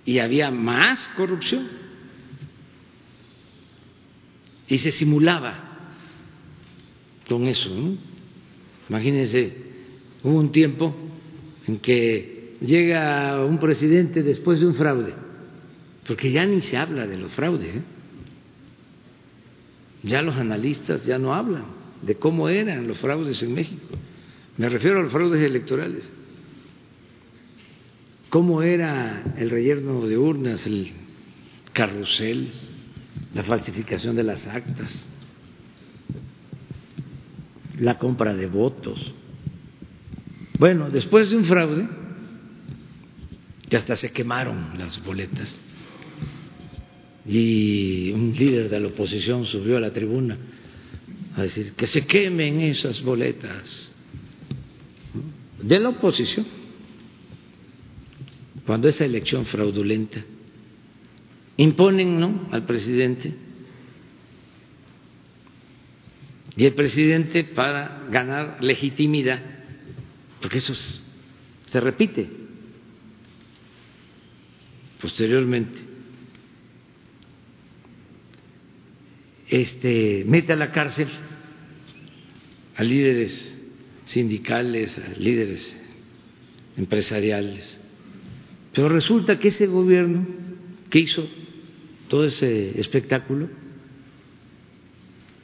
Y había más corrupción. Y se simulaba con eso. Imagínense, hubo un tiempo en que llega un presidente después de un fraude, porque ya ni se habla de los fraudes. ¿eh? Ya los analistas ya no hablan de cómo eran los fraudes en México. Me refiero a los fraudes electorales. ¿Cómo era el relleno de urnas, el carrusel, la falsificación de las actas, la compra de votos? Bueno, después de un fraude, ya hasta se quemaron las boletas y un líder de la oposición subió a la tribuna a decir que se quemen esas boletas de la oposición cuando esa elección fraudulenta imponen ¿no? al presidente y el presidente para ganar legitimidad porque eso se repite posteriormente este, mete a la cárcel a líderes sindicales, a líderes empresariales. Pero resulta que ese gobierno que hizo todo ese espectáculo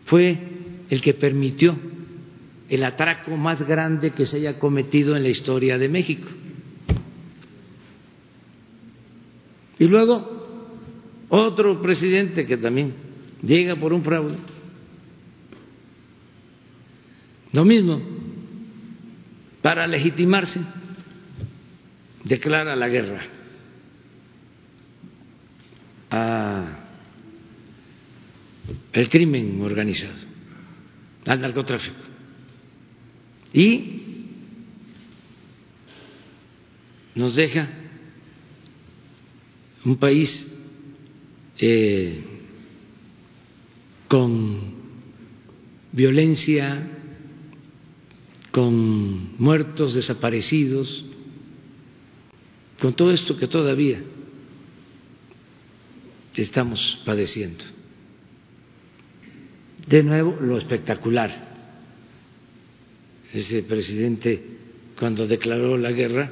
fue el que permitió el atraco más grande que se haya cometido en la historia de México. Y luego otro presidente que también llega por un fraude. Lo mismo, para legitimarse, declara la guerra a el crimen organizado, al narcotráfico. Y nos deja un país eh, con violencia, con muertos, desaparecidos, con todo esto que todavía estamos padeciendo. De nuevo, lo espectacular. Ese presidente, cuando declaró la guerra,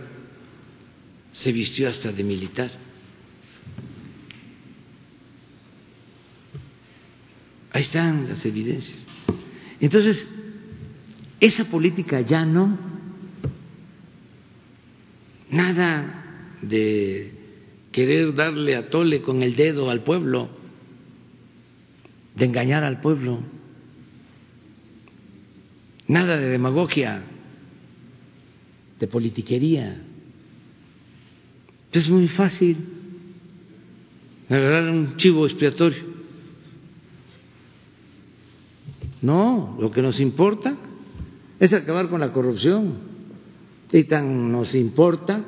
se vistió hasta de militar. Ahí están las evidencias. Entonces, esa política ya no, nada de querer darle a tole con el dedo al pueblo, de engañar al pueblo, nada de demagogia, de politiquería. Es muy fácil agarrar un chivo expiatorio No, lo que nos importa es acabar con la corrupción. Y tan nos importa,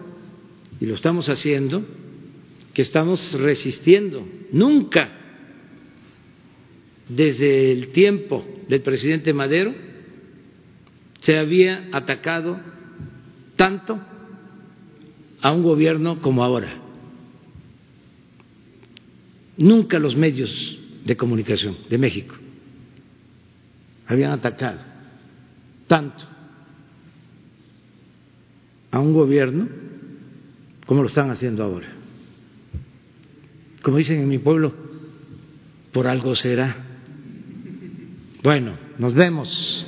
y lo estamos haciendo, que estamos resistiendo. Nunca, desde el tiempo del presidente Madero, se había atacado tanto a un gobierno como ahora. Nunca los medios de comunicación de México habían atacado tanto a un gobierno como lo están haciendo ahora. Como dicen en mi pueblo, por algo será. Bueno, nos vemos.